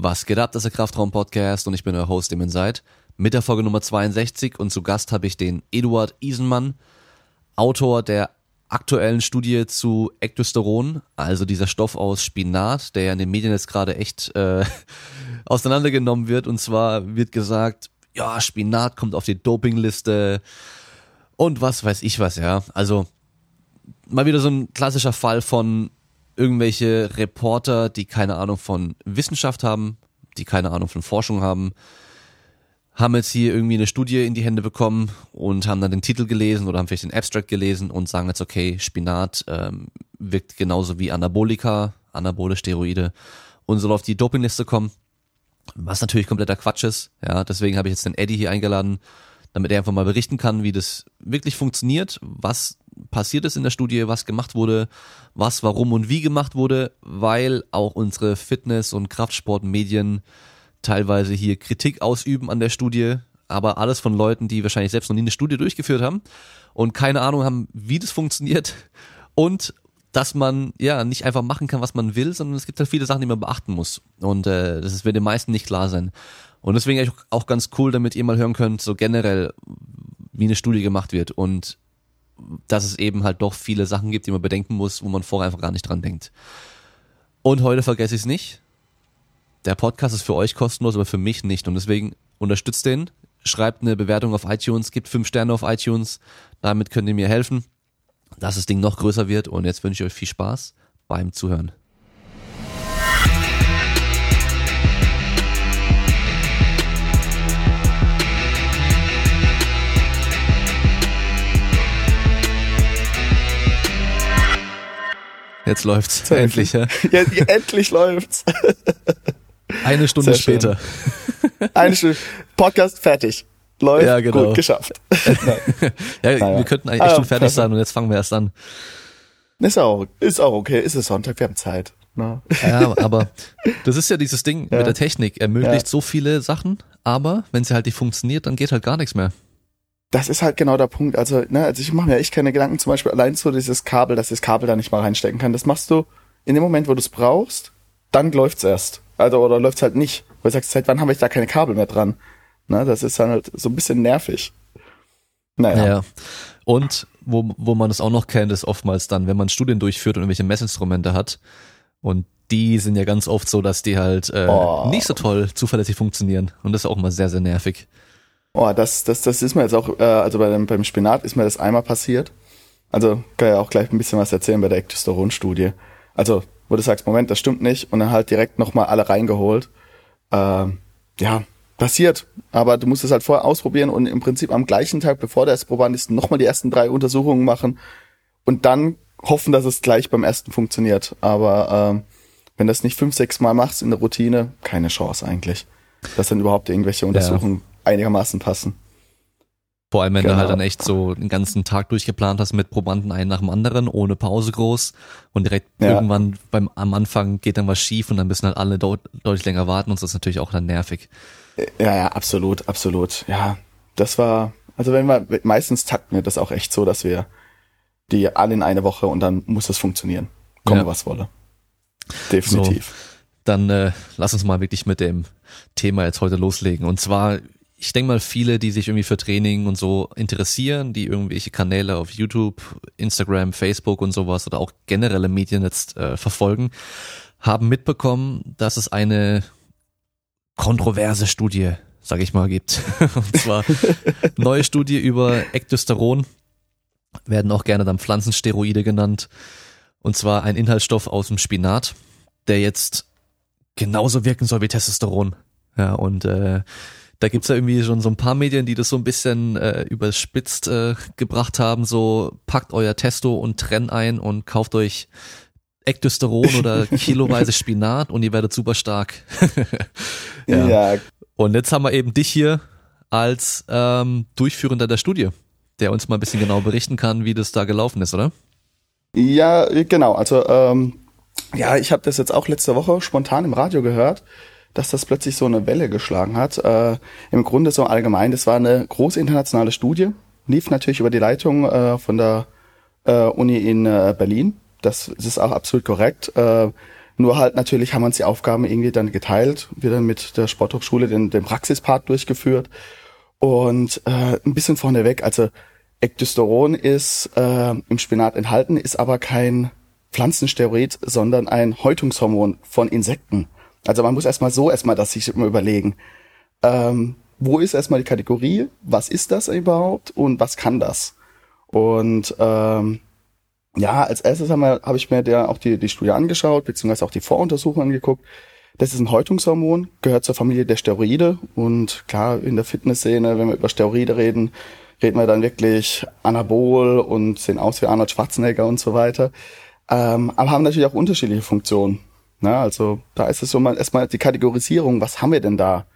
Was geht ab, das ist der Kraftraum-Podcast und ich bin euer Host, dem seid. Mit der Folge Nummer 62 und zu Gast habe ich den Eduard Isenmann, Autor der aktuellen Studie zu Ektosteron, also dieser Stoff aus Spinat, der ja in den Medien jetzt gerade echt äh, auseinandergenommen wird. Und zwar wird gesagt, ja, Spinat kommt auf die Dopingliste und was weiß ich was, ja. Also mal wieder so ein klassischer Fall von irgendwelche Reporter, die keine Ahnung von Wissenschaft haben, die keine Ahnung von Forschung haben, haben jetzt hier irgendwie eine Studie in die Hände bekommen und haben dann den Titel gelesen oder haben vielleicht den Abstract gelesen und sagen jetzt, okay, Spinat ähm, wirkt genauso wie Anabolika, anabole Steroide und soll auf die Dopingliste kommen, was natürlich kompletter Quatsch ist. Ja, deswegen habe ich jetzt den Eddie hier eingeladen, damit er einfach mal berichten kann, wie das wirklich funktioniert, was passiert ist in der Studie, was gemacht wurde, was, warum und wie gemacht wurde, weil auch unsere Fitness- und Kraftsportmedien teilweise hier Kritik ausüben an der Studie, aber alles von Leuten, die wahrscheinlich selbst noch nie eine Studie durchgeführt haben und keine Ahnung haben, wie das funktioniert und dass man ja nicht einfach machen kann, was man will, sondern es gibt halt viele Sachen, die man beachten muss und äh, das wird den meisten nicht klar sein. Und deswegen auch ganz cool, damit ihr mal hören könnt, so generell, wie eine Studie gemacht wird und dass es eben halt doch viele Sachen gibt, die man bedenken muss, wo man vorher einfach gar nicht dran denkt. Und heute vergesse ich es nicht. Der Podcast ist für euch kostenlos, aber für mich nicht. Und deswegen unterstützt den, schreibt eine Bewertung auf iTunes, gibt fünf Sterne auf iTunes. Damit könnt ihr mir helfen, dass das Ding noch größer wird. Und jetzt wünsche ich euch viel Spaß beim Zuhören. Jetzt läuft's. Endlich, ja. ja endlich läuft's. Eine Stunde Sehr später. Schön. Eine Stunde. Podcast fertig. Läuft. Ja, genau. Gut, geschafft. ja, naja. wir könnten eigentlich ah, schon fertig sein und jetzt fangen wir erst an. Ist auch, ist auch okay. Ist es Sonntag, wir haben Zeit. No. Ja, aber das ist ja dieses Ding ja. mit der Technik. Ermöglicht ja. so viele Sachen, aber wenn sie halt nicht funktioniert, dann geht halt gar nichts mehr das ist halt genau der Punkt. Also, ne, also ich mache mir echt keine Gedanken, zum Beispiel allein so dieses Kabel, dass ich das Kabel da nicht mal reinstecken kann. Das machst du in dem Moment, wo du es brauchst, dann läuft's erst. Also, oder läuft's halt nicht. Wo du sagst, seit wann habe ich da keine Kabel mehr dran? Ne, das ist dann halt so ein bisschen nervig. Naja. Ja. Und wo, wo man es auch noch kennt, ist oftmals dann, wenn man Studien durchführt und irgendwelche Messinstrumente hat. Und die sind ja ganz oft so, dass die halt äh, oh. nicht so toll zuverlässig funktionieren. Und das ist auch immer sehr, sehr nervig. Oh, das, das, das ist mir jetzt auch, äh, also bei dem, beim Spinat ist mir das einmal passiert. Also kann ja auch gleich ein bisschen was erzählen bei der Ektosteron-Studie. Also, wo du sagst, Moment, das stimmt nicht, und dann halt direkt nochmal alle reingeholt. Ähm, ja, passiert. Aber du musst es halt vorher ausprobieren und im Prinzip am gleichen Tag, bevor der erste Proband ist, nochmal die ersten drei Untersuchungen machen und dann hoffen, dass es gleich beim ersten funktioniert. Aber ähm, wenn das nicht fünf, sechs Mal machst in der Routine, keine Chance eigentlich, dass dann überhaupt irgendwelche Untersuchungen einigermaßen passen. Vor allem, wenn genau. du halt dann echt so den ganzen Tag durchgeplant hast mit Probanden einen nach dem anderen, ohne Pause groß und direkt ja. irgendwann beim, am Anfang geht dann was schief und dann müssen halt alle deut deutlich länger warten und das ist natürlich auch dann nervig. Ja, ja, absolut, absolut. Ja, das war, also wenn wir, meistens takten wir das auch echt so, dass wir die alle in eine Woche und dann muss es funktionieren. Komme ja. was wolle. Definitiv. So, dann äh, lass uns mal wirklich mit dem Thema jetzt heute loslegen. Und zwar ich denke mal, viele, die sich irgendwie für Training und so interessieren, die irgendwelche Kanäle auf YouTube, Instagram, Facebook und sowas oder auch generelle Medien jetzt äh, verfolgen, haben mitbekommen, dass es eine kontroverse Studie, sage ich mal, gibt. und zwar neue Studie über Ektosteron, werden auch gerne dann Pflanzensteroide genannt. Und zwar ein Inhaltsstoff aus dem Spinat, der jetzt genauso wirken soll wie Testosteron. Ja, und äh, da gibt's ja irgendwie schon so ein paar Medien, die das so ein bisschen äh, überspitzt äh, gebracht haben, so packt euer Testo und Trenn ein und kauft euch Ektosteron oder kiloweise Spinat und ihr werdet super stark. ja. ja. Und jetzt haben wir eben dich hier als ähm, Durchführender der Studie, der uns mal ein bisschen genau berichten kann, wie das da gelaufen ist, oder? Ja, genau. Also ähm, ja, ich habe das jetzt auch letzte Woche spontan im Radio gehört dass das plötzlich so eine Welle geschlagen hat. Äh, Im Grunde so allgemein, das war eine große internationale Studie, lief natürlich über die Leitung äh, von der äh, Uni in äh, Berlin. Das, das, ist auch absolut korrekt. Äh, Nur halt natürlich haben wir uns die Aufgaben irgendwie dann geteilt, dann mit der Sporthochschule den, den Praxispart durchgeführt. Und äh, ein bisschen vorneweg, also Ecdysteron ist äh, im Spinat enthalten, ist aber kein Pflanzensteroid, sondern ein Häutungshormon von Insekten. Also man muss erstmal so erstmal das sich immer überlegen. Ähm, wo ist erstmal die Kategorie? Was ist das überhaupt und was kann das? Und ähm, ja, als erstes habe hab ich mir der auch die, die Studie angeschaut, beziehungsweise auch die Voruntersuchung angeguckt. Das ist ein Häutungshormon, gehört zur Familie der Steroide und klar, in der Fitnessszene, wenn wir über Steroide reden, reden wir dann wirklich Anabol und sehen aus wie Arnold Schwarzenegger und so weiter. Ähm, aber haben natürlich auch unterschiedliche Funktionen. Na, also da ist es so mal erstmal die Kategorisierung, was haben wir denn da?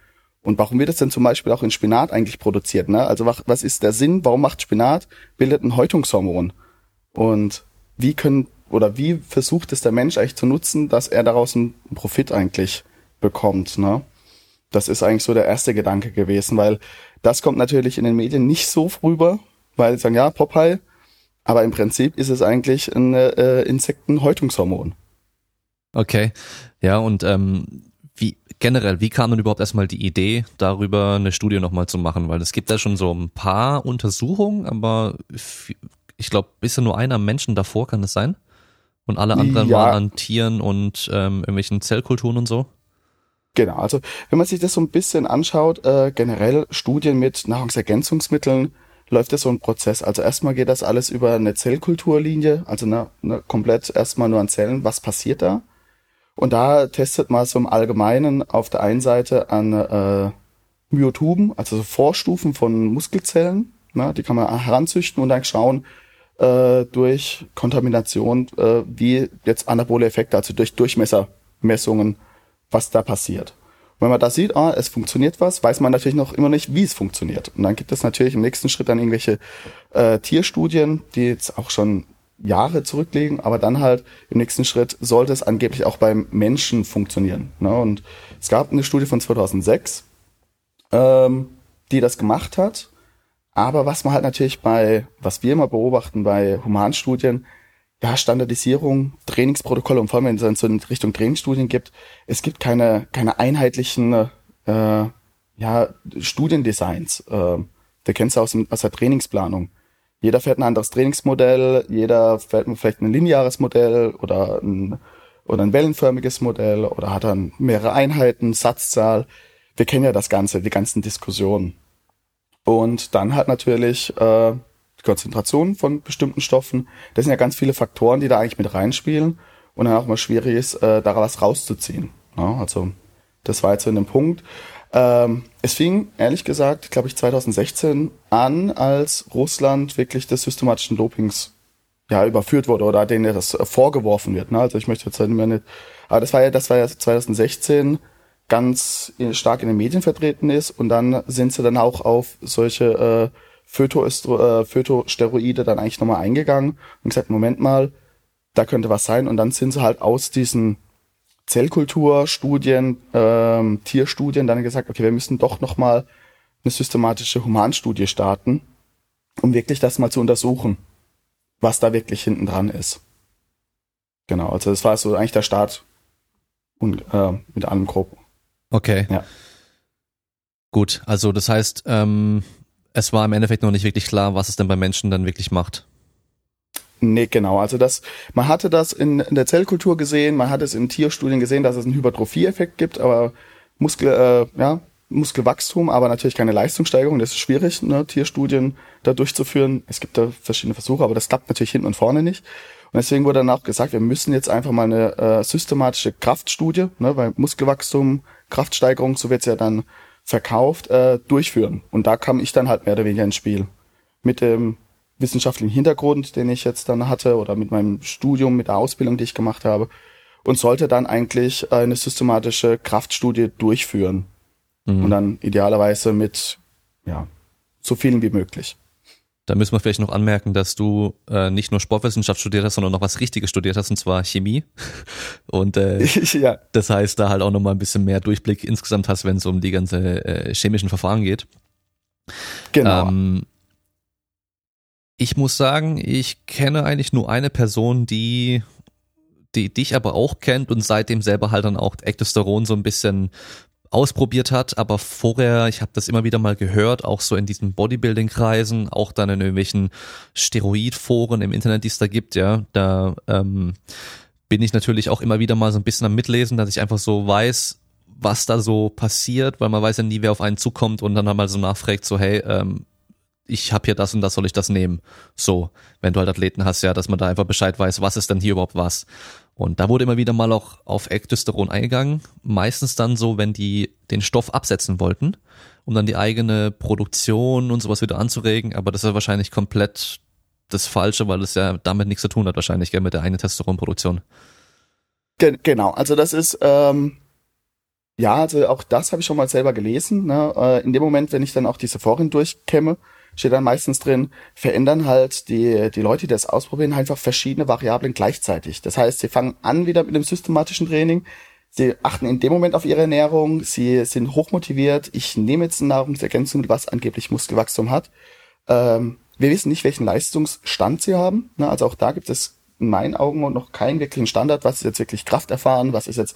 Und warum wird das denn zum Beispiel auch in Spinat eigentlich produziert? Ne? Also was ist der Sinn? Warum macht Spinat? Bildet ein Häutungshormon. Und wie können oder wie versucht es der Mensch eigentlich zu nutzen, dass er daraus einen Profit eigentlich bekommt? Ne? Das ist eigentlich so der erste Gedanke gewesen, weil das kommt natürlich in den Medien nicht so rüber, weil sie sagen, ja, Popeye, aber im Prinzip ist es eigentlich ein äh, Insektenhäutungshormon. Okay, ja, und ähm, wie generell, wie kam denn überhaupt erstmal die Idee, darüber eine Studie nochmal zu machen? Weil es gibt ja schon so ein paar Untersuchungen, aber ich glaube, bisher nur einer Menschen davor, kann das sein? Und alle anderen ja. waren an Tieren und ähm, irgendwelchen Zellkulturen und so? Genau, also wenn man sich das so ein bisschen anschaut, äh, generell Studien mit Nahrungsergänzungsmitteln, läuft das so ein Prozess. Also erstmal geht das alles über eine Zellkulturlinie, also eine, eine komplett erstmal nur an Zellen, was passiert da. Und da testet man so im Allgemeinen auf der einen Seite an äh, Myotuben, also so Vorstufen von Muskelzellen, ne, die kann man heranzüchten und dann schauen, äh, durch Kontamination, äh, wie jetzt anabole Effekte, also durch Durchmessermessungen, was da passiert. Und wenn man da sieht, ah, es funktioniert was, weiß man natürlich noch immer nicht, wie es funktioniert. Und dann gibt es natürlich im nächsten Schritt dann irgendwelche äh, Tierstudien, die jetzt auch schon Jahre zurücklegen, aber dann halt im nächsten Schritt sollte es angeblich auch beim Menschen funktionieren. Ne? Und es gab eine Studie von 2006, ähm, die das gemacht hat aber was man halt natürlich bei, was wir immer beobachten bei Humanstudien, ja, Standardisierung, Trainingsprotokolle und vor allem, wenn es so in Richtung Trainingsstudien gibt, es gibt keine, keine einheitlichen äh, ja, Studiendesigns. Äh, der kennst du aus, aus der Trainingsplanung. Jeder fährt ein anderes Trainingsmodell, jeder fährt vielleicht ein lineares Modell oder ein, oder ein wellenförmiges Modell oder hat dann mehrere Einheiten, Satzzahl. Wir kennen ja das Ganze, die ganzen Diskussionen. Und dann halt natürlich äh, die Konzentration von bestimmten Stoffen. Das sind ja ganz viele Faktoren, die da eigentlich mit reinspielen und dann auch mal schwierig ist, äh, daraus rauszuziehen. Ja, also das war jetzt so in dem Punkt. Ähm, es fing, ehrlich gesagt, glaube ich, 2016 an, als Russland wirklich des systematischen Dopings ja überführt wurde oder denen das vorgeworfen wird. Ne? Also ich möchte jetzt halt immer nicht. Aber das war ja, das war ja 2016 ganz stark in den Medien vertreten ist und dann sind sie dann auch auf solche äh, Phytoestro äh, Phytosteroide dann eigentlich nochmal eingegangen und gesagt, Moment mal, da könnte was sein und dann sind sie halt aus diesen Zellkulturstudien, ähm, Tierstudien dann gesagt, okay, wir müssen doch nochmal eine systematische Humanstudie starten, um wirklich das mal zu untersuchen, was da wirklich hinten dran ist. Genau, also das war so eigentlich der Start und äh, mit allem grob. Okay. Ja. Gut, also das heißt, ähm, es war im Endeffekt noch nicht wirklich klar, was es denn bei Menschen dann wirklich macht. Nee, genau. Also das, man hatte das in, in der Zellkultur gesehen, man hat es in Tierstudien gesehen, dass es einen Hypertrophie-Effekt gibt, aber Muskel, äh, ja, Muskelwachstum, aber natürlich keine Leistungssteigerung. Das ist schwierig, ne, Tierstudien da durchzuführen. Es gibt da verschiedene Versuche, aber das klappt natürlich hinten und vorne nicht. Und deswegen wurde dann auch gesagt, wir müssen jetzt einfach mal eine äh, systematische Kraftstudie, ne, weil Muskelwachstum, Kraftsteigerung, so wird's ja dann verkauft, äh, durchführen. Und da kam ich dann halt mehr oder weniger ins Spiel. Mit dem wissenschaftlichen Hintergrund, den ich jetzt dann hatte, oder mit meinem Studium, mit der Ausbildung, die ich gemacht habe, und sollte dann eigentlich eine systematische Kraftstudie durchführen. Mhm. Und dann idealerweise mit, ja, so vielen wie möglich. Da müssen wir vielleicht noch anmerken, dass du äh, nicht nur Sportwissenschaft studiert hast, sondern noch was Richtiges studiert hast, und zwar Chemie. Und äh, ja. das heißt, da halt auch nochmal ein bisschen mehr Durchblick insgesamt hast, wenn es um die ganze äh, chemischen Verfahren geht. Genau. Ähm, ich muss sagen, ich kenne eigentlich nur eine Person, die die dich aber auch kennt und seitdem selber halt dann auch Ektosteron so ein bisschen ausprobiert hat, aber vorher, ich habe das immer wieder mal gehört, auch so in diesen Bodybuilding-Kreisen, auch dann in irgendwelchen Steroidforen im Internet, die es da gibt, ja, da ähm, bin ich natürlich auch immer wieder mal so ein bisschen am Mitlesen, dass ich einfach so weiß, was da so passiert, weil man weiß ja nie, wer auf einen zukommt und dann mal so nachfragt, so hey, ähm, ich habe hier das und das, soll ich das nehmen? So, wenn du halt Athleten hast, ja, dass man da einfach Bescheid weiß, was ist denn hier überhaupt was? Und da wurde immer wieder mal auch auf Ektosteron eingegangen, meistens dann so, wenn die den Stoff absetzen wollten, um dann die eigene Produktion und sowas wieder anzuregen, aber das ist wahrscheinlich komplett das Falsche, weil es ja damit nichts zu tun hat wahrscheinlich, gell, mit der eigenen Testosteronproduktion. Ge genau, also das ist, ähm, ja, also auch das habe ich schon mal selber gelesen. Ne? Äh, in dem Moment, wenn ich dann auch diese Foren durchkämme, steht dann meistens drin, verändern halt die, die Leute, die das ausprobieren, einfach verschiedene Variablen gleichzeitig. Das heißt, sie fangen an wieder mit einem systematischen Training, sie achten in dem Moment auf ihre Ernährung, sie sind hochmotiviert, ich nehme jetzt ein Nahrungsergänzungsmittel, was angeblich Muskelwachstum hat. Ähm, wir wissen nicht, welchen Leistungsstand sie haben. Ne? Also auch da gibt es in meinen Augen noch keinen wirklichen Standard, was ist jetzt wirklich Kraft erfahren, was ist jetzt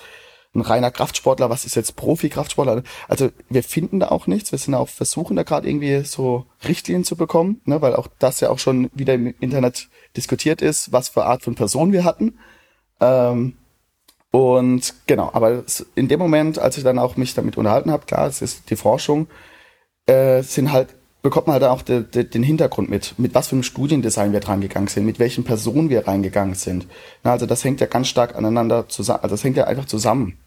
ein reiner Kraftsportler, was ist jetzt Profi-Kraftsportler? Also wir finden da auch nichts. Wir sind auch versuchen da gerade irgendwie so Richtlinien zu bekommen, ne, weil auch das ja auch schon wieder im Internet diskutiert ist, was für Art von Person wir hatten. Ähm, und genau, aber in dem Moment, als ich dann auch mich damit unterhalten habe, klar, es ist die Forschung, äh, sind halt bekommt man halt auch de, de, den Hintergrund mit, mit was für einem Studiendesign wir dran gegangen sind, mit welchen Personen wir reingegangen sind. Na, also das hängt ja ganz stark aneinander zusammen, also das hängt ja einfach zusammen.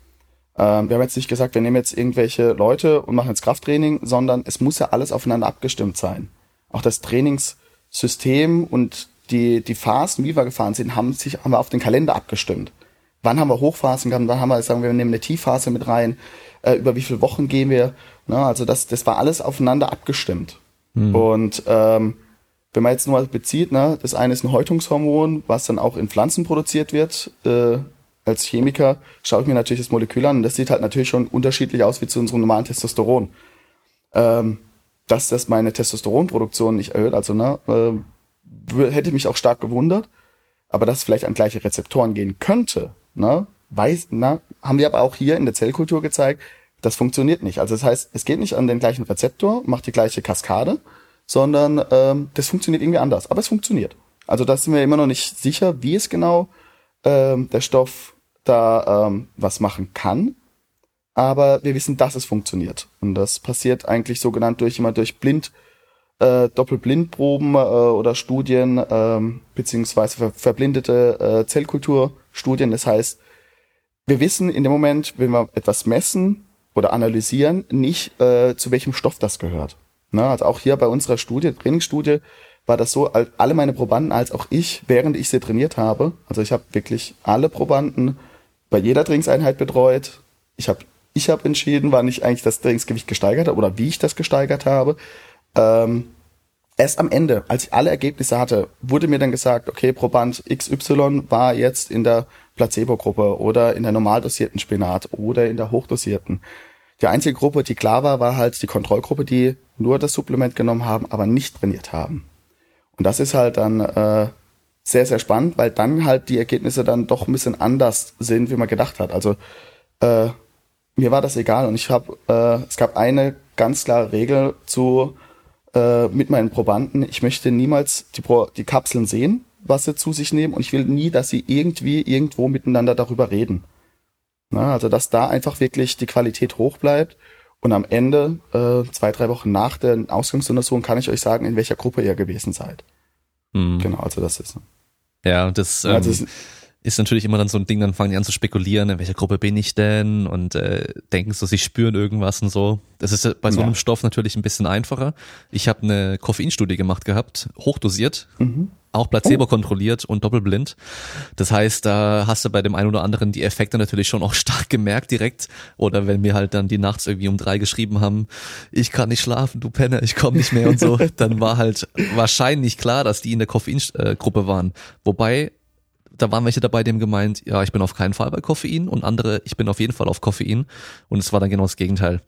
Ähm, wir haben jetzt nicht gesagt, wir nehmen jetzt irgendwelche Leute und machen jetzt Krafttraining, sondern es muss ja alles aufeinander abgestimmt sein. Auch das Trainingssystem und die, die Phasen, wie wir gefahren sind, haben sich, haben wir auf den Kalender abgestimmt. Wann haben wir Hochphasen gehabt, wann haben wir, sagen wir, wir nehmen eine Tiefphase mit rein, äh, über wie viele Wochen gehen wir. Ne? Also das, das war alles aufeinander abgestimmt. Mhm. Und ähm, wenn man jetzt nur bezieht, ne, das eine ist ein Häutungshormon, was dann auch in Pflanzen produziert wird. Äh, als Chemiker schaue ich mir natürlich das Molekül an und das sieht halt natürlich schon unterschiedlich aus wie zu unserem normalen Testosteron. Ähm, dass das meine Testosteronproduktion nicht erhöht, also ne, äh, hätte mich auch stark gewundert, aber dass es vielleicht an gleiche Rezeptoren gehen könnte, ne, weiß, na, haben wir aber auch hier in der Zellkultur gezeigt, das funktioniert nicht. Also das heißt, es geht nicht an den gleichen Rezeptor, macht die gleiche Kaskade, sondern ähm, das funktioniert irgendwie anders. Aber es funktioniert. Also da sind wir immer noch nicht sicher, wie es genau ähm, der Stoff da ähm, was machen kann. Aber wir wissen, dass es funktioniert. Und das passiert eigentlich sogenannt durch immer durch Blind, äh, Doppelblindproben äh, oder Studien, äh, beziehungsweise ver verblindete äh, Zellkulturstudien. Das heißt, wir wissen in dem Moment, wenn wir etwas messen, oder analysieren nicht, äh, zu welchem Stoff das gehört. Ne? Also auch hier bei unserer Studie, Trainingsstudie, war das so, alle meine Probanden als auch ich, während ich sie trainiert habe, also ich habe wirklich alle Probanden bei jeder Trainingseinheit betreut. Ich habe ich hab entschieden, wann ich eigentlich das Trainingsgewicht gesteigert habe oder wie ich das gesteigert habe. Ähm, erst am Ende, als ich alle Ergebnisse hatte, wurde mir dann gesagt, okay, Proband XY war jetzt in der Placebo-Gruppe oder in der normal dosierten Spinat oder in der hochdosierten. Die einzige Gruppe, die klar war, war halt die Kontrollgruppe, die nur das Supplement genommen haben, aber nicht trainiert haben. Und das ist halt dann äh, sehr, sehr spannend, weil dann halt die Ergebnisse dann doch ein bisschen anders sind, wie man gedacht hat. Also äh, mir war das egal und ich habe, äh, es gab eine ganz klare Regel zu äh, mit meinen Probanden. Ich möchte niemals die, Pro die Kapseln sehen, was sie zu sich nehmen und ich will nie, dass sie irgendwie irgendwo miteinander darüber reden. Na, also dass da einfach wirklich die Qualität hoch bleibt und am Ende, äh, zwei, drei Wochen nach der Ausgangsuntersuchung, kann ich euch sagen, in welcher Gruppe ihr gewesen seid. Mhm. Genau, also das ist. Ja, das, ähm, also ist natürlich immer dann so ein Ding, dann fangen die an zu spekulieren, in welcher Gruppe bin ich denn und äh, denken so, sie spüren irgendwas und so. Das ist bei so einem Stoff natürlich ein bisschen einfacher. Ich habe eine Koffeinstudie gemacht gehabt, hochdosiert, mhm auch Placebo oh. kontrolliert und doppelblind. Das heißt, da hast du bei dem einen oder anderen die Effekte natürlich schon auch stark gemerkt direkt. Oder wenn mir halt dann die nachts irgendwie um drei geschrieben haben, ich kann nicht schlafen, du Penner, ich komme nicht mehr und so, dann war halt wahrscheinlich klar, dass die in der Koffeingruppe waren. Wobei, da waren welche dabei, die haben gemeint, ja, ich bin auf keinen Fall bei Koffein und andere, ich bin auf jeden Fall auf Koffein. Und es war dann genau das Gegenteil.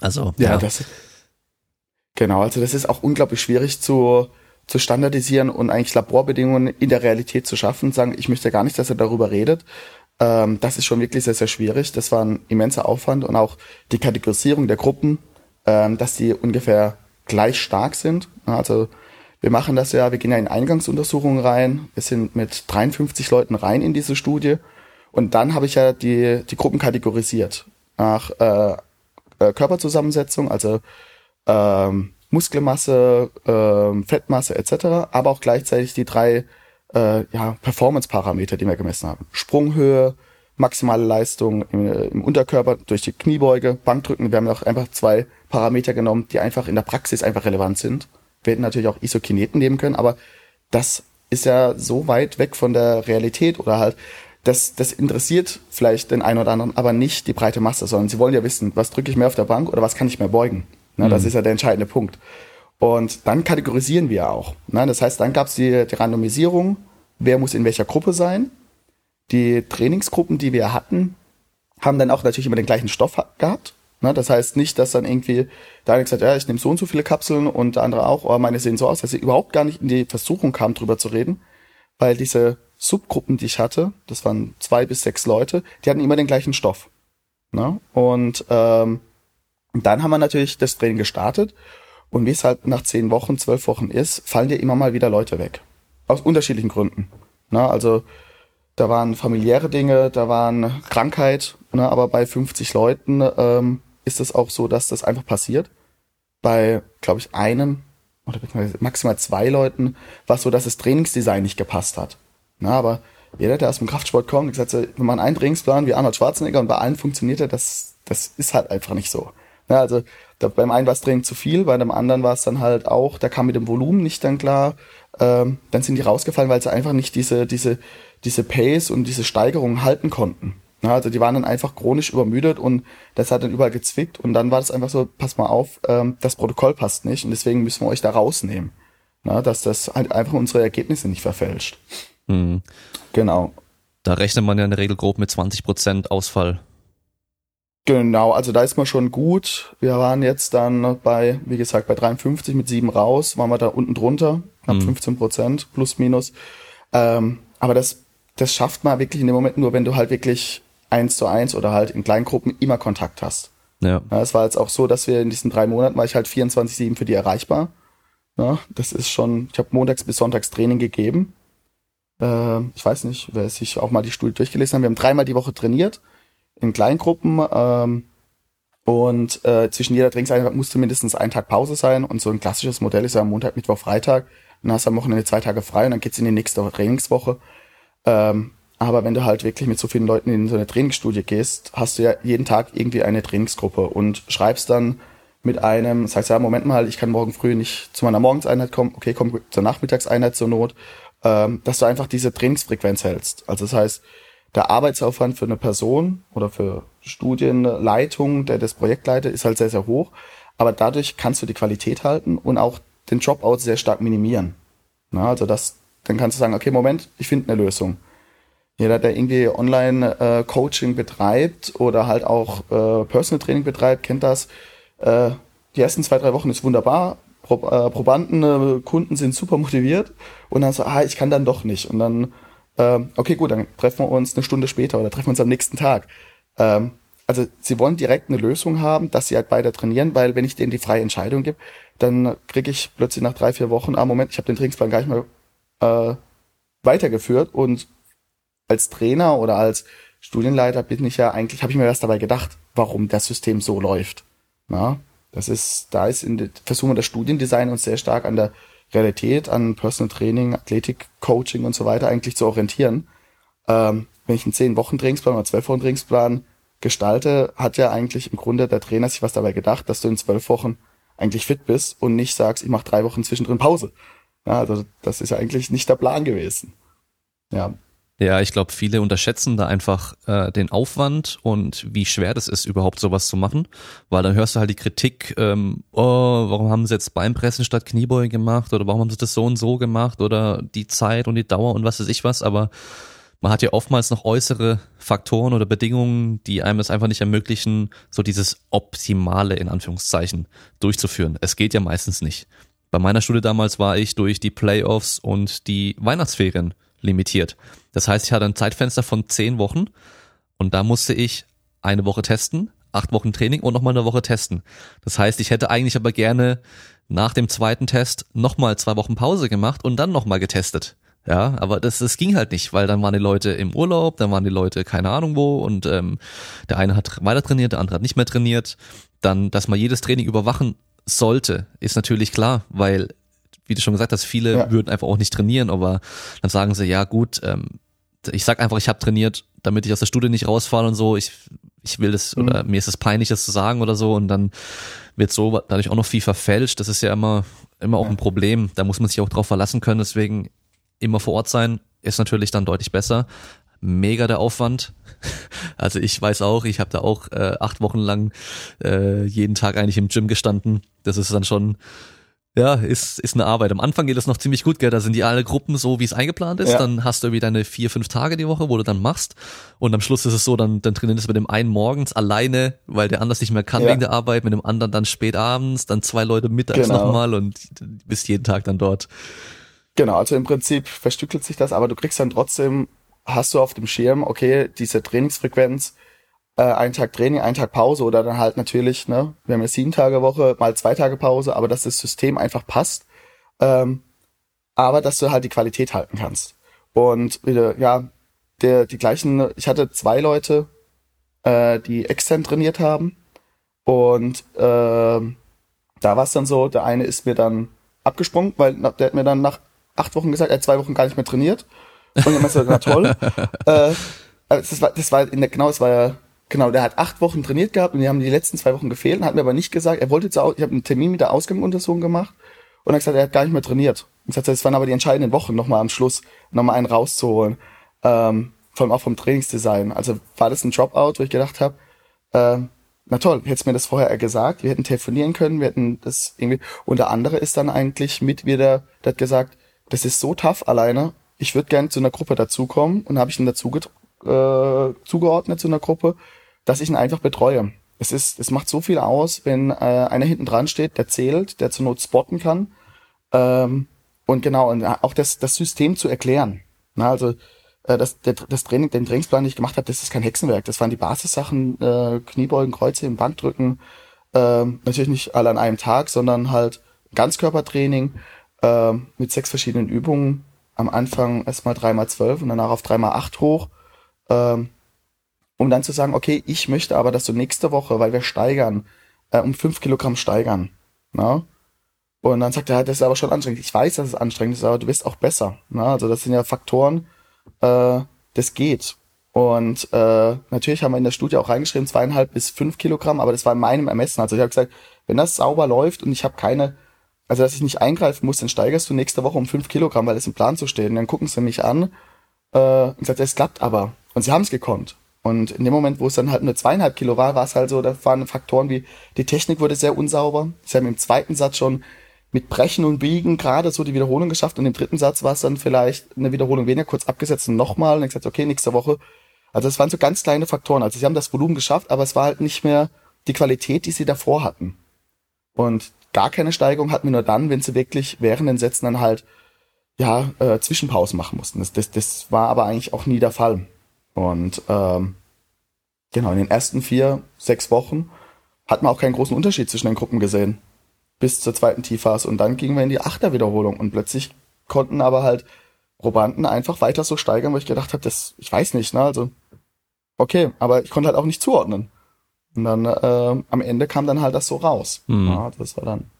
Also, ja, ja. das, genau, also das ist auch unglaublich schwierig zu, zu standardisieren und eigentlich Laborbedingungen in der Realität zu schaffen. Sagen, ich möchte gar nicht, dass er darüber redet. Ähm, das ist schon wirklich sehr, sehr schwierig. Das war ein immenser Aufwand und auch die Kategorisierung der Gruppen, ähm, dass die ungefähr gleich stark sind. Also wir machen das ja, wir gehen ja in Eingangsuntersuchungen rein. Wir sind mit 53 Leuten rein in diese Studie. Und dann habe ich ja die, die Gruppen kategorisiert nach äh, äh, Körperzusammensetzung, also ähm, Muskelmasse, äh, Fettmasse etc., aber auch gleichzeitig die drei äh, ja, Performance-Parameter, die wir gemessen haben. Sprunghöhe, maximale Leistung im, im, Unterkörper durch die Kniebeuge, Bankdrücken. Wir haben auch einfach zwei Parameter genommen, die einfach in der Praxis einfach relevant sind. Wir hätten natürlich auch Isokineten nehmen können, aber das ist ja so weit weg von der Realität oder halt, das, das interessiert vielleicht den einen oder anderen, aber nicht die breite Masse, sondern sie wollen ja wissen, was drücke ich mehr auf der Bank oder was kann ich mehr beugen. Na, mhm. Das ist ja der entscheidende Punkt. Und dann kategorisieren wir auch. Na, das heißt, dann gab es die, die Randomisierung, wer muss in welcher Gruppe sein. Die Trainingsgruppen, die wir hatten, haben dann auch natürlich immer den gleichen Stoff gehabt. Na, das heißt nicht, dass dann irgendwie der eine gesagt hat, ja, ich nehme so und so viele Kapseln und der andere auch, oh, meine sehen so aus, dass sie überhaupt gar nicht in die Versuchung kam, drüber zu reden, weil diese Subgruppen, die ich hatte, das waren zwei bis sechs Leute, die hatten immer den gleichen Stoff. Na? Und ähm, dann haben wir natürlich das Training gestartet und wie es halt nach zehn Wochen, zwölf Wochen ist, fallen dir immer mal wieder Leute weg. Aus unterschiedlichen Gründen. Na, also da waren familiäre Dinge, da waren Krankheit, ne, aber bei 50 Leuten ähm, ist es auch so, dass das einfach passiert. Bei, glaube ich, einem oder maximal zwei Leuten war es so, dass das Trainingsdesign nicht gepasst hat. Na, aber jeder, der aus dem Kraftsport kommt, gesagt, wir machen einen Trainingsplan wie Arnold Schwarzenegger und bei allen funktioniert er, das, das ist halt einfach nicht so. Na, also da, beim einen war es Training zu viel, bei dem anderen war es dann halt auch, der kam mit dem Volumen nicht dann klar. Ähm, dann sind die rausgefallen, weil sie einfach nicht diese, diese, diese Pace und diese Steigerung halten konnten. Ja, also die waren dann einfach chronisch übermüdet und das hat dann überall gezwickt und dann war das einfach so, pass mal auf, ähm, das Protokoll passt nicht und deswegen müssen wir euch da rausnehmen. Na, dass das halt einfach unsere Ergebnisse nicht verfälscht. Mhm. Genau. Da rechnet man ja in der Regel grob mit 20 Prozent Ausfall. Genau, also da ist man schon gut. Wir waren jetzt dann bei, wie gesagt, bei 53 mit 7 raus, waren wir da unten drunter, knapp mhm. 15 Prozent, plus minus. Ähm, aber das, das schafft man wirklich in dem Moment nur, wenn du halt wirklich eins zu eins oder halt in Kleingruppen immer Kontakt hast. Ja. ja. Es war jetzt auch so, dass wir in diesen drei Monaten war ich halt 24-7 für die erreichbar. Ja, das ist schon, ich habe montags bis sonntags Training gegeben. Äh, ich weiß nicht, wer sich auch mal die Studie durchgelesen hat. Wir haben dreimal die Woche trainiert in Kleingruppen. Ähm, und äh, zwischen jeder Trainingseinheit musste mindestens ein Tag Pause sein. Und so ein klassisches Modell ist ja Montag, Mittwoch, Freitag. Dann hast du am Wochenende zwei Tage frei und dann geht's in die nächste Trainingswoche. Ähm, aber wenn du halt wirklich mit so vielen Leuten in so eine Trainingsstudie gehst, hast du ja jeden Tag irgendwie eine Trainingsgruppe und schreibst dann mit einem, sagst ja, Moment mal, ich kann morgen früh nicht zu meiner Morgenseinheit kommen, okay, komm zur Nachmittagseinheit zur Not, ähm, dass du einfach diese Trainingsfrequenz hältst. Also das heißt, der Arbeitsaufwand für eine Person oder für Studienleitung, der das Projekt leitet, ist halt sehr, sehr hoch. Aber dadurch kannst du die Qualität halten und auch den Dropout sehr stark minimieren. Na, also das, dann kannst du sagen, okay, Moment, ich finde eine Lösung. Jeder, der irgendwie Online-Coaching äh, betreibt oder halt auch äh, Personal Training betreibt, kennt das. Äh, die ersten zwei, drei Wochen ist wunderbar. Pro, äh, Probanden, äh, Kunden sind super motiviert und dann so, ah, ich kann dann doch nicht. Und dann ähm, okay, gut, dann treffen wir uns eine Stunde später oder treffen wir uns am nächsten Tag. Ähm, also sie wollen direkt eine Lösung haben, dass sie halt beide trainieren, weil wenn ich denen die freie Entscheidung gebe, dann kriege ich plötzlich nach drei, vier Wochen, ah Moment, ich habe den Trainingsplan gar nicht mehr äh, weitergeführt und als Trainer oder als Studienleiter bin ich ja eigentlich, habe ich mir was dabei gedacht, warum das System so läuft. Na, das ist, da ist in versuchen wir das Studiendesign uns sehr stark an der Realität, an Personal Training, Athletik, Coaching und so weiter eigentlich zu orientieren. Ähm, wenn ich einen 10-Wochen-Trainingsplan oder 12-Wochen-Trainingsplan gestalte, hat ja eigentlich im Grunde der Trainer sich was dabei gedacht, dass du in zwölf Wochen eigentlich fit bist und nicht sagst, ich mache drei Wochen zwischendrin Pause. Ja, also das ist ja eigentlich nicht der Plan gewesen. Ja, ja, ich glaube, viele unterschätzen da einfach äh, den Aufwand und wie schwer das ist, überhaupt sowas zu machen. Weil dann hörst du halt die Kritik, ähm, oh, warum haben sie jetzt Beinpressen statt Kniebeuge gemacht oder warum haben sie das so und so gemacht oder die Zeit und die Dauer und was weiß ich was, aber man hat ja oftmals noch äußere Faktoren oder Bedingungen, die einem es einfach nicht ermöglichen, so dieses Optimale in Anführungszeichen durchzuführen. Es geht ja meistens nicht. Bei meiner Studie damals war ich durch die Playoffs und die Weihnachtsferien limitiert. Das heißt, ich hatte ein Zeitfenster von zehn Wochen und da musste ich eine Woche testen, acht Wochen Training und nochmal eine Woche testen. Das heißt, ich hätte eigentlich aber gerne nach dem zweiten Test nochmal zwei Wochen Pause gemacht und dann nochmal getestet. Ja, aber das, das ging halt nicht, weil dann waren die Leute im Urlaub, dann waren die Leute keine Ahnung wo und ähm, der eine hat weiter trainiert, der andere hat nicht mehr trainiert. Dann, dass man jedes Training überwachen sollte, ist natürlich klar, weil, wie du schon gesagt hast, viele ja. würden einfach auch nicht trainieren, aber dann sagen sie, ja gut, ähm, ich sag einfach, ich habe trainiert, damit ich aus der Studie nicht rausfalle und so. Ich, ich will das, mhm. oder mir ist es peinlich, das zu sagen oder so. Und dann wird so dadurch auch noch viel verfälscht. Das ist ja immer, immer auch ein Problem. Da muss man sich auch drauf verlassen können. Deswegen immer vor Ort sein ist natürlich dann deutlich besser. Mega der Aufwand. Also ich weiß auch, ich habe da auch äh, acht Wochen lang äh, jeden Tag eigentlich im Gym gestanden. Das ist dann schon ja, ist, ist eine Arbeit. Am Anfang geht es noch ziemlich gut, gell? Da sind die alle Gruppen so, wie es eingeplant ist. Ja. Dann hast du irgendwie deine vier, fünf Tage die Woche, wo du dann machst. Und am Schluss ist es so, dann, dann trainierst du mit dem einen morgens alleine, weil der anders nicht mehr kann ja. wegen der Arbeit, mit dem anderen dann spät abends, dann zwei Leute mittags genau. nochmal und bist jeden Tag dann dort. Genau, also im Prinzip verstückelt sich das, aber du kriegst dann trotzdem, hast du auf dem Schirm, okay, diese Trainingsfrequenz, äh, ein Tag Training, ein Tag Pause oder dann halt natürlich, ne, wir haben eine sieben Tage Woche, mal zwei Tage Pause, aber dass das System einfach passt, ähm, aber dass du halt die Qualität halten kannst. Und wieder, ja, der, die gleichen, ich hatte zwei Leute, äh, die extern trainiert haben und äh, da war es dann so, der eine ist mir dann abgesprungen, weil der hat mir dann nach acht Wochen gesagt, er hat zwei Wochen gar nicht mehr trainiert. Und ich meinte, na toll. äh, das war, das war in der, genau, es war ja Genau, der hat acht Wochen trainiert gehabt und die haben die letzten zwei Wochen gefehlt, hat mir aber nicht gesagt, er wollte auch, ich habe einen Termin mit der Ausgangsuntersuchung gemacht und er hat gesagt, er hat gar nicht mehr trainiert. Und sagt, das waren aber die entscheidenden Wochen, nochmal am Schluss, nochmal einen rauszuholen. Ähm, vor allem auch vom Trainingsdesign. Also war das ein Dropout, wo ich gedacht habe, ähm, na toll, hättest mir das vorher gesagt, wir hätten telefonieren können, wir hätten das irgendwie. Und der andere ist dann eigentlich mit wieder, der hat gesagt, das ist so tough alleine, ich würde gerne zu einer Gruppe dazukommen und habe ich ihn dazu äh, zugeordnet zu einer Gruppe dass ich ihn einfach betreue. Es ist, es macht so viel aus, wenn äh, einer hinten dran steht, der zählt, der zur Not spotten kann. Ähm, und genau, und auch das, das System zu erklären. Na, also äh, das, der, das Training, den Trainingsplan, den ich gemacht habe, das ist kein Hexenwerk. Das waren die Basissachen, äh, Kniebeugen, Kreuze im Bankdrücken. Äh, natürlich nicht alle an einem Tag, sondern halt Ganzkörpertraining äh, mit sechs verschiedenen Übungen. Am Anfang erstmal dreimal zwölf und danach auf dreimal acht hoch. Ähm, um dann zu sagen, okay, ich möchte aber, dass du nächste Woche, weil wir steigern, äh, um fünf Kilogramm steigern. Na? Und dann sagt er, das ist aber schon anstrengend. Ich weiß, dass es anstrengend ist, aber du bist auch besser. Na? Also das sind ja Faktoren, äh, das geht. Und äh, natürlich haben wir in der Studie auch reingeschrieben, zweieinhalb bis fünf Kilogramm, aber das war in meinem Ermessen. Also ich habe gesagt, wenn das sauber läuft und ich habe keine, also dass ich nicht eingreifen muss, dann steigerst du nächste Woche um fünf Kilogramm, weil es im Plan so steht. Und dann gucken sie mich an äh, und gesagt, es klappt aber. Und sie haben es gekonnt. Und in dem Moment, wo es dann halt nur zweieinhalb Kilo war, war es halt so, da waren Faktoren wie, die Technik wurde sehr unsauber. Sie haben im zweiten Satz schon mit Brechen und Biegen gerade so die Wiederholung geschafft und im dritten Satz war es dann vielleicht eine Wiederholung weniger, kurz abgesetzt und nochmal und dann gesagt, okay, nächste Woche. Also es waren so ganz kleine Faktoren. Also sie haben das Volumen geschafft, aber es war halt nicht mehr die Qualität, die sie davor hatten. Und gar keine Steigerung hatten wir nur dann, wenn sie wirklich während den Sätzen dann halt ja äh, Zwischenpausen machen mussten. Das, das, das war aber eigentlich auch nie der Fall. Und ähm, genau, in den ersten vier, sechs Wochen hat man auch keinen großen Unterschied zwischen den Gruppen gesehen. Bis zur zweiten Tiefphase. Und dann gingen wir in die Achterwiederholung und plötzlich konnten aber halt Probanden einfach weiter so steigern, wo ich gedacht habe, das, ich weiß nicht, ne? Also, okay, aber ich konnte halt auch nicht zuordnen. Und dann äh, am Ende kam dann halt das so raus. Mhm. Ja, das war dann.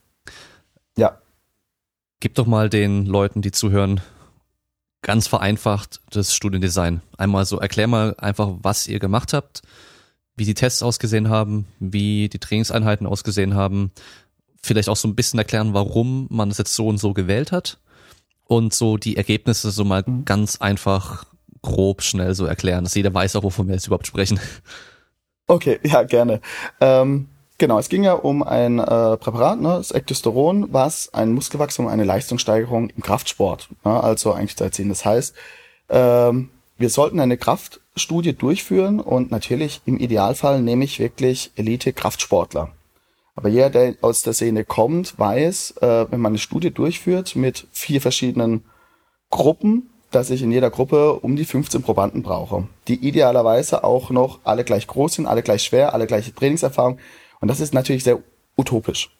Ja. Gib doch mal den Leuten, die zuhören, ganz vereinfacht das Studiendesign. Einmal so, erklär mal einfach, was ihr gemacht habt, wie die Tests ausgesehen haben, wie die Trainingseinheiten ausgesehen haben. Vielleicht auch so ein bisschen erklären, warum man es jetzt so und so gewählt hat. Und so die Ergebnisse so mal mhm. ganz einfach, grob, schnell so erklären, dass jeder weiß auch, wovon wir jetzt überhaupt sprechen. Okay, ja, gerne. Ähm, Genau, es ging ja um ein äh, Präparat, ne, das Ectosteron, was ein Muskelwachstum, eine Leistungssteigerung im Kraftsport, ne, also eigentlich zu erzielen. Das heißt, ähm, wir sollten eine Kraftstudie durchführen und natürlich im Idealfall nehme ich wirklich Elite-Kraftsportler. Aber jeder, der aus der Szene kommt, weiß, äh, wenn man eine Studie durchführt mit vier verschiedenen Gruppen, dass ich in jeder Gruppe um die 15 Probanden brauche, die idealerweise auch noch alle gleich groß sind, alle gleich schwer, alle gleiche Trainingserfahrung. Und das ist natürlich sehr utopisch.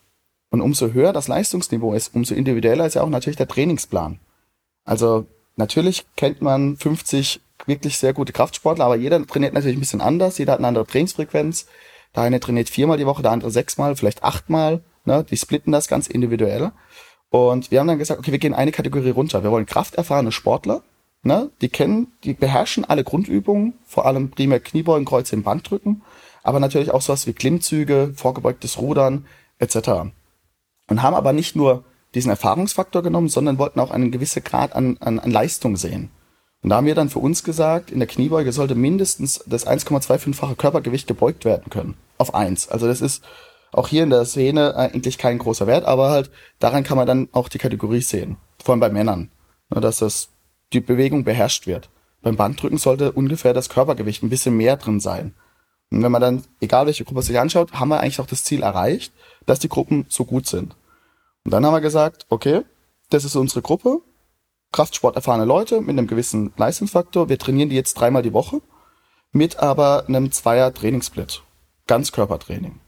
Und umso höher das Leistungsniveau ist, umso individueller ist ja auch natürlich der Trainingsplan. Also natürlich kennt man 50 wirklich sehr gute Kraftsportler, aber jeder trainiert natürlich ein bisschen anders, jeder hat eine andere Trainingsfrequenz. Der eine trainiert viermal die Woche, der andere sechsmal, vielleicht achtmal. Ne? Die splitten das ganz individuell. Und wir haben dann gesagt, okay, wir gehen eine Kategorie runter. Wir wollen krafterfahrene Sportler, ne? die kennen, die beherrschen alle Grundübungen, vor allem primär Kniebeugen, Kreuze im Bankdrücken, aber natürlich auch sowas wie Klimmzüge, vorgebeugtes Rudern etc. Und haben aber nicht nur diesen Erfahrungsfaktor genommen, sondern wollten auch einen gewissen Grad an, an, an Leistung sehen. Und da haben wir dann für uns gesagt, in der Kniebeuge sollte mindestens das 1,25-fache Körpergewicht gebeugt werden können. Auf eins. Also das ist auch hier in der Szene eigentlich kein großer Wert, aber halt daran kann man dann auch die Kategorie sehen. Vor allem bei Männern. Dass das, die Bewegung beherrscht wird. Beim Bankdrücken sollte ungefähr das Körpergewicht ein bisschen mehr drin sein. Und wenn man dann, egal welche Gruppe sich anschaut, haben wir eigentlich auch das Ziel erreicht, dass die Gruppen so gut sind. Und dann haben wir gesagt, okay, das ist unsere Gruppe, Kraftsport erfahrene Leute mit einem gewissen Leistungsfaktor. Wir trainieren die jetzt dreimal die Woche mit aber einem Zweier Trainingssplit. Ganzkörpertraining.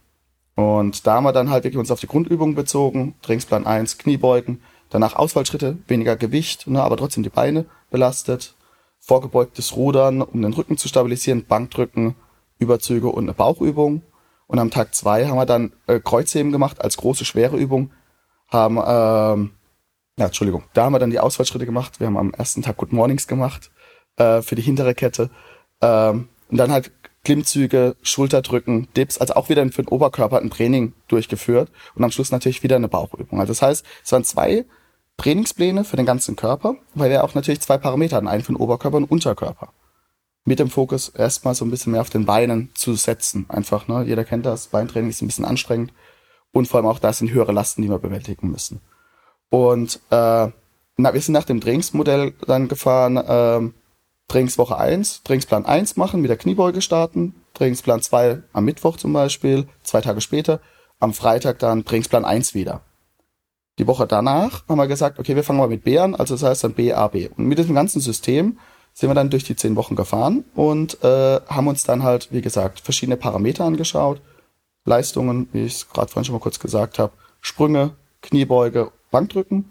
Und da haben wir dann halt wirklich uns auf die Grundübungen bezogen. Trainingsplan 1, Kniebeugen, danach Ausfallschritte, weniger Gewicht, ne, aber trotzdem die Beine belastet. Vorgebeugtes Rudern, um den Rücken zu stabilisieren, Bankdrücken, Überzüge und eine Bauchübung. Und am Tag zwei haben wir dann äh, Kreuzheben gemacht als große, schwere Übung. Haben ähm, ja, Entschuldigung, da haben wir dann die Ausfallschritte gemacht. Wir haben am ersten Tag Good Mornings gemacht äh, für die hintere Kette. Ähm, und dann halt Klimmzüge, Schulterdrücken, Dips, also auch wieder für den Oberkörper ein Training durchgeführt und am Schluss natürlich wieder eine Bauchübung. Also das heißt, es waren zwei Trainingspläne für den ganzen Körper, weil wir auch natürlich zwei Parameter hatten, einen für den Oberkörper und Unterkörper. Mit dem Fokus erstmal so ein bisschen mehr auf den Beinen zu setzen. Einfach, ne? Jeder kennt das, Beintraining ist ein bisschen anstrengend und vor allem auch da sind höhere Lasten, die wir bewältigen müssen. Und äh, na, wir sind nach dem Trainingsmodell dann gefahren, äh, Trainingswoche 1, Trainingsplan 1 machen, mit der Kniebeuge starten, Trainingsplan 2 am Mittwoch zum Beispiel, zwei Tage später, am Freitag dann Trainingsplan 1 wieder. Die Woche danach haben wir gesagt, okay, wir fangen mal mit B an, also das heißt dann B, A, B. Und mit diesem ganzen System sind wir dann durch die zehn Wochen gefahren und äh, haben uns dann halt, wie gesagt, verschiedene Parameter angeschaut, Leistungen, wie ich es gerade vorhin schon mal kurz gesagt habe, Sprünge, Kniebeuge Bankdrücken,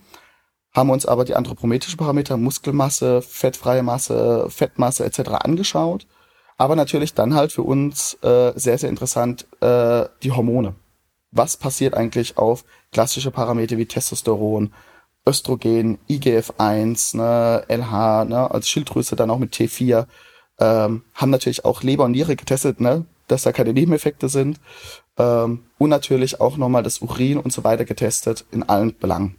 haben uns aber die anthropometrischen Parameter, Muskelmasse, fettfreie Masse, Fettmasse etc. angeschaut. Aber natürlich dann halt für uns äh, sehr, sehr interessant äh, die Hormone. Was passiert eigentlich auf klassische Parameter wie Testosteron, Östrogen, IGF-1, ne, LH, ne, als Schilddrüse dann auch mit T4, ähm, haben natürlich auch Leber und Niere getestet, ne, dass da keine Nebeneffekte sind ähm, und natürlich auch nochmal das Urin und so weiter getestet in allen Belangen.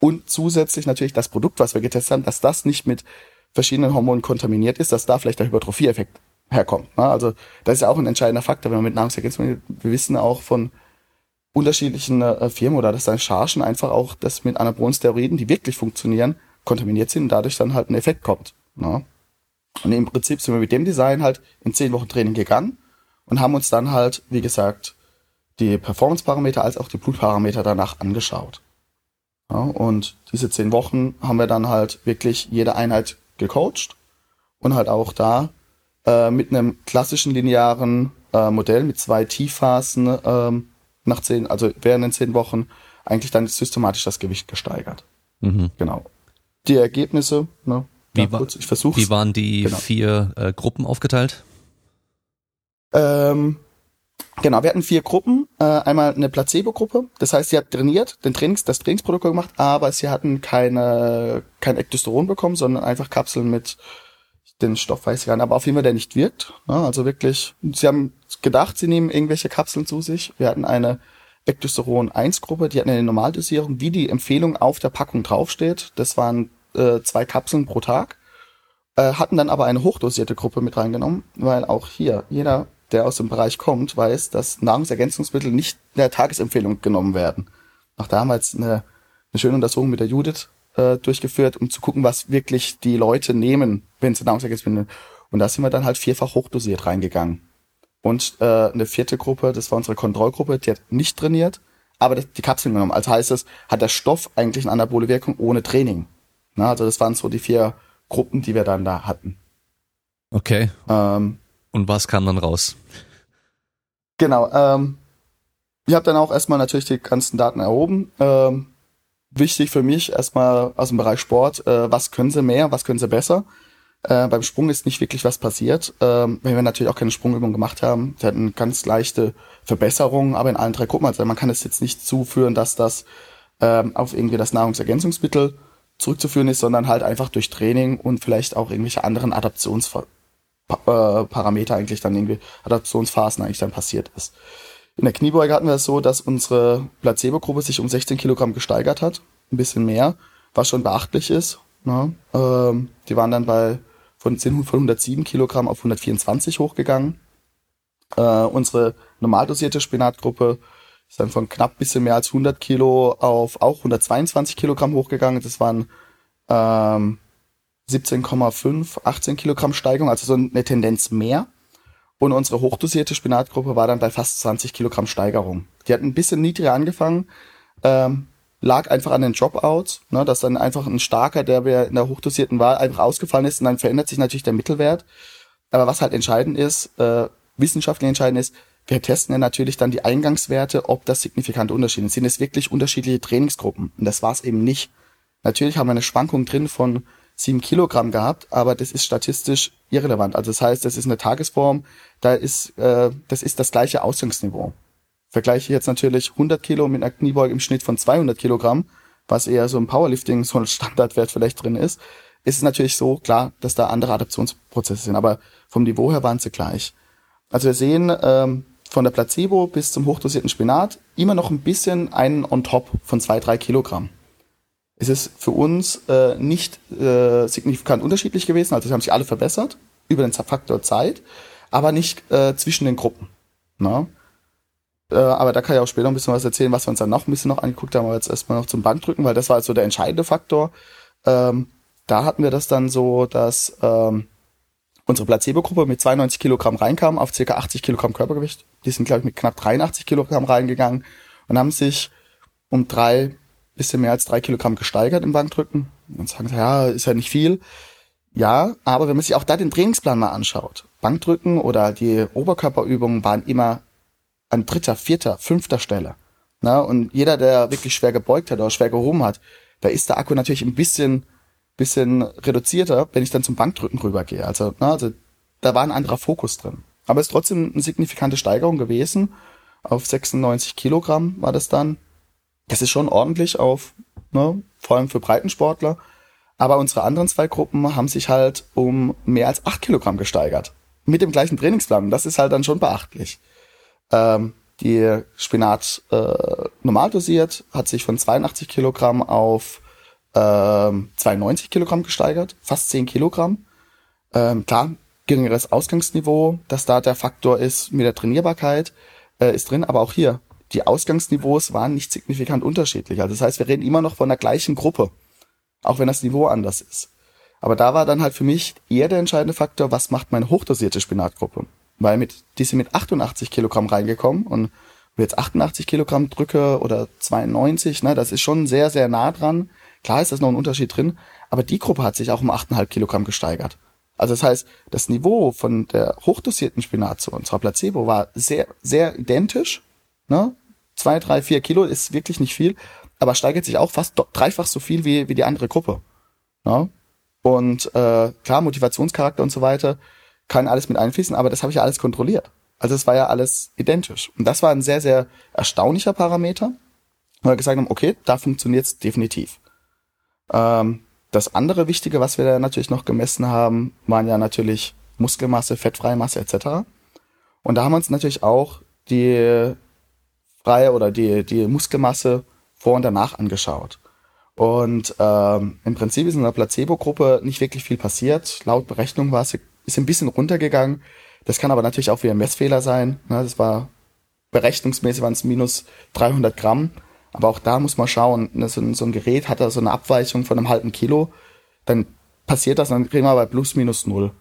Und zusätzlich natürlich das Produkt, was wir getestet haben, dass das nicht mit verschiedenen Hormonen kontaminiert ist, dass da vielleicht der Hypertrophie-Effekt herkommt. Ne? Also das ist ja auch ein entscheidender Faktor, wenn man mit Nahrungsergänzungsmitteln, wir wissen auch von unterschiedlichen äh, Firmen oder dass dann Chargen einfach auch das mit anabolen Steroiden, die wirklich funktionieren, kontaminiert sind und dadurch dann halt ein Effekt kommt. Ne? Und im Prinzip sind wir mit dem Design halt in zehn Wochen Training gegangen und haben uns dann halt, wie gesagt, die Performance-Parameter als auch die Blutparameter danach angeschaut. Ja, und diese zehn Wochen haben wir dann halt wirklich jede Einheit gecoacht und halt auch da äh, mit einem klassischen linearen äh, Modell mit zwei Tiefphasen ähm, nach zehn, also während den zehn Wochen eigentlich dann systematisch das Gewicht gesteigert. Mhm. Genau. Die Ergebnisse, ne, wie, war, kurz, ich versuch's. wie waren die genau. vier äh, Gruppen aufgeteilt? Ähm, Genau, wir hatten vier Gruppen. Äh, einmal eine Placebo-Gruppe, das heißt, sie hat trainiert, den Trainings, das Trainingsprotokoll gemacht, aber sie hatten keine, kein Ektosteron bekommen, sondern einfach Kapseln mit den Stoff weiß ich gar nicht, aber auf jeden Fall der nicht wirkt. Ja, also wirklich, sie haben gedacht, sie nehmen irgendwelche Kapseln zu sich. Wir hatten eine Ektosteron-1-Gruppe, die hatten eine Normaldosierung, wie die Empfehlung auf der Packung draufsteht. Das waren äh, zwei Kapseln pro Tag. Äh, hatten dann aber eine hochdosierte Gruppe mit reingenommen, weil auch hier jeder der aus dem Bereich kommt, weiß, dass Nahrungsergänzungsmittel nicht in der Tagesempfehlung genommen werden. Auch damals eine, eine schöne Untersuchung mit der Judith äh, durchgeführt, um zu gucken, was wirklich die Leute nehmen, wenn sie Nahrungsergänzungsmittel nehmen. Und da sind wir dann halt vierfach hochdosiert reingegangen. Und äh, eine vierte Gruppe, das war unsere Kontrollgruppe, die hat nicht trainiert, aber die Kapseln genommen. Also heißt es, hat der Stoff eigentlich eine anabole Wirkung ohne Training. Na, also das waren so die vier Gruppen, die wir dann da hatten. Okay. Ähm, Und was kam dann raus? Genau. Ähm, ich habe dann auch erstmal natürlich die ganzen Daten erhoben. Ähm, wichtig für mich erstmal aus dem Bereich Sport, äh, was können sie mehr, was können sie besser. Äh, beim Sprung ist nicht wirklich was passiert, ähm, wenn wir natürlich auch keine Sprungübung gemacht haben. Sie hatten ganz leichte Verbesserungen, aber in allen drei Gruppen. Also man kann es jetzt nicht zuführen, dass das ähm, auf irgendwie das Nahrungsergänzungsmittel zurückzuführen ist, sondern halt einfach durch Training und vielleicht auch irgendwelche anderen Adaptionsparameter äh, eigentlich dann irgendwie, Adaptionsphasen eigentlich dann passiert ist. In der Kniebeuge hatten wir es so, dass unsere Placebo-Gruppe sich um 16 Kilogramm gesteigert hat. Ein bisschen mehr, was schon beachtlich ist. Ne? Ähm, die waren dann bei von, sind von 107 Kilogramm auf 124 hochgegangen. Äh, unsere normal dosierte Spinatgruppe ist dann von knapp bisschen mehr als 100 Kilo auf auch 122 Kilogramm hochgegangen. Das waren ähm, 17,5, 18 Kilogramm Steigung, also so eine Tendenz mehr. Und unsere hochdosierte Spinatgruppe war dann bei fast 20 Kilogramm Steigerung. Die hat ein bisschen niedriger angefangen, ähm, lag einfach an den Dropouts, ne, dass dann einfach ein starker, der wir in der hochdosierten war, einfach ausgefallen ist und dann verändert sich natürlich der Mittelwert. Aber was halt entscheidend ist, äh, wissenschaftlich entscheidend ist, wir testen ja natürlich dann die Eingangswerte, ob das signifikante Unterschiede sind. Sind es wirklich unterschiedliche Trainingsgruppen? Und das war es eben nicht. Natürlich haben wir eine Schwankung drin von sieben Kilogramm gehabt, aber das ist statistisch irrelevant. Also das heißt, das ist eine Tagesform, da ist, äh, das ist das gleiche Ausgangsniveau. Vergleiche jetzt natürlich 100 Kilo mit einer Kniebeuge im Schnitt von 200 Kilogramm, was eher so im Powerlifting so ein Standardwert vielleicht drin ist, ist es natürlich so klar, dass da andere Adaptionsprozesse sind. Aber vom Niveau her waren sie gleich. Also wir sehen ähm, von der Placebo bis zum hochdosierten Spinat immer noch ein bisschen einen on top von zwei, drei Kilogramm ist es für uns äh, nicht äh, signifikant unterschiedlich gewesen. Also sie haben sich alle verbessert über den Faktor Zeit, aber nicht äh, zwischen den Gruppen. Na? Äh, aber da kann ich auch später ein bisschen was erzählen, was wir uns dann noch ein bisschen noch angeguckt haben, aber jetzt erstmal noch zum Bankdrücken, weil das war so der entscheidende Faktor. Ähm, da hatten wir das dann so, dass ähm, unsere Placebo-Gruppe mit 92 Kilogramm reinkam auf ca. 80 Kilogramm Körpergewicht. Die sind, glaube ich, mit knapp 83 Kilogramm reingegangen und haben sich um drei bisschen mehr als drei Kilogramm gesteigert im Bankdrücken. Und sagen sie, ja, ist ja nicht viel. Ja, aber wenn man sich auch da den Trainingsplan mal anschaut, Bankdrücken oder die Oberkörperübungen waren immer an dritter, vierter, fünfter Stelle. Na, und jeder, der wirklich schwer gebeugt hat oder schwer gehoben hat, da ist der Akku natürlich ein bisschen, bisschen reduzierter, wenn ich dann zum Bankdrücken rübergehe. Also, na, also da war ein anderer Fokus drin. Aber es ist trotzdem eine signifikante Steigerung gewesen. Auf 96 Kilogramm war das dann das ist schon ordentlich auf, ne, vor allem für Breitensportler. Aber unsere anderen zwei Gruppen haben sich halt um mehr als acht Kilogramm gesteigert. Mit dem gleichen Trainingsplan. Das ist halt dann schon beachtlich. Ähm, die Spinat äh, normal dosiert hat sich von 82 Kilogramm auf ähm, 92 Kilogramm gesteigert, fast 10 Kilogramm. Ähm, klar, geringeres Ausgangsniveau, dass da der Faktor ist mit der Trainierbarkeit, äh, ist drin, aber auch hier die Ausgangsniveaus waren nicht signifikant unterschiedlich. Also das heißt, wir reden immer noch von der gleichen Gruppe, auch wenn das Niveau anders ist. Aber da war dann halt für mich eher der entscheidende Faktor, was macht meine hochdosierte Spinatgruppe? Weil mit, die sind mit 88 Kilogramm reingekommen und jetzt 88 Kilogramm drücke oder 92, ne, das ist schon sehr, sehr nah dran. Klar ist das noch ein Unterschied drin, aber die Gruppe hat sich auch um 8,5 Kilogramm gesteigert. Also das heißt, das Niveau von der hochdosierten Spinat zu unserer Placebo war sehr, sehr identisch, ne? zwei, drei, vier Kilo ist wirklich nicht viel, aber steigert sich auch fast dreifach so viel wie, wie die andere Gruppe. Ja? Und äh, klar, Motivationscharakter und so weiter kann alles mit einfließen, aber das habe ich ja alles kontrolliert. Also es war ja alles identisch. Und das war ein sehr, sehr erstaunlicher Parameter, wo wir gesagt haben, okay, da funktioniert es definitiv. Ähm, das andere Wichtige, was wir da natürlich noch gemessen haben, waren ja natürlich Muskelmasse, fettfreie Masse etc. Und da haben wir uns natürlich auch die freie oder die, die Muskelmasse vor und danach angeschaut. Und ähm, im Prinzip ist in der Placebo-Gruppe nicht wirklich viel passiert. Laut Berechnung war es ist ein bisschen runtergegangen. Das kann aber natürlich auch wieder ein Messfehler sein. Ne? Das war berechnungsmäßig waren es minus 300 Gramm. Aber auch da muss man schauen. Ne? So, ein, so ein Gerät hat da so eine Abweichung von einem halben Kilo. Dann passiert das, dann kriegen wir bei plus minus null.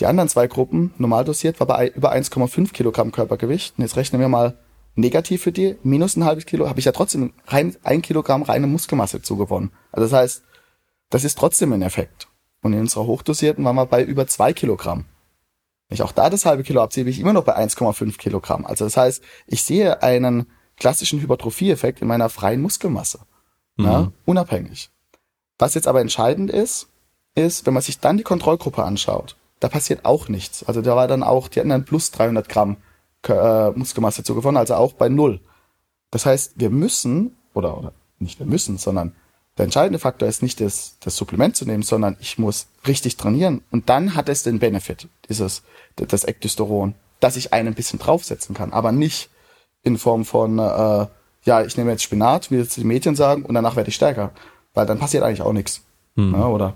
Die anderen zwei Gruppen, normal dosiert, war bei über 1,5 Kilogramm Körpergewicht. Und jetzt rechnen wir mal negativ für die, minus ein halbes Kilo, habe ich ja trotzdem rein, ein Kilogramm reine Muskelmasse zugewonnen. Also das heißt, das ist trotzdem ein Effekt. Und in unserer hochdosierten waren wir bei über zwei Kilogramm. Wenn ich auch da das halbe Kilo abziehe, bin ich immer noch bei 1,5 Kilogramm. Also das heißt, ich sehe einen klassischen Hypertrophie-Effekt in meiner freien Muskelmasse. Mhm. Ja, unabhängig. Was jetzt aber entscheidend ist, ist, wenn man sich dann die Kontrollgruppe anschaut, da passiert auch nichts. Also da war dann auch, die hatten dann plus 300 Gramm äh, Muskelmasse zugewonnen, also auch bei null. Das heißt, wir müssen, oder, oder nicht wir müssen, sondern der entscheidende Faktor ist nicht das, das Supplement zu nehmen, sondern ich muss richtig trainieren. Und dann hat es den Benefit, dieses, das Ektosteron, dass ich einen ein bisschen draufsetzen kann, aber nicht in Form von, äh, ja, ich nehme jetzt Spinat, wie jetzt die Mädchen sagen, und danach werde ich stärker. Weil dann passiert eigentlich auch nichts. Hm. Ja, oder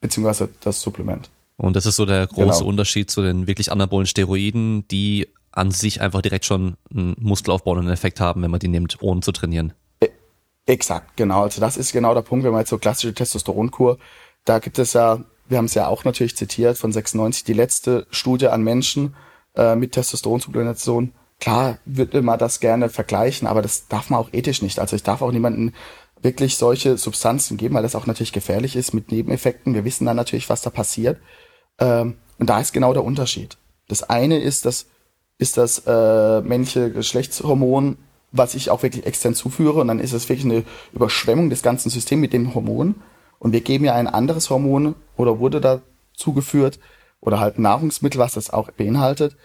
beziehungsweise das Supplement. Und das ist so der große genau. Unterschied zu den wirklich anabolen Steroiden, die an sich einfach direkt schon einen muskelaufbauenden Effekt haben, wenn man die nimmt, ohne zu trainieren. Exakt, genau. Also das ist genau der Punkt, wenn man jetzt so klassische Testosteronkur, da gibt es ja, wir haben es ja auch natürlich zitiert von 96, die letzte Studie an Menschen äh, mit Testosteronsupplementation. Klar würde man das gerne vergleichen, aber das darf man auch ethisch nicht. Also ich darf auch niemanden wirklich solche Substanzen geben, weil das auch natürlich gefährlich ist mit Nebeneffekten. Wir wissen dann natürlich, was da passiert. Ähm, und da ist genau der Unterschied. Das eine ist das, ist das äh, männliche Geschlechtshormon, was ich auch wirklich extern zuführe. Und dann ist es wirklich eine Überschwemmung des ganzen Systems mit dem Hormon. Und wir geben ja ein anderes Hormon oder wurde da zugeführt oder halt Nahrungsmittel, was das auch beinhaltet,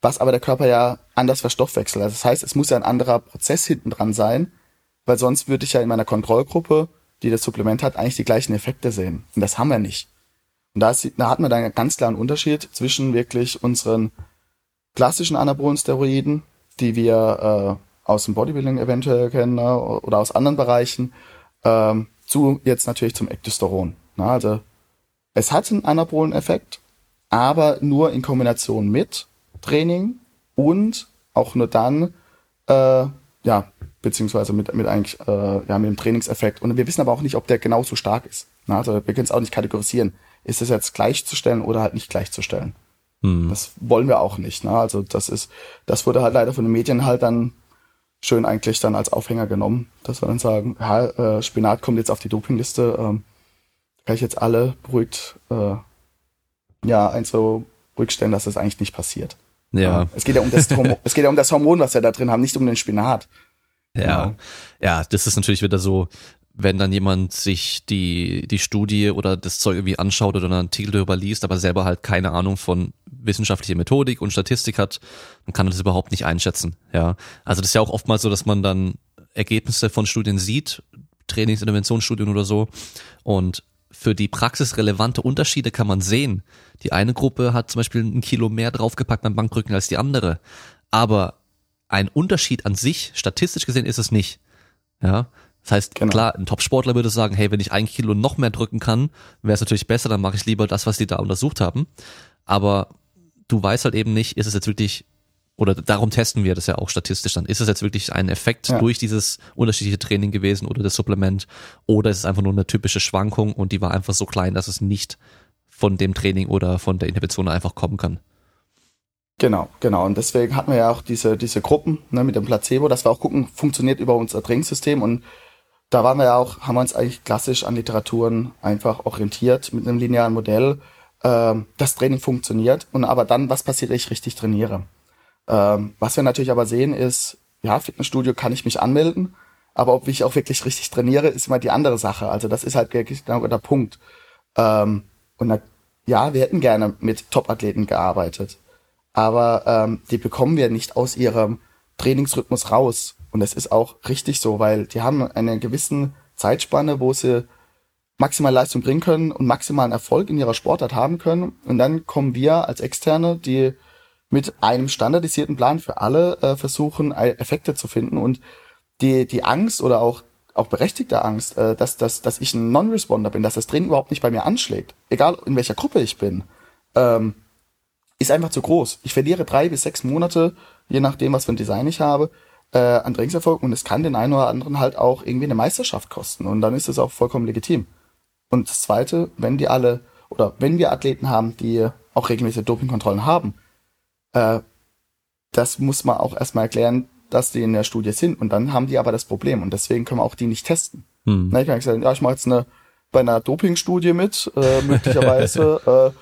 was aber der Körper ja anders verstoffwechselt. Also das heißt, es muss ja ein anderer Prozess hinten dran sein, weil sonst würde ich ja in meiner Kontrollgruppe, die das Supplement hat, eigentlich die gleichen Effekte sehen. Und das haben wir nicht. Und da, ist, da hat man dann einen ganz klaren Unterschied zwischen wirklich unseren klassischen anabolen Steroiden, die wir äh, aus dem Bodybuilding eventuell kennen ne, oder aus anderen Bereichen, ähm, zu jetzt natürlich zum Ektosteron. Na, also es hat einen anabolen Effekt, aber nur in Kombination mit Training und auch nur dann, äh, ja, beziehungsweise mit, mit eigentlich, äh, ja, mit dem Trainingseffekt. Und wir wissen aber auch nicht, ob der genauso stark ist. Na, also wir können es auch nicht kategorisieren. Ist es jetzt gleichzustellen oder halt nicht gleichzustellen? Hm. Das wollen wir auch nicht. Ne? Also das ist, das wurde halt leider von den Medien halt dann schön eigentlich dann als Aufhänger genommen, dass wir dann sagen, ja, äh, Spinat kommt jetzt auf die Dopingliste, ähm, kann ich jetzt alle beruhigt, äh, ja, eins so ruhig stellen, dass das eigentlich nicht passiert. Ja. Es geht ja um das Hormon, es geht ja um das Hormon, was wir da drin haben, nicht um den Spinat. Ja, genau. ja, das ist natürlich wieder so, wenn dann jemand sich die, die Studie oder das Zeug irgendwie anschaut oder einen Artikel darüber liest, aber selber halt keine Ahnung von wissenschaftlicher Methodik und Statistik hat, dann kann er das überhaupt nicht einschätzen. Ja, also das ist ja auch oftmals so, dass man dann Ergebnisse von Studien sieht, Trainingsinterventionsstudien oder so und für die praxisrelevante Unterschiede kann man sehen. Die eine Gruppe hat zum Beispiel ein Kilo mehr draufgepackt beim Bankdrücken als die andere. Aber ein Unterschied an sich, statistisch gesehen, ist es nicht. Ja. Das heißt, genau. klar, ein Top-Sportler würde sagen, hey, wenn ich ein Kilo noch mehr drücken kann, wäre es natürlich besser, dann mache ich lieber das, was die da untersucht haben. Aber du weißt halt eben nicht, ist es jetzt wirklich, oder darum testen wir das ja auch statistisch dann, ist es jetzt wirklich ein Effekt ja. durch dieses unterschiedliche Training gewesen oder das Supplement, oder ist es einfach nur eine typische Schwankung und die war einfach so klein, dass es nicht von dem Training oder von der Intervention einfach kommen kann. Genau, genau. Und deswegen hatten wir ja auch diese, diese Gruppen ne, mit dem Placebo, dass wir auch gucken, funktioniert über unser Trainingssystem. Und da waren wir ja auch, haben wir uns eigentlich klassisch an Literaturen einfach orientiert mit einem linearen Modell. Ähm, das Training funktioniert. Und aber dann, was passiert, wenn ich richtig trainiere? Ähm, was wir natürlich aber sehen ist, ja, Fitnessstudio kann ich mich anmelden, aber ob ich auch wirklich richtig trainiere, ist immer die andere Sache. Also das ist halt genau der Punkt. Ähm, und da, ja, wir hätten gerne mit Top-Athleten gearbeitet aber ähm, die bekommen wir nicht aus ihrem Trainingsrhythmus raus. Und das ist auch richtig so, weil die haben eine gewissen Zeitspanne, wo sie maximal Leistung bringen können und maximalen Erfolg in ihrer Sportart haben können. Und dann kommen wir als Externe, die mit einem standardisierten Plan für alle äh, versuchen, Effekte zu finden. Und die, die Angst oder auch, auch berechtigte Angst, äh, dass, dass, dass ich ein Non-Responder bin, dass das Training überhaupt nicht bei mir anschlägt, egal in welcher Gruppe ich bin, ähm, ist einfach zu groß. Ich verliere drei bis sechs Monate, je nachdem, was für ein Design ich habe, äh, an Trainingserfolg und es kann den einen oder anderen halt auch irgendwie eine Meisterschaft kosten und dann ist es auch vollkommen legitim. Und das Zweite, wenn die alle oder wenn wir Athleten haben, die auch regelmäßige Dopingkontrollen haben, äh, das muss man auch erstmal erklären, dass die in der Studie sind. Und dann haben die aber das Problem. Und deswegen können wir auch die nicht testen. Hm. Na, ich kann sagen, ja, ich mache jetzt eine, bei einer Dopingstudie mit, äh, möglicherweise, äh,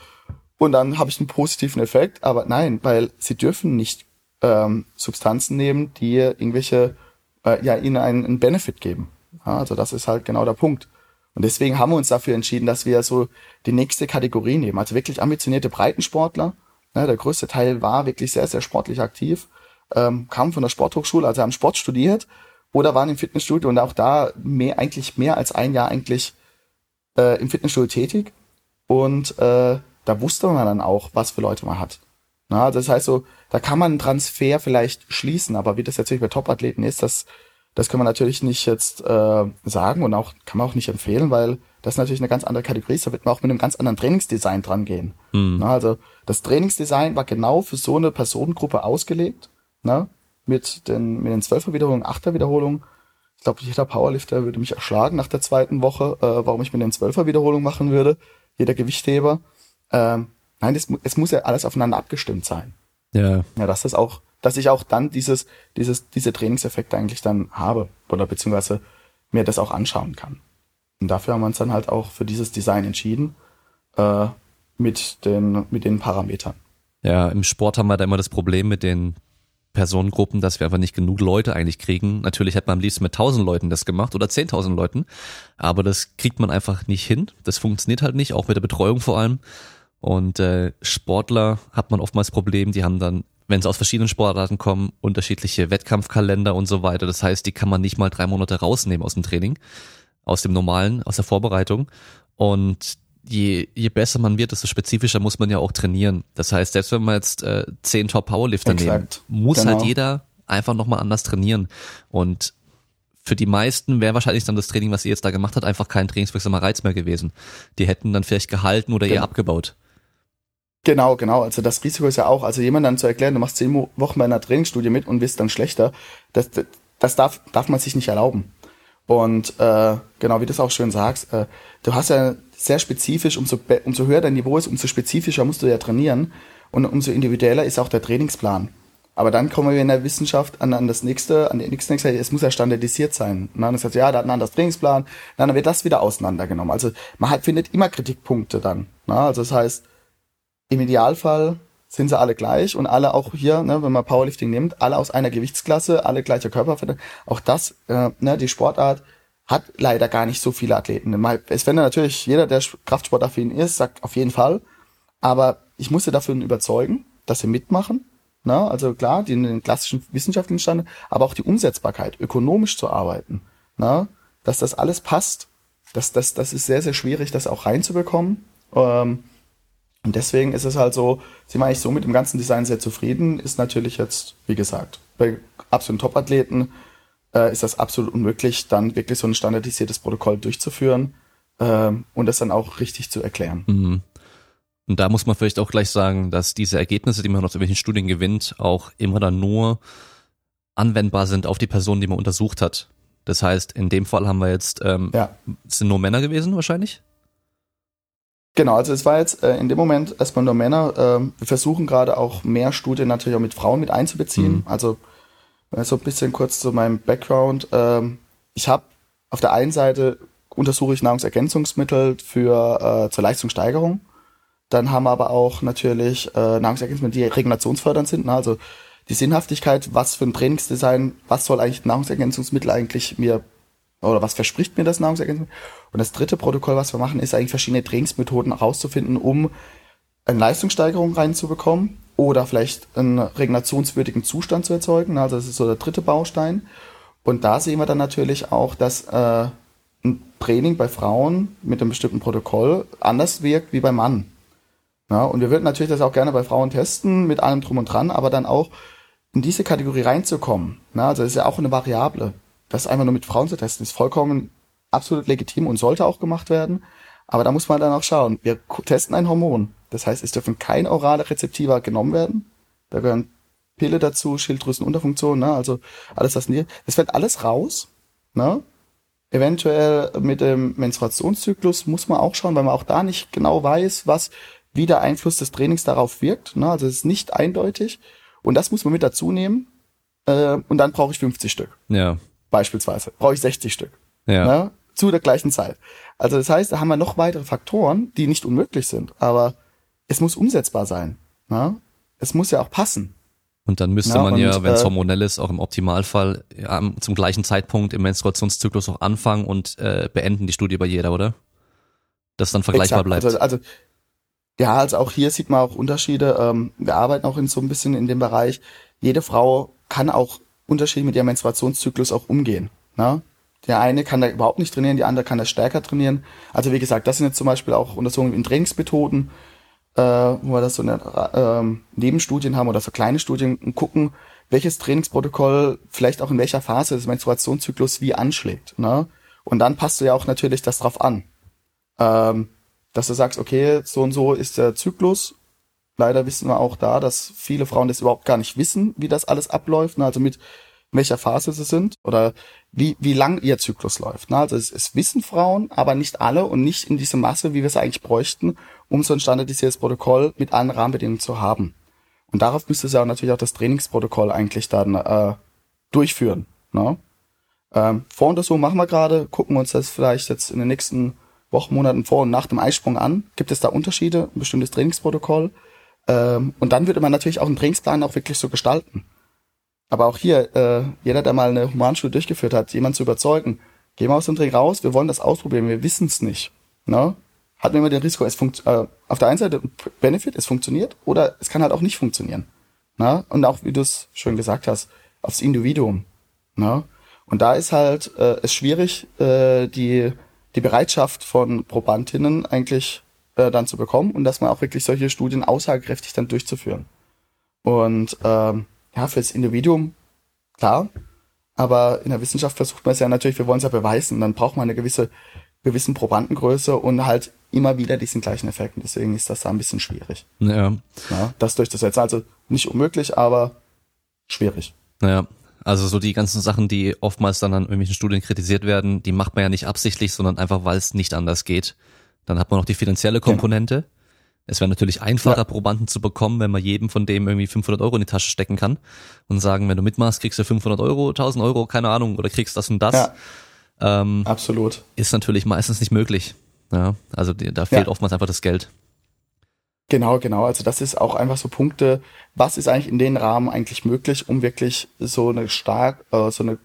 und dann habe ich einen positiven Effekt. Aber nein, weil sie dürfen nicht ähm, Substanzen nehmen, die irgendwelche, äh, ja, ihnen einen, einen Benefit geben. Ja, also das ist halt genau der Punkt. Und deswegen haben wir uns dafür entschieden, dass wir so die nächste Kategorie nehmen. Also wirklich ambitionierte Breitensportler. Ja, der größte Teil war wirklich sehr, sehr sportlich aktiv, ähm, kam von der Sporthochschule, also haben Sport studiert oder waren im Fitnessstudio und auch da mehr, eigentlich mehr als ein Jahr eigentlich äh, im Fitnessstudio tätig. Und äh, da wusste man dann auch, was für Leute man hat. Na, das heißt so, da kann man einen Transfer vielleicht schließen, aber wie das natürlich bei Topathleten ist, das das kann man natürlich nicht jetzt äh, sagen und auch kann man auch nicht empfehlen, weil das natürlich eine ganz andere Kategorie ist. Da wird man auch mit einem ganz anderen Trainingsdesign dran gehen. Mhm. Na, also das Trainingsdesign war genau für so eine Personengruppe ausgelegt. Ne? Mit den mit den zwölfer Wiederholungen, achter Wiederholungen. Ich glaube, jeder Powerlifter würde mich erschlagen nach der zweiten Woche, äh, warum ich mit den zwölfer Wiederholungen machen würde. Jeder Gewichtheber. Ähm, nein, es, es muss ja alles aufeinander abgestimmt sein. Ja. Ja, dass das auch dass ich auch dann dieses, dieses, diese Trainingseffekte eigentlich dann habe oder beziehungsweise mir das auch anschauen kann. Und dafür haben wir uns dann halt auch für dieses Design entschieden, äh, mit den, mit den Parametern. Ja, im Sport haben wir da immer das Problem mit den Personengruppen, dass wir einfach nicht genug Leute eigentlich kriegen. Natürlich hätte man am liebsten mit 1000 Leuten das gemacht oder 10.000 Leuten, aber das kriegt man einfach nicht hin. Das funktioniert halt nicht, auch mit der Betreuung vor allem. Und äh, Sportler hat man oftmals Problem, die haben dann wenn sie aus verschiedenen Sportarten kommen, unterschiedliche Wettkampfkalender und so weiter. Das heißt, die kann man nicht mal drei Monate rausnehmen aus dem Training, aus dem normalen, aus der Vorbereitung. Und je, je besser man wird, desto spezifischer muss man ja auch trainieren. Das heißt, selbst wenn man jetzt äh, zehn Top Powerlifter Exakt. nehmen, muss halt genau. halt jeder einfach nochmal anders trainieren. Und für die meisten wäre wahrscheinlich dann das Training, was ihr jetzt da gemacht hat, einfach kein trainingswirksamer Reiz mehr gewesen. Die hätten dann vielleicht gehalten oder genau. eher abgebaut. Genau, genau. Also das Risiko ist ja auch, also jemand dann zu erklären, du machst zehn Wochen bei einer Trainingsstudie mit und wirst dann schlechter, das, das, darf, darf man sich nicht erlauben. Und äh, genau, wie du es auch schön sagst, äh, du hast ja sehr spezifisch, umso, umso höher dein Niveau ist, umso spezifischer musst du ja trainieren und umso individueller ist auch der Trainingsplan. Aber dann kommen wir in der Wissenschaft an, an das nächste, an die nächste, es muss ja standardisiert sein. Und dann ist das, ja, da hat ein anderes Trainingsplan, dann wird das wieder auseinandergenommen. Also man hat, findet immer Kritikpunkte dann. Na? Also das heißt, im Idealfall sind sie alle gleich und alle auch hier, ne, wenn man Powerlifting nimmt, alle aus einer Gewichtsklasse, alle gleicher Körperfette. Auch das, äh, ne, die Sportart hat leider gar nicht so viele Athleten. Es wenn natürlich jeder, der Kraftsportaffin ist, sagt auf jeden Fall, aber ich musste dafür überzeugen, dass sie mitmachen. Ne? Also klar, die in den klassischen wissenschaftlichen Stand, aber auch die Umsetzbarkeit, ökonomisch zu arbeiten, ne? dass das alles passt. Das, das, das ist sehr, sehr schwierig, das auch reinzubekommen. Ähm, und deswegen ist es halt so, sind wir eigentlich so mit dem ganzen Design sehr zufrieden, ist natürlich jetzt, wie gesagt, bei absoluten Top-Athleten äh, ist das absolut unmöglich, dann wirklich so ein standardisiertes Protokoll durchzuführen äh, und das dann auch richtig zu erklären. Mhm. Und da muss man vielleicht auch gleich sagen, dass diese Ergebnisse, die man aus irgendwelchen Studien gewinnt, auch immer dann nur anwendbar sind auf die Person, die man untersucht hat. Das heißt, in dem Fall haben wir jetzt, ähm, ja. sind nur Männer gewesen wahrscheinlich? Genau, also es war jetzt äh, in dem Moment erstmal nur Männer. Ähm, wir versuchen gerade auch mehr Studien natürlich auch mit Frauen mit einzubeziehen. Mhm. Also äh, so ein bisschen kurz zu meinem Background. Ähm, ich habe auf der einen Seite untersuche ich Nahrungsergänzungsmittel für äh, zur Leistungssteigerung. Dann haben wir aber auch natürlich äh, Nahrungsergänzungsmittel, die regenerationsfördernd sind. Ne? Also die Sinnhaftigkeit, was für ein Trainingsdesign, was soll eigentlich Nahrungsergänzungsmittel eigentlich mir oder was verspricht mir das Nahrungsergänzungsmittel? Und das dritte Protokoll, was wir machen, ist eigentlich verschiedene Trainingsmethoden herauszufinden, um eine Leistungssteigerung reinzubekommen oder vielleicht einen regenerationswürdigen Zustand zu erzeugen. Also das ist so der dritte Baustein. Und da sehen wir dann natürlich auch, dass äh, ein Training bei Frauen mit einem bestimmten Protokoll anders wirkt wie beim Mann. Ja, und wir würden natürlich das auch gerne bei Frauen testen, mit allem drum und dran, aber dann auch in diese Kategorie reinzukommen. Ja, also das ist ja auch eine Variable. Das einfach nur mit Frauen zu testen, ist vollkommen absolut legitim und sollte auch gemacht werden. Aber da muss man dann auch schauen. Wir testen ein Hormon. Das heißt, es dürfen kein orale Rezeptiva genommen werden. Da gehören Pille dazu, Schilddrüsenunterfunktion, ne? also alles das nie. Das fällt alles raus. Ne? Eventuell mit dem Menstruationszyklus muss man auch schauen, weil man auch da nicht genau weiß, was wie der Einfluss des Trainings darauf wirkt. Ne? Also es ist nicht eindeutig. Und das muss man mit dazu nehmen. Äh, und dann brauche ich 50 Stück. Ja. Beispielsweise. Brauche ich 60 Stück. Ja. Ne? Zu der gleichen Zeit. Also das heißt, da haben wir noch weitere Faktoren, die nicht unmöglich sind. Aber es muss umsetzbar sein. Ne? Es muss ja auch passen. Und dann müsste Ja, man ja, wenn es äh, hormonell ist, auch im Optimalfall ja, zum gleichen Zeitpunkt im Menstruationszyklus auch anfangen und äh, beenden die Studie bei jeder, oder? Das dann vergleichbar Exakt. bleibt. Also, also ja, also auch hier sieht man auch Unterschiede. Ähm, wir arbeiten auch in so ein bisschen in dem Bereich. Jede Frau kann auch Unterschiede mit ihrem Menstruationszyklus auch umgehen. Ne? Der eine kann da überhaupt nicht trainieren, die andere kann da stärker trainieren. Also wie gesagt, das sind jetzt zum Beispiel auch Untersuchungen in Trainingsmethoden, äh, wo wir das so eine, ähm, Nebenstudien haben oder so kleine Studien und gucken, welches Trainingsprotokoll vielleicht auch in welcher Phase des Menstruationszyklus wie anschlägt. Ne? Und dann passt du ja auch natürlich das drauf an. Ähm, dass du sagst, okay, so und so ist der Zyklus. Leider wissen wir auch da, dass viele Frauen das überhaupt gar nicht wissen, wie das alles abläuft, ne? also mit welcher Phase sie sind oder wie, wie lang ihr Zyklus läuft. Ne? Also es, es wissen Frauen, aber nicht alle und nicht in dieser Masse, wie wir es eigentlich bräuchten, um so ein standardisiertes Protokoll mit allen Rahmenbedingungen zu haben. Und darauf müsste sie auch natürlich auch das Trainingsprotokoll eigentlich dann äh, durchführen. Ne? Ähm, Voruntersuchung machen wir gerade, gucken uns das vielleicht jetzt in den nächsten Wochen, Monaten vor und nach dem Eisprung an. Gibt es da Unterschiede, ein bestimmtes Trainingsprotokoll? Ähm, und dann würde man natürlich auch einen Trainingsplan auch wirklich so gestalten. Aber auch hier, äh, jeder, der mal eine Humanschule durchgeführt hat, jemand zu überzeugen, gehen wir aus dem Training raus, wir wollen das ausprobieren, wir wissen es nicht. Ne? Hat man immer den Risiko, es funkt, äh, auf der einen Seite Benefit, es funktioniert, oder es kann halt auch nicht funktionieren. Ne? Und auch, wie du es schon gesagt hast, aufs Individuum. Ne? Und da ist halt äh, es schwierig, äh, die, die Bereitschaft von Probandinnen eigentlich äh, dann zu bekommen und dass man auch wirklich solche Studien aussagekräftig dann durchzuführen. Und ähm, ja, fürs Individuum, klar, aber in der Wissenschaft versucht man es ja natürlich, wir wollen es ja beweisen, dann braucht man eine gewisse gewissen Probandengröße und halt immer wieder diesen gleichen Effekt. Und deswegen ist das da ein bisschen schwierig. Ja. Ja, das durchzusetzen. Also nicht unmöglich, aber schwierig. Naja, also so die ganzen Sachen, die oftmals dann an irgendwelchen Studien kritisiert werden, die macht man ja nicht absichtlich, sondern einfach, weil es nicht anders geht. Dann hat man noch die finanzielle Komponente. Es wäre natürlich einfacher, Ja. Probanden zu bekommen, wenn man jedem von dem irgendwie 500 Euro in die Tasche stecken kann und sagen, wenn du mitmachst, kriegst du 500 Euro, 1000 Euro, keine Ahnung, oder kriegst das und das. Ja, Ähm, absolut. ist natürlich meistens nicht möglich. Ja, also da fehlt Ja. oftmals einfach das Geld. Genau, genau. Also das ist auch einfach so Punkte, was ist eigentlich in den Rahmen eigentlich möglich, um wirklich so eine stark, äh, so eine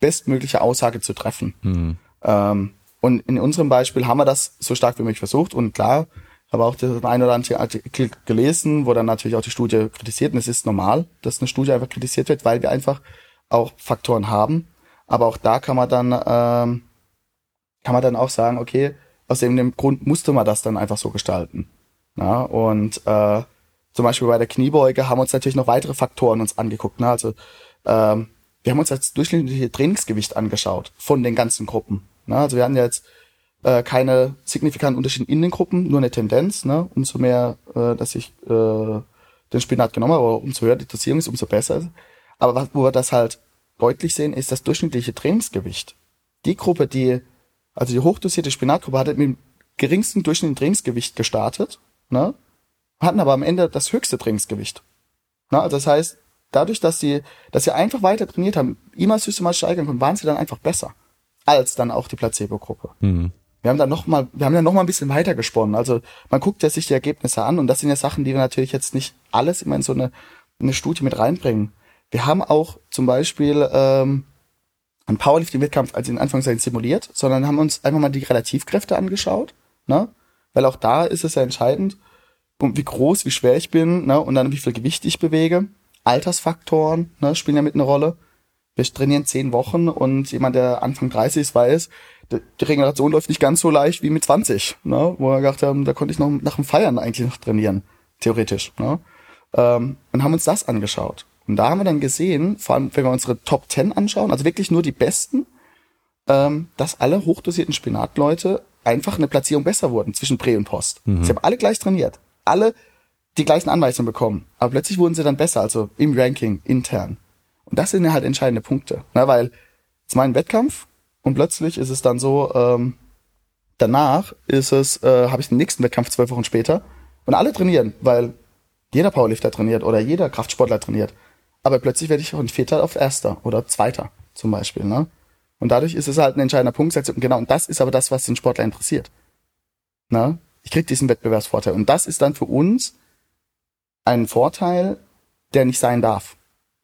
bestmögliche Aussage zu treffen. Hm. Ähm, und in unserem Beispiel haben wir das so stark wie möglich versucht und klar, habe auch den ein oder anderen Artikel gelesen, wo dann natürlich auch die Studie kritisiert und es ist normal, dass eine Studie einfach kritisiert wird, weil wir einfach auch Faktoren haben. Aber auch da kann man dann ähm, kann man dann auch sagen, okay, aus dem, Grund musste man das dann einfach so gestalten. Ja, und äh, zum Beispiel bei der Kniebeuge haben wir uns natürlich noch weitere Faktoren uns angeguckt. Ne? Also ähm, wir haben uns das durchschnittliche Trainingsgewicht angeschaut von den ganzen Gruppen. Ne? Also wir hatten ja jetzt äh, keine signifikanten Unterschiede in den Gruppen, nur eine Tendenz. Ne? Umso mehr, äh, dass ich äh, den Spinat genommen habe, umso höher die Dosierung ist, umso besser. Aber was, wo wir das halt deutlich sehen, ist das durchschnittliche Trainingsgewicht. Die Gruppe, die, also die hochdosierte Spinatgruppe, hatte mit dem geringsten durchschnittlichen Trainingsgewicht gestartet, ne? hatten aber am Ende das höchste Trainingsgewicht. Ne? Also das heißt, dadurch, dass sie, dass sie einfach weiter trainiert haben, immer systematisch steigern konnten, waren sie dann einfach besser als dann auch die Placebo-Gruppe. Hm. Wir haben dann noch mal, wir haben dann noch mal ein bisschen weiter gesponnen. Also man guckt ja sich die Ergebnisse an und das sind ja Sachen, die wir natürlich jetzt nicht alles immer in so eine, eine Studie mit reinbringen. Wir haben auch zum Beispiel ähm, einen Powerlifting-Wettkampf als in Anführungszeichen simuliert, sondern haben uns einfach mal die Relativkräfte angeschaut, ne? Weil auch da ist es ja entscheidend, um wie groß, wie schwer ich bin, ne? Und dann wie viel Gewicht ich bewege. Altersfaktoren, ne, spielen ja mit eine Rolle. Wir trainieren zehn Wochen und jemand, der Anfang 30 ist, weiß, die Regeneration läuft nicht ganz so leicht wie mit 20, ne? wo wir gedacht haben, da konnte ich noch nach dem Feiern eigentlich noch trainieren, theoretisch. Ne? Ähm, und haben uns das angeschaut. Und da haben wir dann gesehen, vor allem wenn wir unsere Top 10 anschauen, also wirklich nur die besten, ähm, dass alle hochdosierten Spinatleute einfach eine Platzierung besser wurden zwischen Prä und Post. Sie haben alle gleich trainiert, alle die gleichen Anweisungen bekommen, aber plötzlich wurden sie dann besser, also im Ranking, intern. Und das sind ja halt entscheidende Punkte, ne? weil es war ein Wettkampf und plötzlich ist es dann so, ähm, danach ist es, äh, habe ich den nächsten Wettkampf zwölf Wochen später, Und alle trainieren, weil jeder Powerlifter trainiert oder jeder Kraftsportler trainiert. Aber plötzlich werde ich von Vierter auf Erster oder Zweiter zum Beispiel. Ne? Und dadurch ist es halt ein entscheidender Punkt. Genau, und das ist aber das, was den Sportler interessiert. Ne? Ich krieg diesen Wettbewerbsvorteil. Und das ist dann für uns ein Vorteil, der nicht sein darf.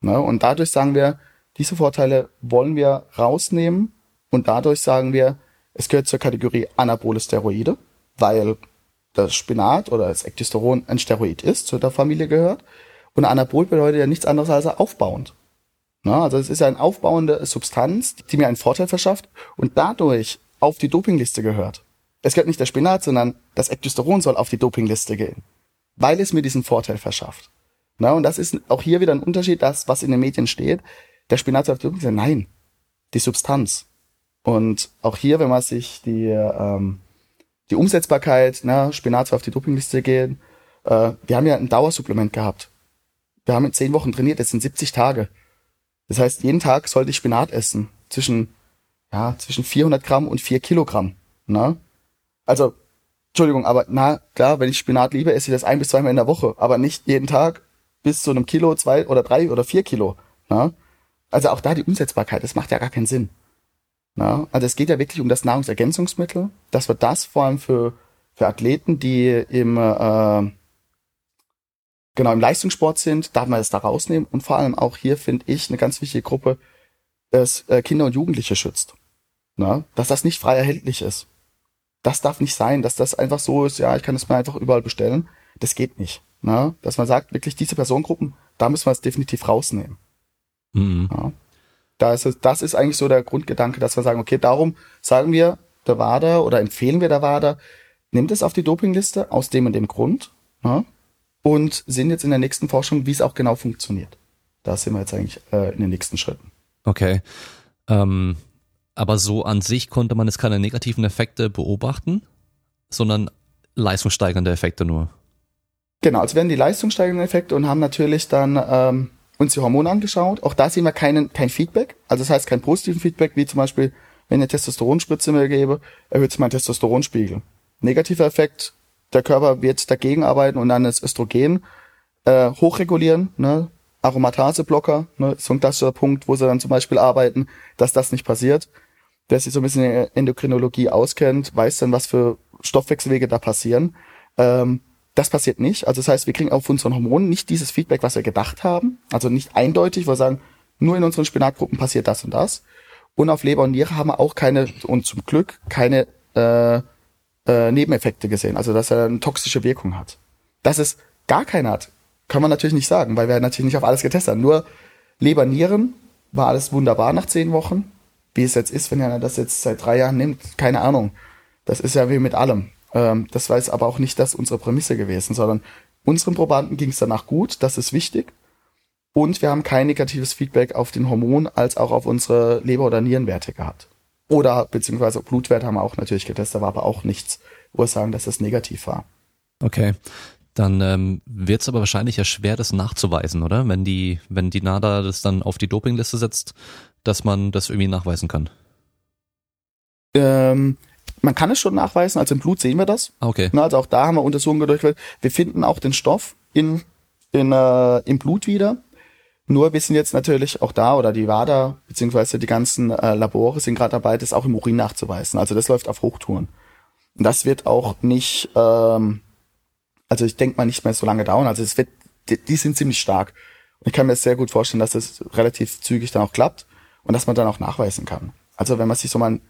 Ne? Und dadurch sagen wir, diese Vorteile wollen wir rausnehmen und dadurch sagen wir, es gehört zur Kategorie anabole Steroide, weil das Spinat oder das Ektosteron ein Steroid ist, zu der Familie gehört. Und Anabol bedeutet ja nichts anderes als aufbauend. Na, also es ist eine aufbauende Substanz, die mir einen Vorteil verschafft und dadurch auf die Dopingliste gehört. Es gehört nicht der Spinat, sondern das Ektosteron soll auf die Dopingliste gehen, weil es mir diesen Vorteil verschafft. Na, und das ist auch hier wieder ein Unterschied, das, was in den Medien steht. Der Spinat die Dopingliste, nein, die Substanz. Und auch hier, wenn man sich die, ähm, die Umsetzbarkeit, na, Spinat auf die Dopingliste gehen, äh, wir haben ja ein Dauersupplement gehabt. Wir haben in zehn Wochen trainiert, das sind 70 Tage. Das heißt, jeden Tag sollte ich Spinat essen. Zwischen, ja, zwischen 400 Gramm und 4 Kilogramm. Na? Also, Entschuldigung, aber na, klar, wenn ich Spinat liebe, esse ich das ein bis zweimal in der Woche. Aber nicht jeden Tag bis zu einem Kilo, zwei oder drei oder vier Kilo. Na? Also auch da die Umsetzbarkeit, das macht ja gar keinen Sinn. Na? Also es geht ja wirklich um das Nahrungsergänzungsmittel, dass wir das vor allem für, für Athleten, die im äh, genau im Leistungssport sind, darf man es da rausnehmen. Und vor allem auch hier finde ich eine ganz wichtige Gruppe, es äh, Kinder und Jugendliche schützt. Na? Dass das nicht frei erhältlich ist. Das darf nicht sein, dass das einfach so ist, ja, ich kann es mir einfach überall bestellen. Das geht nicht. Na? Dass man sagt, wirklich diese Personengruppen, da müssen wir es definitiv rausnehmen. Mhm. Ja? Da ist es, das ist eigentlich so der Grundgedanke, dass wir sagen, okay, darum sagen wir der WADA oder empfehlen wir der WADA, nimmt es auf die Dopingliste aus dem und dem Grund. Ja? und sind jetzt in der nächsten Forschung, wie es auch genau funktioniert. Da sind wir jetzt eigentlich äh, in den nächsten Schritten. Okay. Ähm, aber so an sich konnte man jetzt keine negativen Effekte beobachten, sondern leistungssteigernde Effekte nur. Genau, also werden die leistungssteigernden Effekte und haben natürlich dann ähm, uns die Hormone angeschaut. Auch da sehen wir keinen, kein Feedback. Also das heißt kein positiven Feedback, wie zum Beispiel, wenn ich eine Testosteronspritze mir gebe, erhöht sich mein Testosteronspiegel. Negativer Effekt, der Körper wird dagegen arbeiten und dann das Östrogen äh, hochregulieren, ne? Aromataseblocker, ne? so ein klassischer Punkt, wo sie dann zum Beispiel arbeiten, dass das nicht passiert. Wer sich so ein bisschen in der Endokrinologie auskennt, weiß dann, was für Stoffwechselwege da passieren. Ähm, das passiert nicht. Also das heißt, wir kriegen auf unseren Hormonen nicht dieses Feedback, was wir gedacht haben. Also nicht eindeutig, wo wir sagen, nur in unseren Spinatgruppen passiert das und das. Und auf Leber und Niere haben wir auch keine, und zum Glück keine äh, äh, Nebeneffekte gesehen, also dass er eine toxische Wirkung hat. Dass es gar keine hat, kann man natürlich nicht sagen, weil wir natürlich nicht auf alles getestet haben. Nur Leber, Nieren war alles wunderbar nach zehn Wochen. Wie es jetzt ist, wenn er das jetzt seit drei Jahren nimmt, keine Ahnung. Das ist ja wie mit allem. Ähm, das war jetzt aber auch nicht das unsere Prämisse gewesen, sondern unseren Probanden ging es danach gut, das ist wichtig. Und wir haben kein negatives Feedback auf den Hormon als auch auf unsere Leber- oder Nierenwerte gehabt. Oder beziehungsweise Blutwert haben wir auch natürlich getestet, war aber auch nichts, wo wir sagen, dass das negativ war. Okay. Dann ähm, wird es aber wahrscheinlich ja schwer, das nachzuweisen, oder? Wenn die, wenn die NADA das dann auf die Dopingliste setzt, dass man das irgendwie nachweisen kann. Ähm, man kann es schon nachweisen, also im Blut sehen wir das. Ah, okay. also auch da haben wir Untersuchungen durchgeführt. Wir finden auch den Stoff in, in, äh, im Blut wieder. Nur wir sind jetzt natürlich auch da oder die WADA beziehungsweise die ganzen äh, Labore sind gerade dabei, das auch im Urin nachzuweisen. Also das läuft auf Hochtouren. Und das wird auch nicht, ähm, also ich denke mal nicht mehr so lange dauern. Also es wird, die, die sind ziemlich stark. Und ich kann mir sehr gut vorstellen, dass das relativ zügig dann auch klappt und dass man dann auch nachweisen kann. Also wenn man sich so mal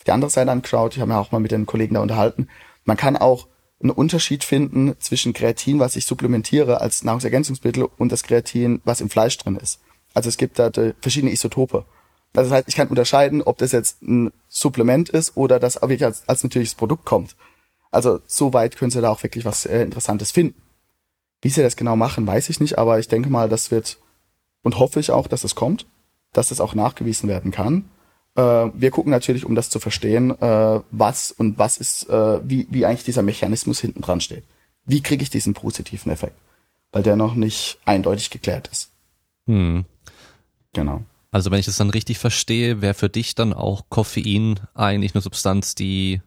auf die andere Seite anschaut, ich habe mir auch mal mit den Kollegen da unterhalten, man kann auch einen Unterschied finden zwischen Kreatin, was ich supplementiere als Nahrungsergänzungsmittel und das Kreatin, was im Fleisch drin ist. Also es gibt da verschiedene Isotope. Das heißt, ich kann unterscheiden, ob das jetzt ein Supplement ist oder das wirklich als, als natürliches Produkt kommt. Also so weit können Sie da auch wirklich was äh, Interessantes finden. Wie Sie das genau machen, weiß ich nicht, aber ich denke mal, das wird und hoffe ich auch, dass es kommt, dass es auch nachgewiesen werden kann. Äh, wir gucken natürlich, um das zu verstehen, äh, was und was ist, äh, wie, wie eigentlich dieser Mechanismus hinten dran steht. Wie kriege ich diesen positiven Effekt? Weil der noch nicht eindeutig geklärt ist. Hm. Genau. Also wenn ich das dann richtig verstehe, wäre für dich dann auch Koffein eigentlich eine Substanz, die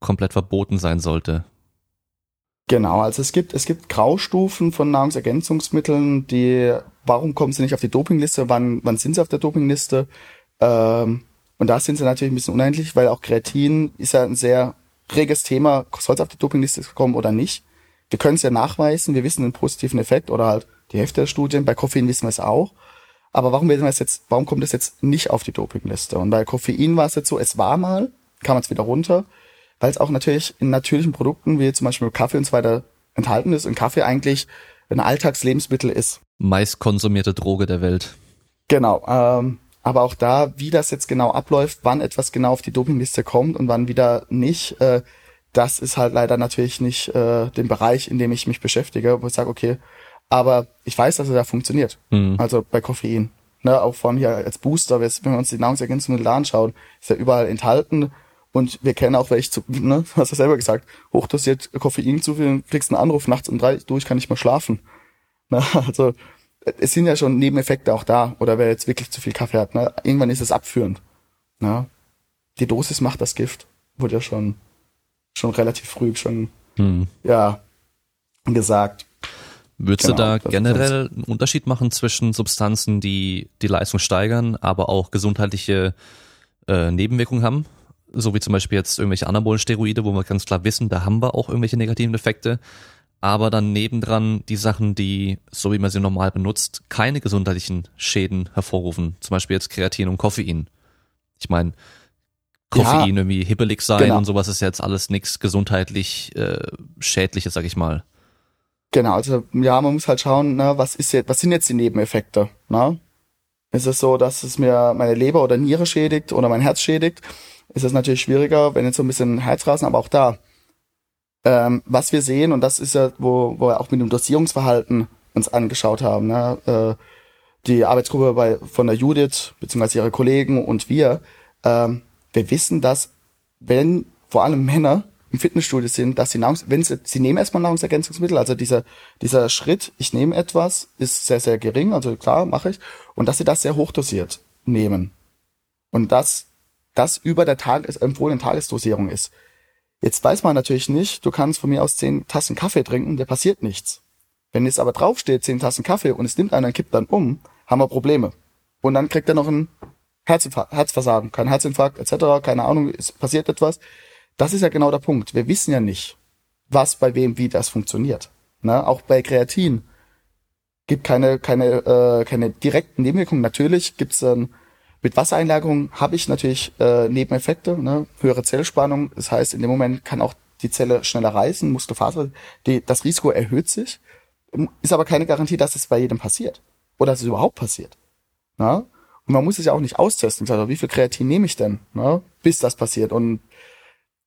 komplett verboten sein sollte. Genau, also es gibt, es gibt Graustufen von Nahrungsergänzungsmitteln, die, warum kommen sie nicht auf die Dopingliste, wann, wann sind sie auf der Dopingliste? Ähm, und da sind sie natürlich ein bisschen unendlich, weil auch Kreatin ist ja ein sehr reges Thema, soll es auf die Dopingliste kommen oder nicht. Wir können es ja nachweisen, wir wissen den positiven Effekt oder halt die Hälfte der Studien, bei Koffein wissen wir es auch. Aber warum wissen wir es jetzt, warum kommt es jetzt nicht auf die Dopingliste? Und bei Koffein war es jetzt so, es war mal, kam es wieder runter, weil es auch natürlich in natürlichen Produkten, wie zum Beispiel Kaffee und so weiter, enthalten ist und Kaffee eigentlich ein Alltagslebensmittel ist. Meist konsumierte Droge der Welt. Genau. Ähm, aber auch da, wie das jetzt genau abläuft, wann etwas genau auf die Dopingliste kommt und wann wieder nicht, äh, das ist halt leider natürlich nicht äh, den Bereich, in dem ich mich beschäftige, wo ich sage, okay, aber ich weiß, dass er da funktioniert. Mhm. Also bei Koffein. Ne, auch von hier als Booster, wenn wir uns die Nahrungsergänzungsmittel anschauen, ist ja überall enthalten. Und wir kennen auch welche, zu, ne, hast du selber gesagt, hochdosiert Koffein zu viel, kriegst einen Anruf nachts um drei, du, ich kann nicht mehr schlafen. Ne, also es sind ja schon Nebeneffekte auch da. Oder wer jetzt wirklich zu viel Kaffee hat, ne, irgendwann ist es abführend. Ne? Die Dosis macht das Gift. Wurde ja schon, schon relativ früh schon, hm. ja, gesagt. Würdest genau, du da generell einen Unterschied machen zwischen Substanzen, die die Leistung steigern, aber auch gesundheitliche äh, Nebenwirkungen haben? so wie zum Beispiel jetzt irgendwelche anabolen Steroide, wo wir ganz klar wissen, da haben wir auch irgendwelche negativen Effekte. Aber dann nebendran die Sachen, die, so wie man sie normal benutzt, keine gesundheitlichen Schäden hervorrufen. Zum Beispiel jetzt Kreatin und Koffein. Ich meine, Koffein ja, irgendwie hibbelig sein genau. und sowas ist jetzt alles nichts gesundheitlich äh, Schädliches, sag ich mal. Genau, also ja, man muss halt schauen, ne, was ist jetzt, was sind jetzt die Nebeneffekte? Ne? Ist es so, dass es mir meine Leber oder Niere schädigt oder mein Herz schädigt? ist es natürlich schwieriger, wenn jetzt so ein bisschen Heizrasen, aber auch da, ähm, was wir sehen, und das ist ja, wo, wo wir auch mit dem Dosierungsverhalten uns angeschaut haben, ne? äh, die Arbeitsgruppe bei, von der Judith, beziehungsweise ihre Kollegen und wir, ähm, wir wissen, dass wenn vor allem Männer im Fitnessstudio sind, dass sie Nahrungs wenn sie, sie nehmen erstmal Nahrungsergänzungsmittel, also dieser, dieser Schritt, ich nehme etwas, ist sehr, sehr gering, also klar, mache ich, und dass sie das sehr hochdosiert nehmen. Und das das über der Tag empfohlenen Tagesdosierung ist. Jetzt weiß man natürlich nicht, du kannst von mir aus zehn Tassen Kaffee trinken, der passiert nichts. Wenn es aber draufsteht, zehn Tassen Kaffee und es nimmt einer und kippt dann um, haben wir Probleme. Und dann kriegt er noch ein Herzinfarkt, Herzversagen, kein Herzinfarkt etc., keine Ahnung, es passiert etwas. Das ist ja genau der Punkt. Wir wissen ja nicht, was bei wem wie das funktioniert. Na, auch bei Kreatin gibt keine keine äh, keine direkten Nebenwirkungen. Natürlich gibt's dann mit Wassereinlagerung habe ich natürlich äh, Nebeneffekte, ne? höhere Zellspannung. Das heißt, in dem Moment kann auch die Zelle schneller reißen, Muskelfaser, die, das Risiko erhöht sich. Ist aber keine Garantie, dass es bei jedem passiert. Oder dass es überhaupt passiert. Ne? Und man muss es ja auch nicht austesten. Also, wie viel Kreatin nehme ich denn, ne? bis das passiert? Und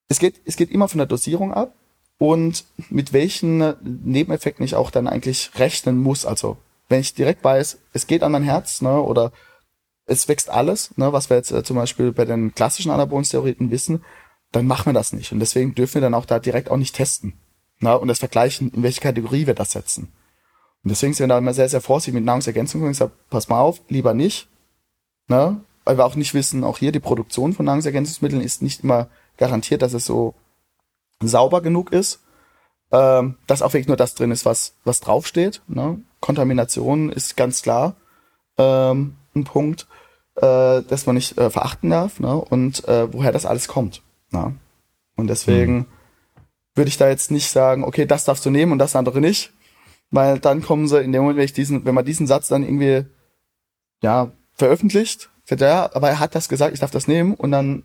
es geht, es geht immer von der Dosierung ab und mit welchen Nebeneffekten ich auch dann eigentlich rechnen muss. Also, wenn ich direkt weiß, es geht an mein Herz, ne, oder es wächst alles, ne, was wir jetzt äh, zum Beispiel bei den klassischen Anabolen-Steroiden wissen, dann machen wir das nicht. Und deswegen dürfen wir dann auch da direkt auch nicht testen. Ne, und das vergleichen, in welche Kategorie wir das setzen. Und deswegen sind wir da immer sehr, sehr vorsichtig mit Nahrungsergänzungen. Ich sage, pass mal auf, lieber nicht. Ne, weil wir auch nicht wissen, auch hier die Produktion von Nahrungsergänzungsmitteln ist nicht immer garantiert, dass es so sauber genug ist, ähm, dass auch wirklich nur das drin ist, was, was draufsteht. Ne? Kontamination ist ganz klar ähm, ein Punkt äh, das man nicht äh, verachten darf ne? und äh, woher das alles kommt. Ne? Und deswegen mhm. würde ich da jetzt nicht sagen, okay, das darfst du nehmen und das andere nicht, weil dann kommen sie in dem Moment, wenn ich diesen, wenn man diesen Satz dann irgendwie ja veröffentlicht, sagt ja, aber er hat das gesagt, ich darf das nehmen und dann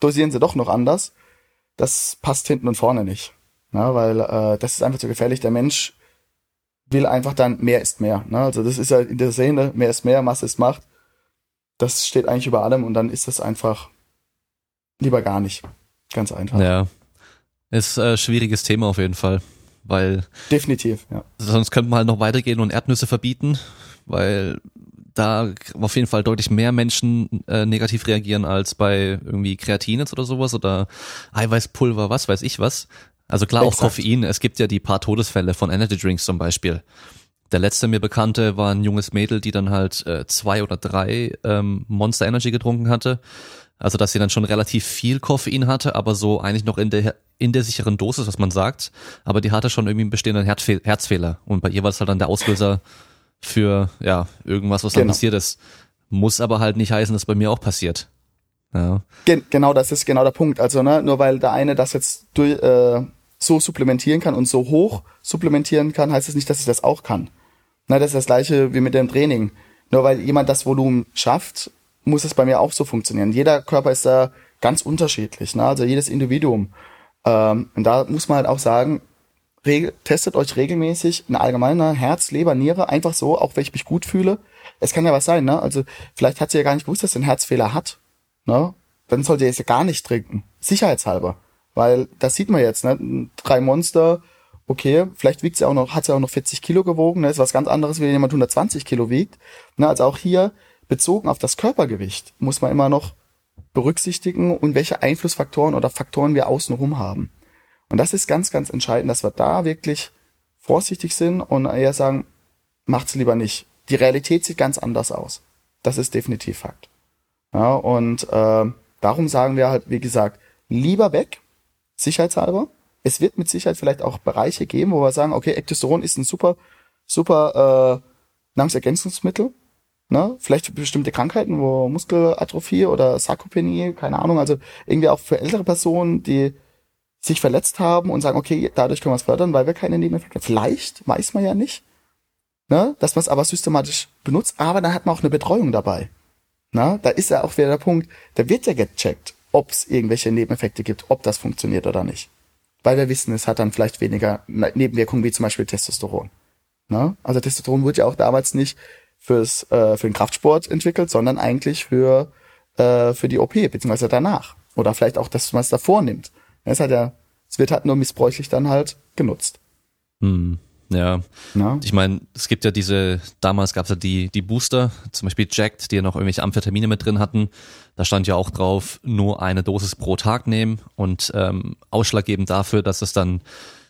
dosieren sie doch noch anders. Das passt hinten und vorne nicht, ne? weil äh, das ist einfach zu gefährlich. Der Mensch will einfach dann mehr ist mehr. Ne? Also das ist ja in der Szene, mehr ist mehr, Masse ist Macht das steht eigentlich über allem und dann ist das einfach lieber gar nicht. Ganz einfach. Ja. Ist ein äh, schwieriges Thema auf jeden Fall, weil. Definitiv, ja. Sonst könnte man halt noch weitergehen und Erdnüsse verbieten, weil da auf jeden Fall deutlich mehr Menschen äh, negativ reagieren als bei irgendwie Kreatinitz oder sowas oder Eiweißpulver, was weiß ich was. Also klar Exakt. auch Koffein. Es gibt ja die paar Todesfälle von Energy Drinks zum Beispiel. Der letzte mir bekannte war ein junges Mädel, die dann halt äh, zwei oder drei ähm, Monster Energy getrunken hatte. Also dass sie dann schon relativ viel Koffein hatte, aber so eigentlich noch in der in der sicheren Dosis, was man sagt. Aber die hatte schon irgendwie einen bestehenden Herzfehl Herzfehler. Und bei ihr war es halt dann der Auslöser für ja irgendwas, was dann Genau. passiert ist. Muss aber halt nicht heißen, dass bei mir auch passiert. Ja. Gen genau, das ist genau der Punkt. Also, ne, nur weil der eine das jetzt durch, äh, so supplementieren kann und so hoch supplementieren kann, heißt es das nicht, dass ich das auch kann. Na, das ist das gleiche wie mit dem Training. Nur weil jemand das Volumen schafft, muss es bei mir auch so funktionieren. Jeder Körper ist da ganz unterschiedlich, ne? also jedes Individuum. Ähm, und da muss man halt auch sagen, testet euch regelmäßig ein allgemeiner Herz, Leber, Niere, einfach so, auch wenn ich mich gut fühle. Es kann ja was sein, ne? Also vielleicht hat sie ja gar nicht gewusst, dass sie einen Herzfehler hat. Ne? Dann sollte ihr es ja gar nicht trinken. Sicherheitshalber. Weil das sieht man jetzt, ne? Drei Monster, okay, vielleicht wiegt sie auch noch, hat sie auch noch 40 Kilo gewogen, ne? Ist was ganz anderes, wenn jemand 120 Kilo wiegt. Ne? Also auch hier, bezogen auf das Körpergewicht, muss man immer noch berücksichtigen und welche Einflussfaktoren oder Faktoren wir außenrum haben. Und das ist ganz, ganz entscheidend, dass wir da wirklich vorsichtig sind und eher sagen, macht's lieber nicht. Die Realität sieht ganz anders aus. Das ist definitiv Fakt. Ja, und äh, darum sagen wir halt, wie gesagt, lieber weg, sicherheitshalber. Es wird mit Sicherheit vielleicht auch Bereiche geben, wo wir sagen, okay, Ectosteron ist ein super, super äh, Nahrungsergänzungsmittel. Ne? Vielleicht für bestimmte Krankheiten, wo Muskelatrophie oder Sarkopenie, keine Ahnung, also irgendwie auch für ältere Personen, die sich verletzt haben und sagen, okay, dadurch können wir es fördern, weil wir keine Nebeneffekte. Vielleicht, weiß man ja nicht. Ne? Dass man es aber systematisch benutzt, aber dann hat man auch eine Betreuung dabei. Na, da ist ja auch wieder der Punkt, da wird ja gecheckt, ob es irgendwelche Nebeneffekte gibt, ob das funktioniert oder nicht. Weil wir wissen, es hat dann vielleicht weniger Nebenwirkungen wie zum Beispiel Testosteron. Na? Also Testosteron wurde ja auch damals nicht fürs, äh, für den Kraftsport entwickelt, sondern eigentlich für, äh, für die OP, beziehungsweise danach. Oder vielleicht auch, dass man es davor nimmt. Es hat ja, es wird halt nur missbräuchlich dann halt genutzt. Hm. Ja, Na? ich meine, es gibt ja diese, damals gab es ja die, die Booster, zum Beispiel Jacked, die ja noch irgendwelche Amphetamine mit drin hatten. Da stand ja auch drauf, nur eine Dosis pro Tag nehmen und ähm, ausschlaggebend dafür, dass es dann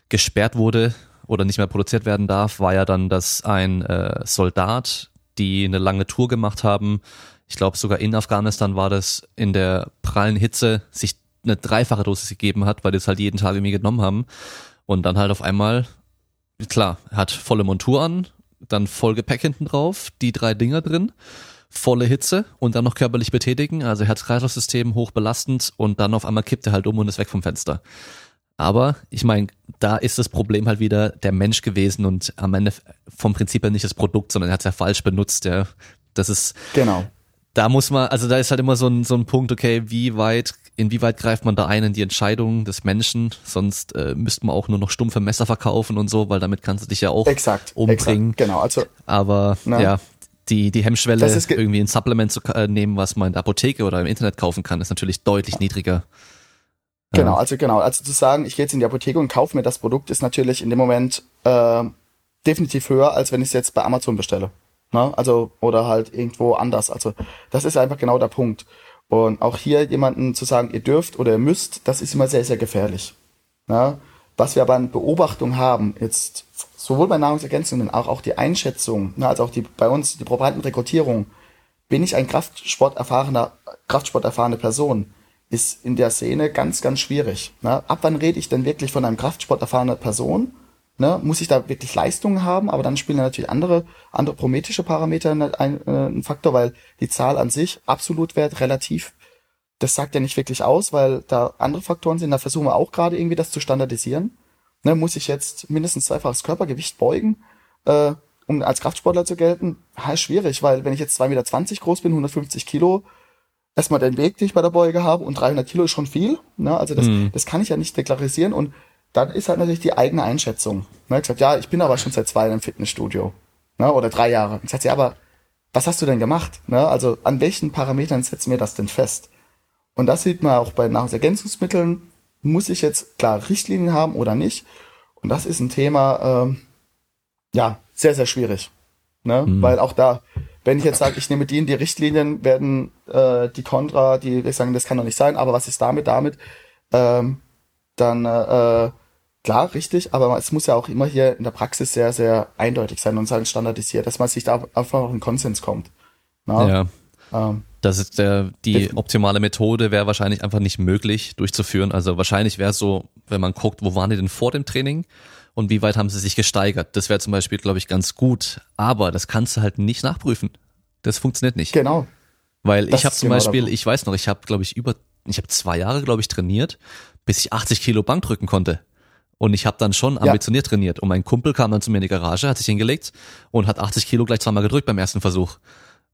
gesperrt wurde oder nicht mehr produziert werden darf, war ja dann, dass ein äh, Soldat, die eine lange Tour gemacht haben, ich glaube sogar in Afghanistan war das, in der prallen Hitze sich eine dreifache Dosis gegeben hat, weil die es halt jeden Tag irgendwie genommen haben und dann halt auf einmal klar, er hat volle Montur an, dann voll Gepäck hinten drauf, die drei Dinger drin, volle Hitze und dann noch körperlich betätigen, also Herz-Kreislauf-System hoch belastend und dann auf einmal kippt er halt um und ist weg vom Fenster. Aber ich meine, da ist das Problem halt wieder der Mensch gewesen und am Ende vom Prinzip her nicht das Produkt, sondern er hat es ja falsch benutzt. Ja. Das ist, Genau. da muss man, also da ist halt immer so ein, so ein Punkt, okay, wie weit, inwieweit greift man da ein in die Entscheidung des Menschen? Sonst äh, müsste man auch nur noch stumpfe Messer verkaufen und so, weil damit kannst du dich ja auch Exakt. umbringen. Exakt, genau. Also Aber Na. ja, die, die Hemmschwelle, irgendwie ein Supplement zu äh, nehmen, was man in der Apotheke oder im Internet kaufen kann, ist natürlich deutlich niedriger. Genau, also genau. Also zu sagen, ich gehe jetzt in die Apotheke und kaufe mir das Produkt, ist natürlich in dem Moment äh, definitiv höher, als wenn ich es jetzt bei Amazon bestelle. Ne? Also, oder halt irgendwo anders. Also, das ist einfach genau der Punkt. Und auch hier jemanden zu sagen, ihr dürft oder ihr müsst, das ist immer sehr, sehr gefährlich. Ne? Was wir aber an Beobachtung haben, jetzt sowohl bei Nahrungsergänzungen, auch, auch die Einschätzung, ne, als auch die bei uns die Probanden-Rekrutierung, bin ich ein Kraftsport-erfahrener, Kraftsport-erfahrene Person, ist in der Szene ganz, ganz schwierig. Ne? Ab wann rede ich denn wirklich von einem Kraftsport-erfahrener Person? Ne? Muss ich da wirklich Leistungen haben? Aber dann spielen natürlich andere, andere prometische Parameter ein, ein, äh, ein Faktor, weil die Zahl an sich, Absolutwert, relativ, das sagt ja nicht wirklich aus, weil da andere Faktoren sind. Da versuchen wir auch gerade irgendwie das zu standardisieren. Ne? Muss ich jetzt mindestens zweifaches Körpergewicht beugen? Äh, um als Kraftsportler zu gelten, ha, schwierig, weil wenn ich jetzt 2,20 Meter groß bin, 150 Kilo, erstmal den Weg, den ich bei der Beuge habe und 300 Kilo ist schon viel. Ne? Also das, Mhm. das kann ich ja nicht deklarisieren und dann ist halt natürlich die eigene Einschätzung. Ne? Ich gesagt, ja, ich bin aber schon seit zwei Jahren im Fitnessstudio. Ne? Oder drei Jahre. Ich sagte, ja, aber was hast du denn gemacht? Ne? Also an welchen Parametern setzen wir das denn fest? Und das sieht man auch bei Nahrungsergänzungsmitteln. Muss ich jetzt klar Richtlinien haben oder nicht? Und das ist ein Thema, ähm, ja, sehr, sehr schwierig. Ne? Weil auch da, wenn ich jetzt sage, ich nehme die in die Richtlinien, werden äh, die Kontra, die die sagen, das kann doch nicht sein, aber was ist damit, damit? Ähm, dann äh, klar, richtig, aber es muss ja auch immer hier in der Praxis sehr, sehr eindeutig sein und sein standardisiert, dass man sich da einfach auf einen Konsens kommt. Na? Ja. Ähm, Da Das ist der, die optimale Methode wäre wahrscheinlich einfach nicht möglich durchzuführen. Also wahrscheinlich wäre es so, wenn man guckt, wo waren die denn vor dem Training und wie weit haben sie sich gesteigert. Das wäre zum Beispiel, glaube ich, ganz gut. Aber das kannst du halt nicht nachprüfen. Das funktioniert nicht. Genau. Weil Das ich habe zum genau Beispiel, ich weiß noch, ich habe, glaube ich, über, ich habe zwei Jahre, glaube ich, trainiert, bis ich 80 Kilo Bank drücken konnte. Und ich habe dann schon ambitioniert trainiert. Und mein Kumpel kam dann zu mir in die Garage, hat sich hingelegt und hat 80 Kilo gleich zweimal gedrückt beim ersten Versuch.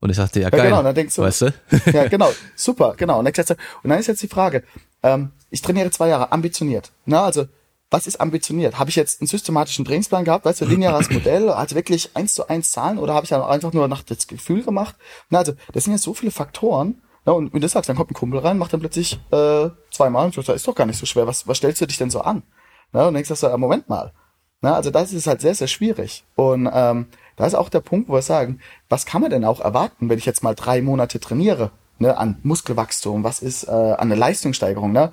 Und ich dachte, ja geil, genau, dann denkst du- weißt du? Ja, genau, super, genau. Und dann, ist jetzt- die Frage, ähm, ich trainiere zwei Jahre ambitioniert. Na, also, was ist ambitioniert? Habe ich jetzt einen systematischen Trainingsplan gehabt, weißt du, lineares Modell, also wirklich eins zu eins Zahlen oder habe ich dann einfach nur nach das Gefühl gemacht? Na, also, das sind jetzt so viele Faktoren. Na, und wenn du sagst, dann kommt ein Kumpel rein, macht dann plötzlich äh, zweimal und du sagst, ist doch gar nicht so schwer. Was, was stellst du dich denn so an? Na, und denkst du, so, Moment mal. Na, also das ist halt sehr, sehr schwierig. Und ähm, da ist auch der Punkt, wo wir sagen, was kann man denn auch erwarten, wenn ich jetzt mal drei Monate trainiere, ne, an Muskelwachstum, was ist äh, an eine Leistungssteigerung, ne?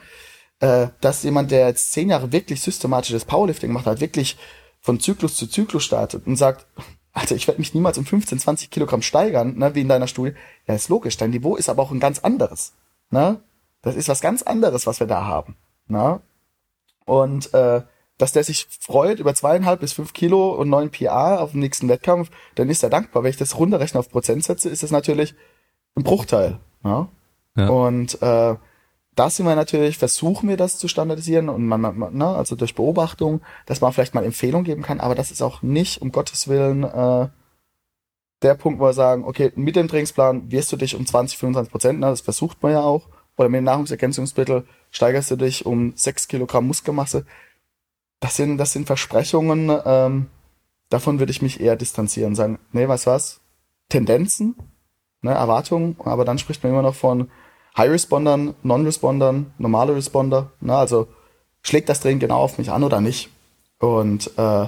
Äh, dass jemand, der jetzt zehn Jahre wirklich systematisches Powerlifting gemacht hat, wirklich von Zyklus zu Zyklus startet und sagt, Alter, ich werde mich niemals um 15, 20 Kilogramm steigern, ne, wie in deiner Studie. Ja, ist logisch. Dein Niveau ist aber auch ein ganz anderes. Ne? Das ist was ganz anderes, was wir da haben. Ne? Und äh, dass der sich freut über zweieinhalb bis fünf Kilo und neun PA auf dem nächsten Wettkampf, dann ist er dankbar. Wenn ich das runterrechne auf Prozentsätze, ist das natürlich ein Bruchteil. Ne? Ja. Und äh, da sind wir natürlich, versuchen wir das zu standardisieren und man, man ne, also durch Beobachtung, dass man vielleicht mal Empfehlungen geben kann, aber das ist auch nicht, um Gottes Willen, äh, der Punkt, wo wir sagen, okay, mit dem Trainingsplan wirst du dich um 20, 25 Prozent, ne, das versucht man ja auch, oder mit Nahrungsergänzungsmittel steigerst du dich um 6 Kilogramm Muskelmasse. Das sind, das sind Versprechungen, ähm, davon würde ich mich eher distanzieren, sagen, nee, du was, Tendenzen, ne, Erwartungen, aber dann spricht man immer noch von High-Respondern, Non-Respondern, normale Responder, ne, also schlägt das Training genau auf mich an oder nicht? Und äh,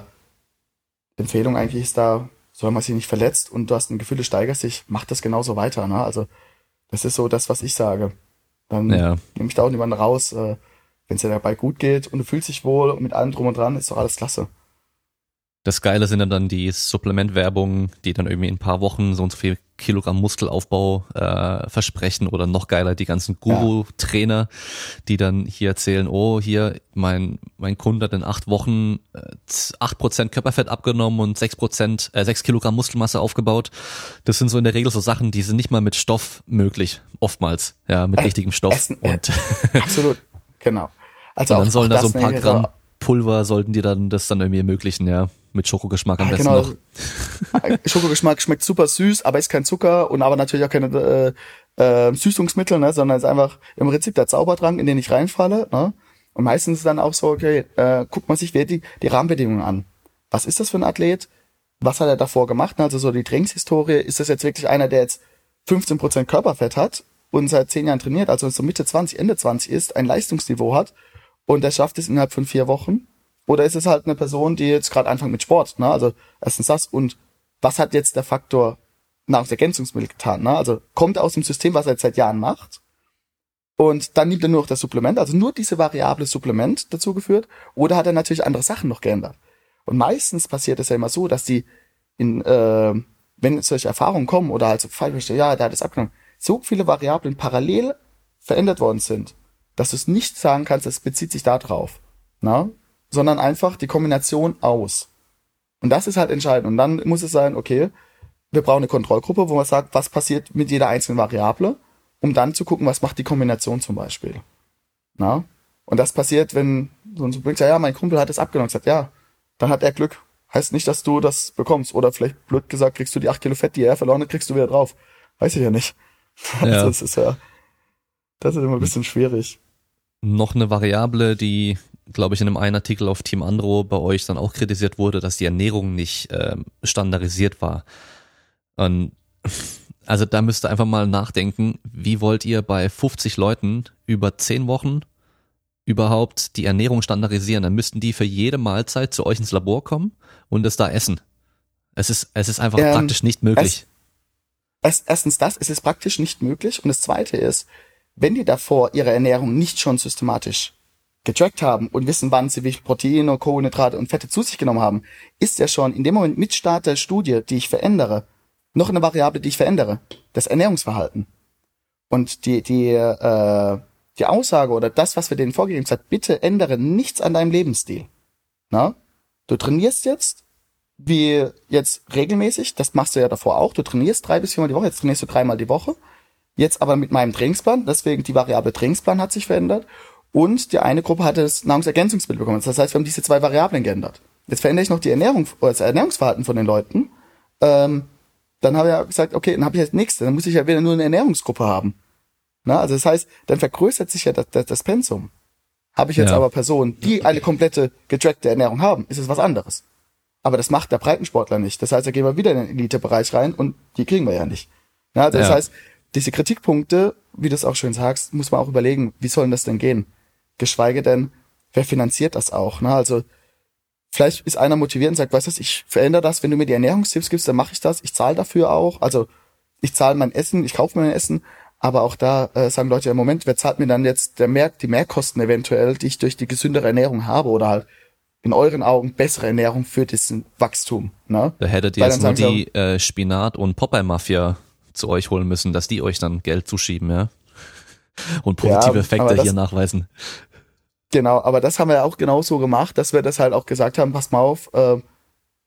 Empfehlung eigentlich ist da, solange man sich nicht verletzt und du hast ein Gefühl, du steigerst dich, mach das genauso weiter. Ne? Also das ist so das, was ich sage. Dann Ja. nehme ich da auch niemanden raus, äh, wenn es dir dabei gut geht und du fühlst dich wohl und mit allem drum und dran, ist doch alles klasse. Das Geile sind dann die Supplementwerbungen, die dann irgendwie in ein paar Wochen so und so viel Kilogramm Muskelaufbau äh, versprechen oder noch geiler die ganzen Guru-Trainer, die dann hier erzählen, oh hier mein mein Kunde hat in acht Wochen äh, acht Prozent Körperfett abgenommen und sechs Prozent äh, sechs Kilogramm Muskelmasse aufgebaut. Das sind so in der Regel so Sachen, die sind nicht mal mit Stoff möglich, oftmals, ja mit Äh, richtigem Stoff Essen, und Absolut, genau. Also Und dann sollen da so ein paar Gramm Pulver sollten die dann das dann irgendwie ermöglichen, ja. Mit Schokogeschmack am Ja, besten genau. noch. Schokogeschmack schmeckt super süß, aber ist kein Zucker und aber natürlich auch keine äh, äh, Süßungsmittel, ne, sondern ist einfach im Prinzip der Zaubertrank, in den ich reinfalle. Ne? Und meistens ist dann auch so, okay, äh, guckt man sich die, die Rahmenbedingungen an. Was ist das für ein Athlet? Was hat er davor gemacht? Also so die Trainingshistorie. Ist das jetzt wirklich einer, der jetzt 15% Körperfett hat und seit 10 Jahren trainiert, also so Mitte 20, Ende 20 ist, ein Leistungsniveau hat und der schafft es innerhalb von vier Wochen? Oder ist es halt eine Person, die jetzt gerade anfängt mit Sport? Ne? Also erstens das und was hat jetzt der Faktor Nahrungsergänzungsmittel getan? Ne? Also kommt er aus dem System, was er jetzt seit Jahren macht und dann nimmt er nur noch das Supplement, also nur diese variable Supplement dazu geführt oder hat er natürlich andere Sachen noch geändert? Und meistens passiert es ja immer so, dass die in, äh, wenn solche Erfahrungen kommen oder also falsch, ja, der hat es abgenommen, so viele Variablen parallel verändert worden sind, dass du es nicht sagen kannst, es bezieht sich da drauf, na? Sondern einfach die Kombination aus. Und das ist halt entscheidend. Und dann muss es sein, okay, wir brauchen eine Kontrollgruppe, wo man sagt, was passiert mit jeder einzelnen Variable, um dann zu gucken, was macht die Kombination zum Beispiel. Na? Und das passiert, wenn so ein Bringt, ja, ja, mein Kumpel hat es abgenommen, sagt, ja, dann hat er Glück. Heißt nicht, dass du das bekommst. Oder vielleicht blöd gesagt, kriegst du die acht Kilo Fett, die er verloren hat, kriegst du wieder drauf. Weiß ich ja nicht. Ja. Also das ist ja, das ist immer ein bisschen schwierig. Noch eine Variable, die, glaube ich, in einem einen Artikel auf Team Andro bei euch dann auch kritisiert wurde, dass die Ernährung nicht ähm, standardisiert war. Und also da müsst ihr einfach mal nachdenken, wie wollt ihr bei 50 Leuten über 10 Wochen überhaupt die Ernährung standardisieren? Dann müssten die für jede Mahlzeit zu euch ins Labor kommen und es da essen. Es ist, es ist einfach Ähm, praktisch nicht möglich. Erst, erstens das, es ist praktisch nicht möglich. Und das zweite ist, wenn die davor ihre Ernährung nicht schon systematisch getrackt haben und wissen, wann sie viel Proteine, Kohlenhydrate und Fette zu sich genommen haben, ist ja schon in dem Moment mit Start der Studie, die ich verändere, noch eine Variable, die ich verändere. Das Ernährungsverhalten. Und die, die, äh, die Aussage oder das, was wir denen vorgegeben haben, bitte ändere nichts an deinem Lebensstil. Na? Du trainierst jetzt, wie jetzt regelmäßig, das machst du ja davor auch, du trainierst drei bis viermal die Woche, jetzt trainierst du dreimal die Woche. Jetzt aber mit meinem Trainingsplan, deswegen die Variable Trainingsplan hat sich verändert. Und die eine Gruppe hatte das Nahrungsergänzungsmittel bekommen. Das heißt, wir haben diese zwei Variablen geändert. Jetzt verändere ich noch die Ernährung, das Ernährungsverhalten von den Leuten. Ähm, dann habe ich ja gesagt, okay, dann habe ich jetzt nichts, dann muss ich ja wieder nur eine Ernährungsgruppe haben. Na, also das heißt, dann vergrößert sich ja das, das, das Pensum. Habe ich jetzt Ja. aber Personen, die eine komplette getrackte Ernährung haben, ist es was anderes. Aber das macht der Breitensportler nicht. Das heißt, da gehen wir wieder in den Elitebereich rein und die kriegen wir ja nicht. Ja, also das Ja. heißt, diese Kritikpunkte, wie du es auch schön sagst, muss man auch überlegen, wie soll denn das denn gehen? Geschweige denn, wer finanziert das auch? Ne? Also vielleicht ist einer motiviert und sagt, weißt du, ich verändere das, wenn du mir die Ernährungstipps gibst, dann mache ich das. Ich zahle dafür auch. Also ich zahle mein Essen, ich kaufe mein Essen. Aber auch da äh, sagen Leute, im Moment, wer zahlt mir dann jetzt der Mehr, die Mehrkosten eventuell, die ich durch die gesündere Ernährung habe oder halt in euren Augen bessere Ernährung für diesen Wachstum. Ne? Da hättet ihr jetzt nur die äh, Spinat- und Popeye-Mafia zu euch holen müssen, dass die euch dann Geld zuschieben, ja? Und positive Ja, Effekte das- hier nachweisen. Genau, aber das haben wir auch genauso gemacht, dass wir das halt auch gesagt haben, pass mal auf, äh,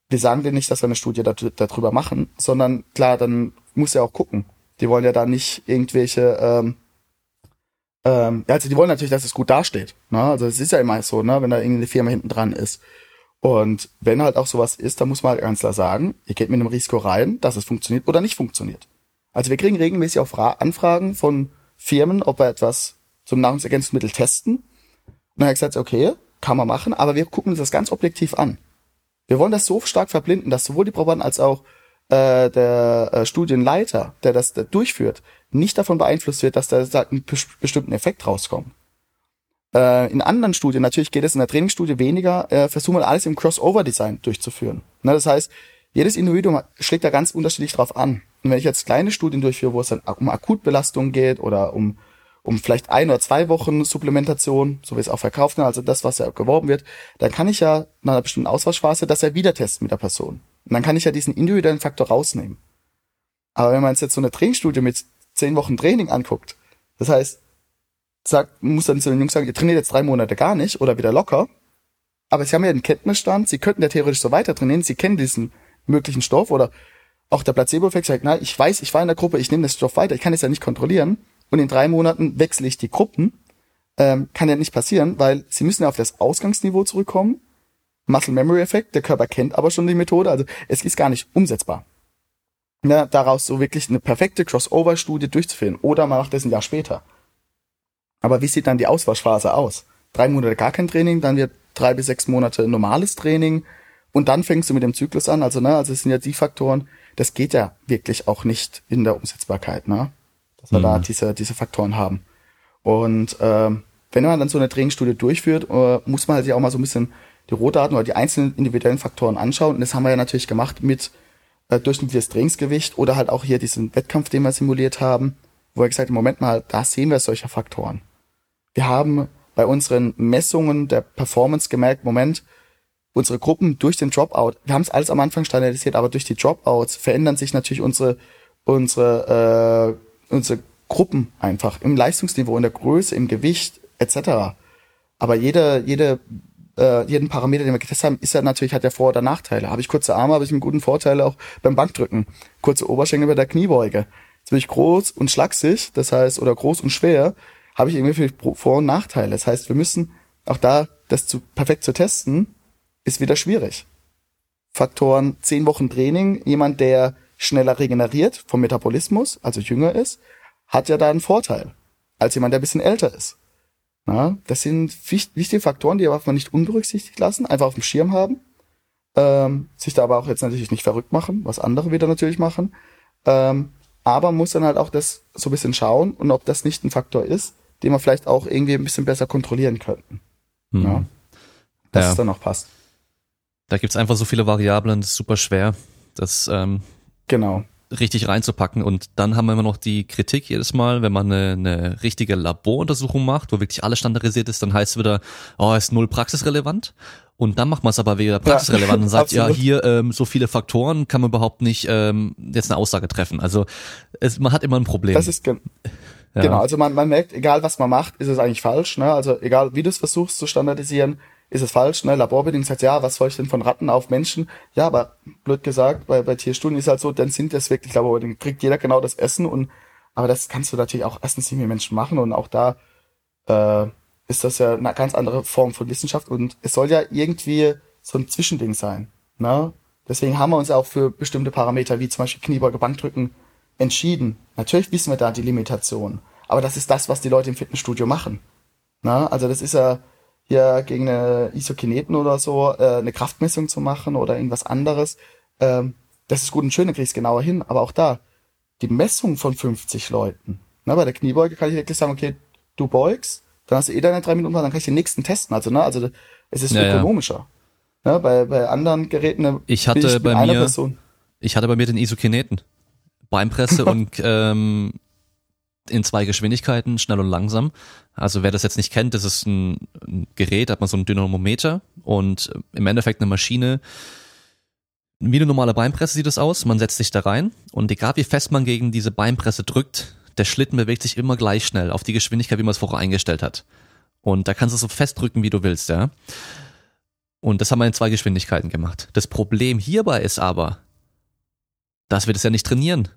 wir sagen dir nicht, dass wir eine Studie dat- darüber machen, sondern klar, dann muss ja auch gucken. Die wollen ja da nicht irgendwelche, ähm, ähm, also die wollen natürlich, dass es gut dasteht. Ne? Also es ist ja immer so, ne, wenn da irgendeine Firma hinten dran ist. Und wenn halt auch sowas ist, dann muss man halt ganz klar sagen, ihr geht mit einem Risiko rein, dass es funktioniert oder nicht funktioniert. Also wir kriegen regelmäßig auch Fra Anfragen von Firmen, ob wir etwas zum Nahrungsergänzungsmittel testen. Dann habe ich gesagt, okay, kann man machen, aber wir gucken uns das ganz objektiv an. Wir wollen das so stark verblinden, dass sowohl die Probanden als auch äh, der äh, Studienleiter, der das da durchführt, nicht davon beeinflusst wird, dass da sagt, ein bes- bestimmten Effekt rauskommt. Äh, in anderen Studien, natürlich geht es in der Trainingsstudie weniger, äh, versuchen wir alles im Crossover-Design durchzuführen. Ne, das heißt, jedes Individuum schlägt da ganz unterschiedlich drauf an. Und wenn ich jetzt kleine Studien durchführe, wo es dann um Akutbelastung geht oder um, um vielleicht ein oder zwei Wochen Supplementation, so wie es auch verkauft wird, also das, was ja geworben wird, dann kann ich ja nach einer bestimmten Auswahlphase das ja wieder testen mit der Person. Und dann kann ich ja diesen individuellen Faktor rausnehmen. Aber wenn man jetzt so eine Trainingsstudie mit zehn Wochen Training anguckt, das heißt, sagt, muss dann zu den Jungs sagen, ihr trainiert jetzt drei Monate gar nicht oder wieder locker, aber sie haben ja den Kenntnisstand, sie könnten ja theoretisch so weiter trainieren, sie kennen diesen möglichen Stoff oder auch der Placebo-Effekt sagt, na, ich weiß, ich war in der Gruppe, ich nehme das Stoff weiter, ich kann es ja nicht kontrollieren und in drei Monaten wechsle ich die Gruppen, ähm, kann ja nicht passieren, weil sie müssen ja auf das Ausgangsniveau zurückkommen. Muscle Memory Effekt, der Körper kennt aber schon die Methode, also es ist gar nicht umsetzbar. Ja, daraus so wirklich eine perfekte Crossover-Studie durchzuführen oder man macht das ein Jahr später. Aber wie sieht dann die Auswaschphase aus? Drei Monate gar kein Training, dann wird drei bis sechs Monate normales Training und dann fängst du mit dem Zyklus an. Also, ne, also es sind ja die Faktoren, das geht ja wirklich auch nicht in der Umsetzbarkeit, ne? Dass wir da diese, diese Faktoren haben. Und ähm, wenn man dann so eine Trainingsstudie durchführt, äh, muss man halt ja auch mal so ein bisschen die Rohdaten oder die einzelnen individuellen Faktoren anschauen. Und das haben wir ja natürlich gemacht mit äh, durchschnittliches Trainingsgewicht oder halt auch hier diesen Wettkampf, den wir simuliert haben, wo wir gesagt haben, Moment mal, da sehen wir solche Faktoren. Wir haben bei unseren Messungen der Performance gemerkt, Moment, unsere Gruppen durch den Dropout, wir haben es alles am Anfang standardisiert, aber durch die Dropouts verändern sich natürlich unsere, unsere, äh, unsere Gruppen einfach im Leistungsniveau, in der Größe, im Gewicht etc. Aber jede, jede, äh, jeden Parameter, den wir getestet haben, ist ja natürlich, hat ja Vor- oder Nachteile. Habe ich kurze Arme, habe ich einen guten Vorteil auch beim Bankdrücken. Kurze Oberschenkel bei der Kniebeuge. Jetzt bin ich groß und schlaksig, das heißt, oder groß und schwer, habe ich irgendwie Vor- und Nachteile. Das heißt, wir müssen auch da, das zu, perfekt zu testen, ist wieder schwierig. Faktoren, zehn Wochen Training, jemand, der schneller regeneriert vom Metabolismus, also jünger ist, hat ja da einen Vorteil, als jemand, der ein bisschen älter ist. Na, das sind wich- wichtige Faktoren, die darf man nicht unberücksichtigt lassen, einfach auf dem Schirm haben, ähm, sich da aber auch jetzt natürlich nicht verrückt machen, was andere wieder natürlich machen, ähm, aber muss dann halt auch das so ein bisschen schauen und ob das nicht ein Faktor ist, den wir vielleicht auch irgendwie ein bisschen besser kontrollieren könnten. Hm. Ja. Dass Ja. es dann auch passt. Da gibt's einfach so viele Variablen, das ist super schwer, das ähm, Genau. richtig reinzupacken. Und dann haben wir immer noch die Kritik jedes Mal, wenn man eine, eine richtige Laboruntersuchung macht, wo wirklich alles standardisiert ist, dann heißt es wieder, oh, ist null praxisrelevant. Und dann macht man es aber wieder praxisrelevant und sagt, ja, absolut. hier ähm, so viele Faktoren kann man überhaupt nicht ähm, jetzt eine Aussage treffen. Also es, man hat immer ein Problem. Das ist, gen- Ja. Genau, also man, man merkt, egal was man macht, ist es eigentlich falsch. Ne? Also egal wie du es versuchst zu standardisieren, ist es falsch. Ne? Laborbedingt sagt, ja, was soll ich denn von Ratten auf Menschen? Ja, aber blöd gesagt, bei, bei Tierstudien ist halt so, dann sind das wirklich Laborbedingt. Kriegt jeder genau das Essen und aber das kannst du natürlich auch erstens nicht mit Menschen machen und auch da äh, ist das ja eine ganz andere Form von Wissenschaft und es soll ja irgendwie so ein Zwischending sein. Ne? Deswegen haben wir uns auch für bestimmte Parameter wie zum Beispiel Kniebeuge, Bankdrücken entschieden. Natürlich wissen wir da die Limitation, aber das ist das, was die Leute im Fitnessstudio machen. Na, also das ist ja hier gegen eine Isokineten oder so äh, eine Kraftmessung zu machen oder irgendwas anderes. Ähm, das ist gut und schön, dann kriegst genauer hin, aber auch da die Messung von 50 Leuten. Na, bei der Kniebeuge kann ich wirklich sagen, okay, du beugst, dann hast du eh deine drei Minuten, dann kann ich den nächsten testen. Also, ne, also es ist ja, ökonomischer. Ja. Ne, bei, bei anderen Geräten ne, ich hatte ich bei mir, Person. ich hatte bei mir den Isokineten. Beinpresse und ähm, in zwei Geschwindigkeiten, schnell und langsam. Also wer das jetzt nicht kennt, das ist ein, ein Gerät, hat man so ein Dynamometer und im Endeffekt eine Maschine. Wie eine normale Beinpresse sieht es aus. Man setzt sich da rein und egal wie fest man gegen diese Beinpresse drückt, der Schlitten bewegt sich immer gleich schnell auf die Geschwindigkeit, wie man es vorher eingestellt hat. Und da kannst du so fest drücken, wie du willst, ja. Und das haben wir in zwei Geschwindigkeiten gemacht. Das Problem hierbei ist aber, dass wir das ja nicht trainieren.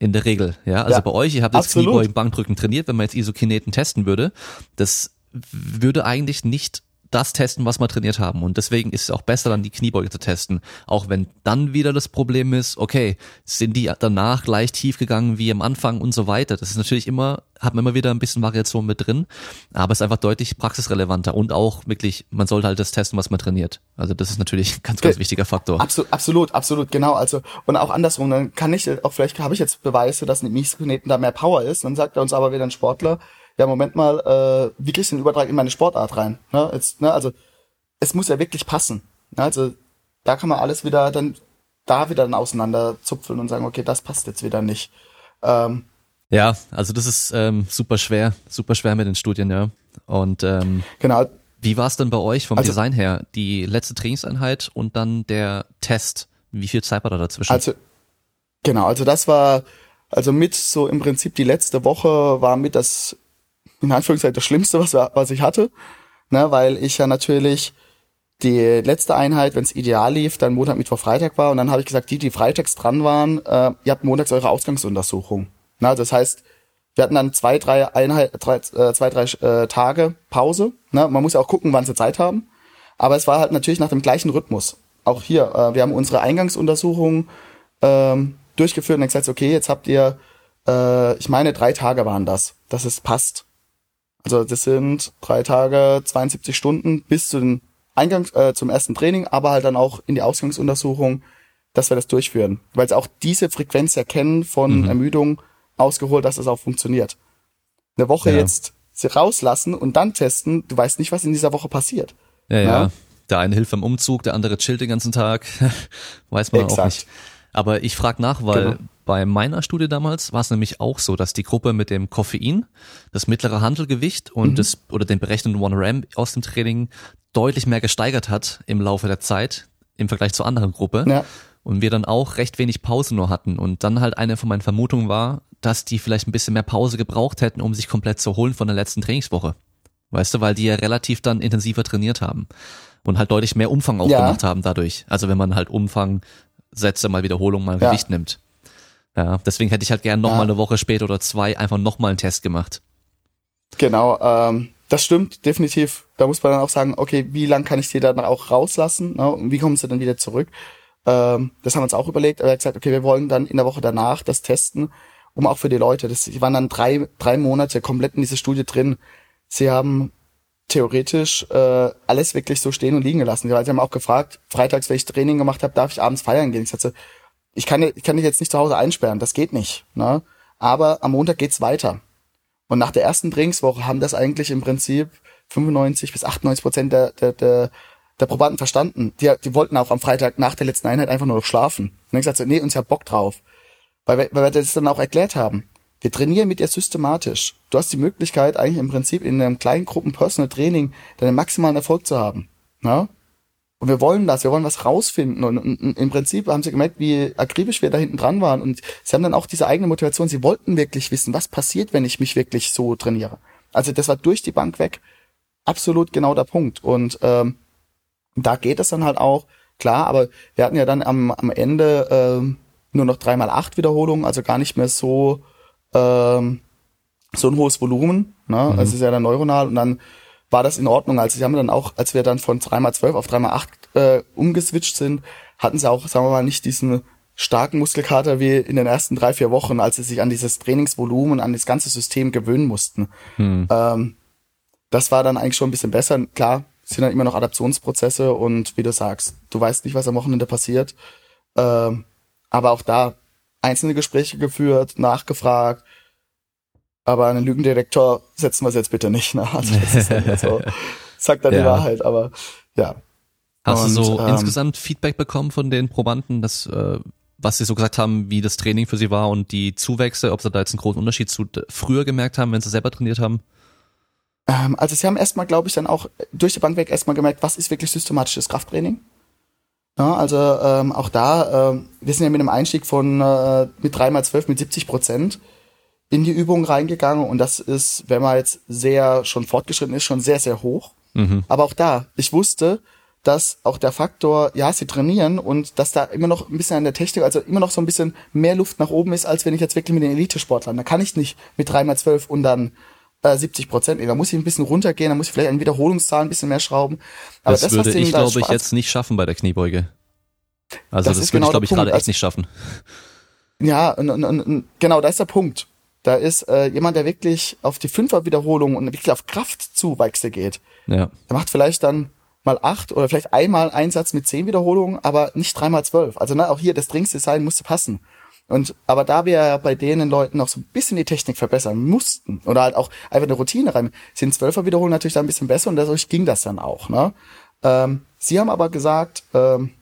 In der Regel, ja. Also ja, bei euch, ihr habt jetzt Kniebeugen, Bankdrücken trainiert, wenn man jetzt Isokineten testen würde, das würde eigentlich nicht das testen, was wir trainiert haben. Und deswegen ist es auch besser, dann die Kniebeuge zu testen. Auch wenn dann wieder das Problem ist, okay, sind die danach gleich tief gegangen wie am Anfang und so weiter. Das ist natürlich immer, hat man immer wieder ein bisschen Variation mit drin, aber es ist einfach deutlich praxisrelevanter und auch wirklich, man sollte halt das testen, was man trainiert. Also das ist natürlich ein ganz, ganz wichtiger Faktor. Absolut, absolut, absolut, genau. Also, und auch andersrum, dann kann ich, auch vielleicht habe ich jetzt Beweise, dass ein Mieskineten da mehr Power ist, dann sagt er uns aber wieder ein Sportler, ja, Moment mal, äh, wie kriegst du den Übertrag in meine Sportart rein? Ne? Jetzt, ne? Also es muss ja wirklich passen. Ne? Also da kann man alles wieder dann da wieder dann auseinanderzupfeln und sagen, okay, das passt jetzt wieder nicht. Ähm, ja, also das ist ähm, super schwer, super schwer mit den Studien, ja. Und ähm, genau. Wie war es denn bei euch vom also, Design her? Die letzte Trainingseinheit und dann der Test. Wie viel Zeit war da dazwischen? Also genau, also das war also mit so im Prinzip die letzte Woche war mit das in Anführungszeichen das Schlimmste, was, was ich hatte, ne, weil ich ja natürlich die letzte Einheit, wenn es ideal lief, dann Montag, Mittwoch, Freitag war und dann habe ich gesagt, die, die freitags dran waren, äh, ihr habt montags eure Ausgangsuntersuchung. Na, das heißt, wir hatten dann zwei, drei Einheit, drei, äh, zwei, drei äh, Tage Pause. Ne? Man muss ja auch gucken, wann sie Zeit haben. Aber es war halt natürlich nach dem gleichen Rhythmus. Auch hier, äh, wir haben unsere Eingangsuntersuchung ähm, durchgeführt und dann gesagt, okay, jetzt habt ihr, äh, ich meine, drei Tage waren das, dass es passt. Also das sind drei Tage, 72 Stunden bis zu den Eingangs, äh, zum ersten Training, aber halt dann auch in die Ausgangsuntersuchung, dass wir das durchführen. Weil sie auch diese Frequenz erkennen von mhm. Ermüdung ausgeholt, dass das auch funktioniert. Eine Woche ja. jetzt sie rauslassen und dann testen, du weißt nicht, was in dieser Woche passiert. Ja, ja. ja. Der eine hilft beim Umzug, der andere chillt den ganzen Tag. Weiß man Exakt. auch nicht. Aber ich frage nach, weil genau. Bei meiner Studie damals war es nämlich auch so, dass die Gruppe mit dem Koffein, das mittlere Handelgewicht und mhm. das oder den berechneten One RAM aus dem Training deutlich mehr gesteigert hat im Laufe der Zeit im Vergleich zur anderen Gruppe. Ja. Und wir dann auch recht wenig Pause nur hatten. Und dann halt eine von meinen Vermutungen war, dass die vielleicht ein bisschen mehr Pause gebraucht hätten, um sich komplett zu holen von der letzten Trainingswoche. Weißt du, weil die ja relativ dann intensiver trainiert haben und halt deutlich mehr Umfang auch ja. gemacht haben dadurch. Also wenn man halt Umfang Sätze, mal Wiederholung, mal ja. Gewicht nimmt. Ja, deswegen hätte ich halt gern noch ja. mal eine Woche später oder zwei einfach noch mal einen Test gemacht. Genau, ähm, das stimmt definitiv. Da muss man dann auch sagen, okay, wie lang kann ich die dann auch rauslassen? Ne? Und wie kommen sie dann wieder zurück? Ähm, das haben wir uns auch überlegt. Aber er hat gesagt, okay, wir wollen dann in der Woche danach das testen, um auch für die Leute. Das, die waren dann drei, drei Monate komplett in dieser Studie drin. Sie haben theoretisch äh, alles wirklich so stehen und liegen gelassen. Die haben auch gefragt, freitags, wenn ich Training gemacht habe, darf ich abends feiern gehen. Ich sagte, ich kann, ich kann dich jetzt nicht zu Hause einsperren, das geht nicht. Ne? Aber am Montag geht's weiter. Und nach der ersten Trainingswoche haben das eigentlich im Prinzip 95 bis 98 Prozent der, der, der, der Probanden verstanden. Die, die wollten auch am Freitag nach der letzten Einheit einfach nur noch schlafen. Und dann gesagt, so, nee, uns hat Bock drauf. Weil wir, weil wir das dann auch erklärt haben. Wir trainieren mit dir systematisch. Du hast die Möglichkeit, eigentlich im Prinzip in einem kleinen Gruppen Personal Training deinen maximalen Erfolg zu haben. Ja? Und wir wollen das, wir wollen was rausfinden. Und, und, und, im Prinzip haben sie gemerkt, wie akribisch wir da hinten dran waren. Und sie haben dann auch diese eigene Motivation. Sie wollten wirklich wissen, was passiert, wenn ich mich wirklich so trainiere. Also das war durch die Bank weg absolut genau der Punkt. Und ähm, da geht es dann halt auch, klar, aber wir hatten ja dann am, am Ende ähm, nur noch dreimal acht Wiederholungen, also gar nicht mehr so, ähm, so ein hohes Volumen. Ne? Mhm. Also es ist ja dann neuronal und dann war das in Ordnung. Also sie haben dann auch, als wir dann von 3x12 auf 3x8 äh, umgeswitcht sind, hatten sie auch, sagen wir mal, nicht diesen starken Muskelkater wie in den ersten drei, vier Wochen, als sie sich an dieses Trainingsvolumen, an das ganze System gewöhnen mussten. Hm. Ähm, das war dann eigentlich schon ein bisschen besser. Klar, sind dann immer noch Adaptionsprozesse und wie du sagst, du weißt nicht, was am Wochenende passiert. Ähm, aber auch da einzelne Gespräche geführt, nachgefragt. Aber einen Lügendetektor setzen wir es jetzt bitte nicht. Ne? Also das ist dann so, sagt dann ja. die Wahrheit, aber ja. Hast und, du so ähm, insgesamt Feedback bekommen von den Probanden, dass äh, was sie so gesagt haben, wie das Training für sie war und die Zuwächse, ob sie da jetzt einen großen Unterschied zu früher gemerkt haben, wenn sie selber trainiert haben? Ähm, also sie haben erstmal, glaube ich, dann auch durch die Bank weg erstmal gemerkt, was ist wirklich systematisches Krafttraining. Ja, also ähm, auch da, äh, wir sind ja mit einem Einstieg von äh, mit 3 mal 12 mit 70 Prozent in die Übung reingegangen und das ist, wenn man jetzt sehr schon fortgeschritten ist, schon sehr, sehr hoch. Mhm. Aber auch da, ich wusste, dass auch der Faktor, ja, sie trainieren und dass da immer noch ein bisschen an der Technik, also immer noch so ein bisschen mehr Luft nach oben ist, als wenn ich jetzt wirklich mit den Elite-Sportlern. Da kann ich nicht mit 3 mal 12 und dann äh, 70 Prozent. Da muss ich ein bisschen runtergehen, da muss ich vielleicht an Wiederholungszahlen ein bisschen mehr schrauben. Aber das, das würde ich, glaube ich, jetzt nicht schaffen bei der Kniebeuge. Also das, das würde genau ich, glaube ich, gerade echt also nicht schaffen. Ja, und, und, und, genau, da ist der Punkt. Da ist äh, jemand, der wirklich auf die Fünfer-Wiederholung und wirklich auf Kraftzuwachse geht. Ja. Der macht vielleicht dann mal acht oder vielleicht einmal Einsatz mit zehn Wiederholungen, aber nicht dreimal zwölf. Also ne, auch hier das Drinksdesign musste passen. Und aber da wir ja bei denen Leuten noch so ein bisschen die Technik verbessern mussten oder halt auch einfach eine Routine rein, sind Zwölfer Wiederholungen natürlich da ein bisschen besser und dadurch ging das dann auch. Ne? Ähm, Sie haben aber gesagt, ähm,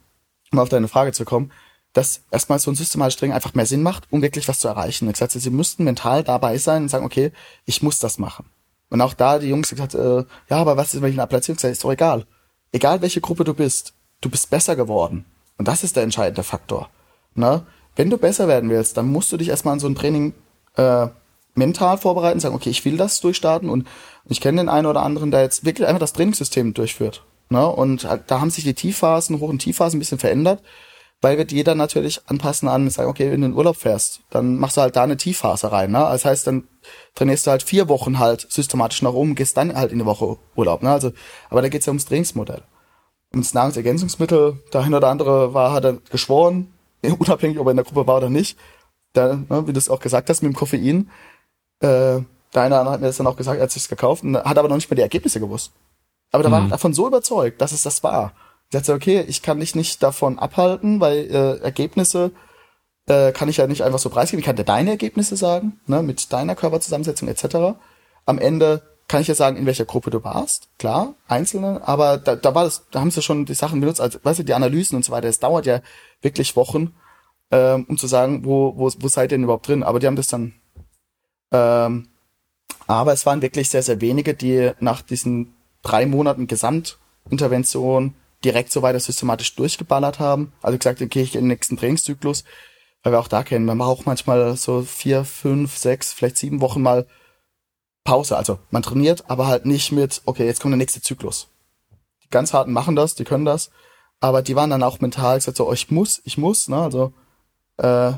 um auf deine Frage zu kommen, dass erstmal so ein systematisches Training einfach mehr Sinn macht, um wirklich was zu erreichen. Ich sagte, sie müssten mental dabei sein und sagen, okay, ich muss das machen. Und auch da die Jungs gesagt, äh, ja, aber was ist, wenn ich eine Platzierung sage, ist doch egal. Egal welche Gruppe du bist, du bist besser geworden. Und das ist der entscheidende Faktor. Ne? wenn du besser werden willst, dann musst du dich erstmal an so ein Training äh, mental vorbereiten, sagen, okay, ich will das durchstarten und ich kenne den einen oder anderen, der jetzt wirklich einfach das Trainingssystem durchführt. Ne? Und halt, da haben sich die Tiefphasen, Hoch- und Tiefphasen ein bisschen verändert, weil wird jeder natürlich anpassen an, sagen, okay, wenn du in den Urlaub fährst, dann machst du halt da eine Tiefphase rein. Ne? Das heißt, dann trainierst du halt vier Wochen halt systematisch nach oben, gehst dann halt in eine Woche Urlaub. Ne? Also, aber da geht's ja ums Trainingsmodell. Ums Nahrungsergänzungsmittel, der eine oder andere war, hat er geschworen, unabhängig, ob er in der Gruppe war oder nicht. Da, ne, wie du es auch gesagt hast mit dem Koffein, äh, der eine hat mir das dann auch gesagt, er hat sich's gekauft und hat aber noch nicht mehr die Ergebnisse gewusst. Aber da mhm. war davon so überzeugt, dass es das war. Dachte, okay, ich kann dich nicht davon abhalten, weil äh, Ergebnisse äh, kann ich ja nicht einfach so preisgeben. Ich kann dir deine Ergebnisse sagen, ne, mit deiner Körperzusammensetzung etc. Am Ende kann ich ja sagen, in welcher Gruppe du warst, klar, einzelne, aber da, da war das, da haben sie schon die Sachen benutzt, also weißt du, die Analysen und so weiter. Es dauert ja wirklich Wochen, ähm, um zu sagen, wo, wo, wo seid ihr denn überhaupt drin? Aber die haben das dann, ähm, aber es waren wirklich sehr, sehr wenige, die nach diesen drei Monaten Gesamtintervention direkt so weiter systematisch durchgeballert haben. Also gesagt, okay, ich gehe in den nächsten Trainingszyklus, weil wir auch da kennen, man braucht manchmal so vier, fünf, sechs, vielleicht sieben Wochen mal Pause. Also man trainiert, aber halt nicht mit, okay, jetzt kommt der nächste Zyklus. Die ganz harten machen das, die können das, aber die waren dann auch mental gesagt so, oh, ich muss, ich muss, ne? Also äh,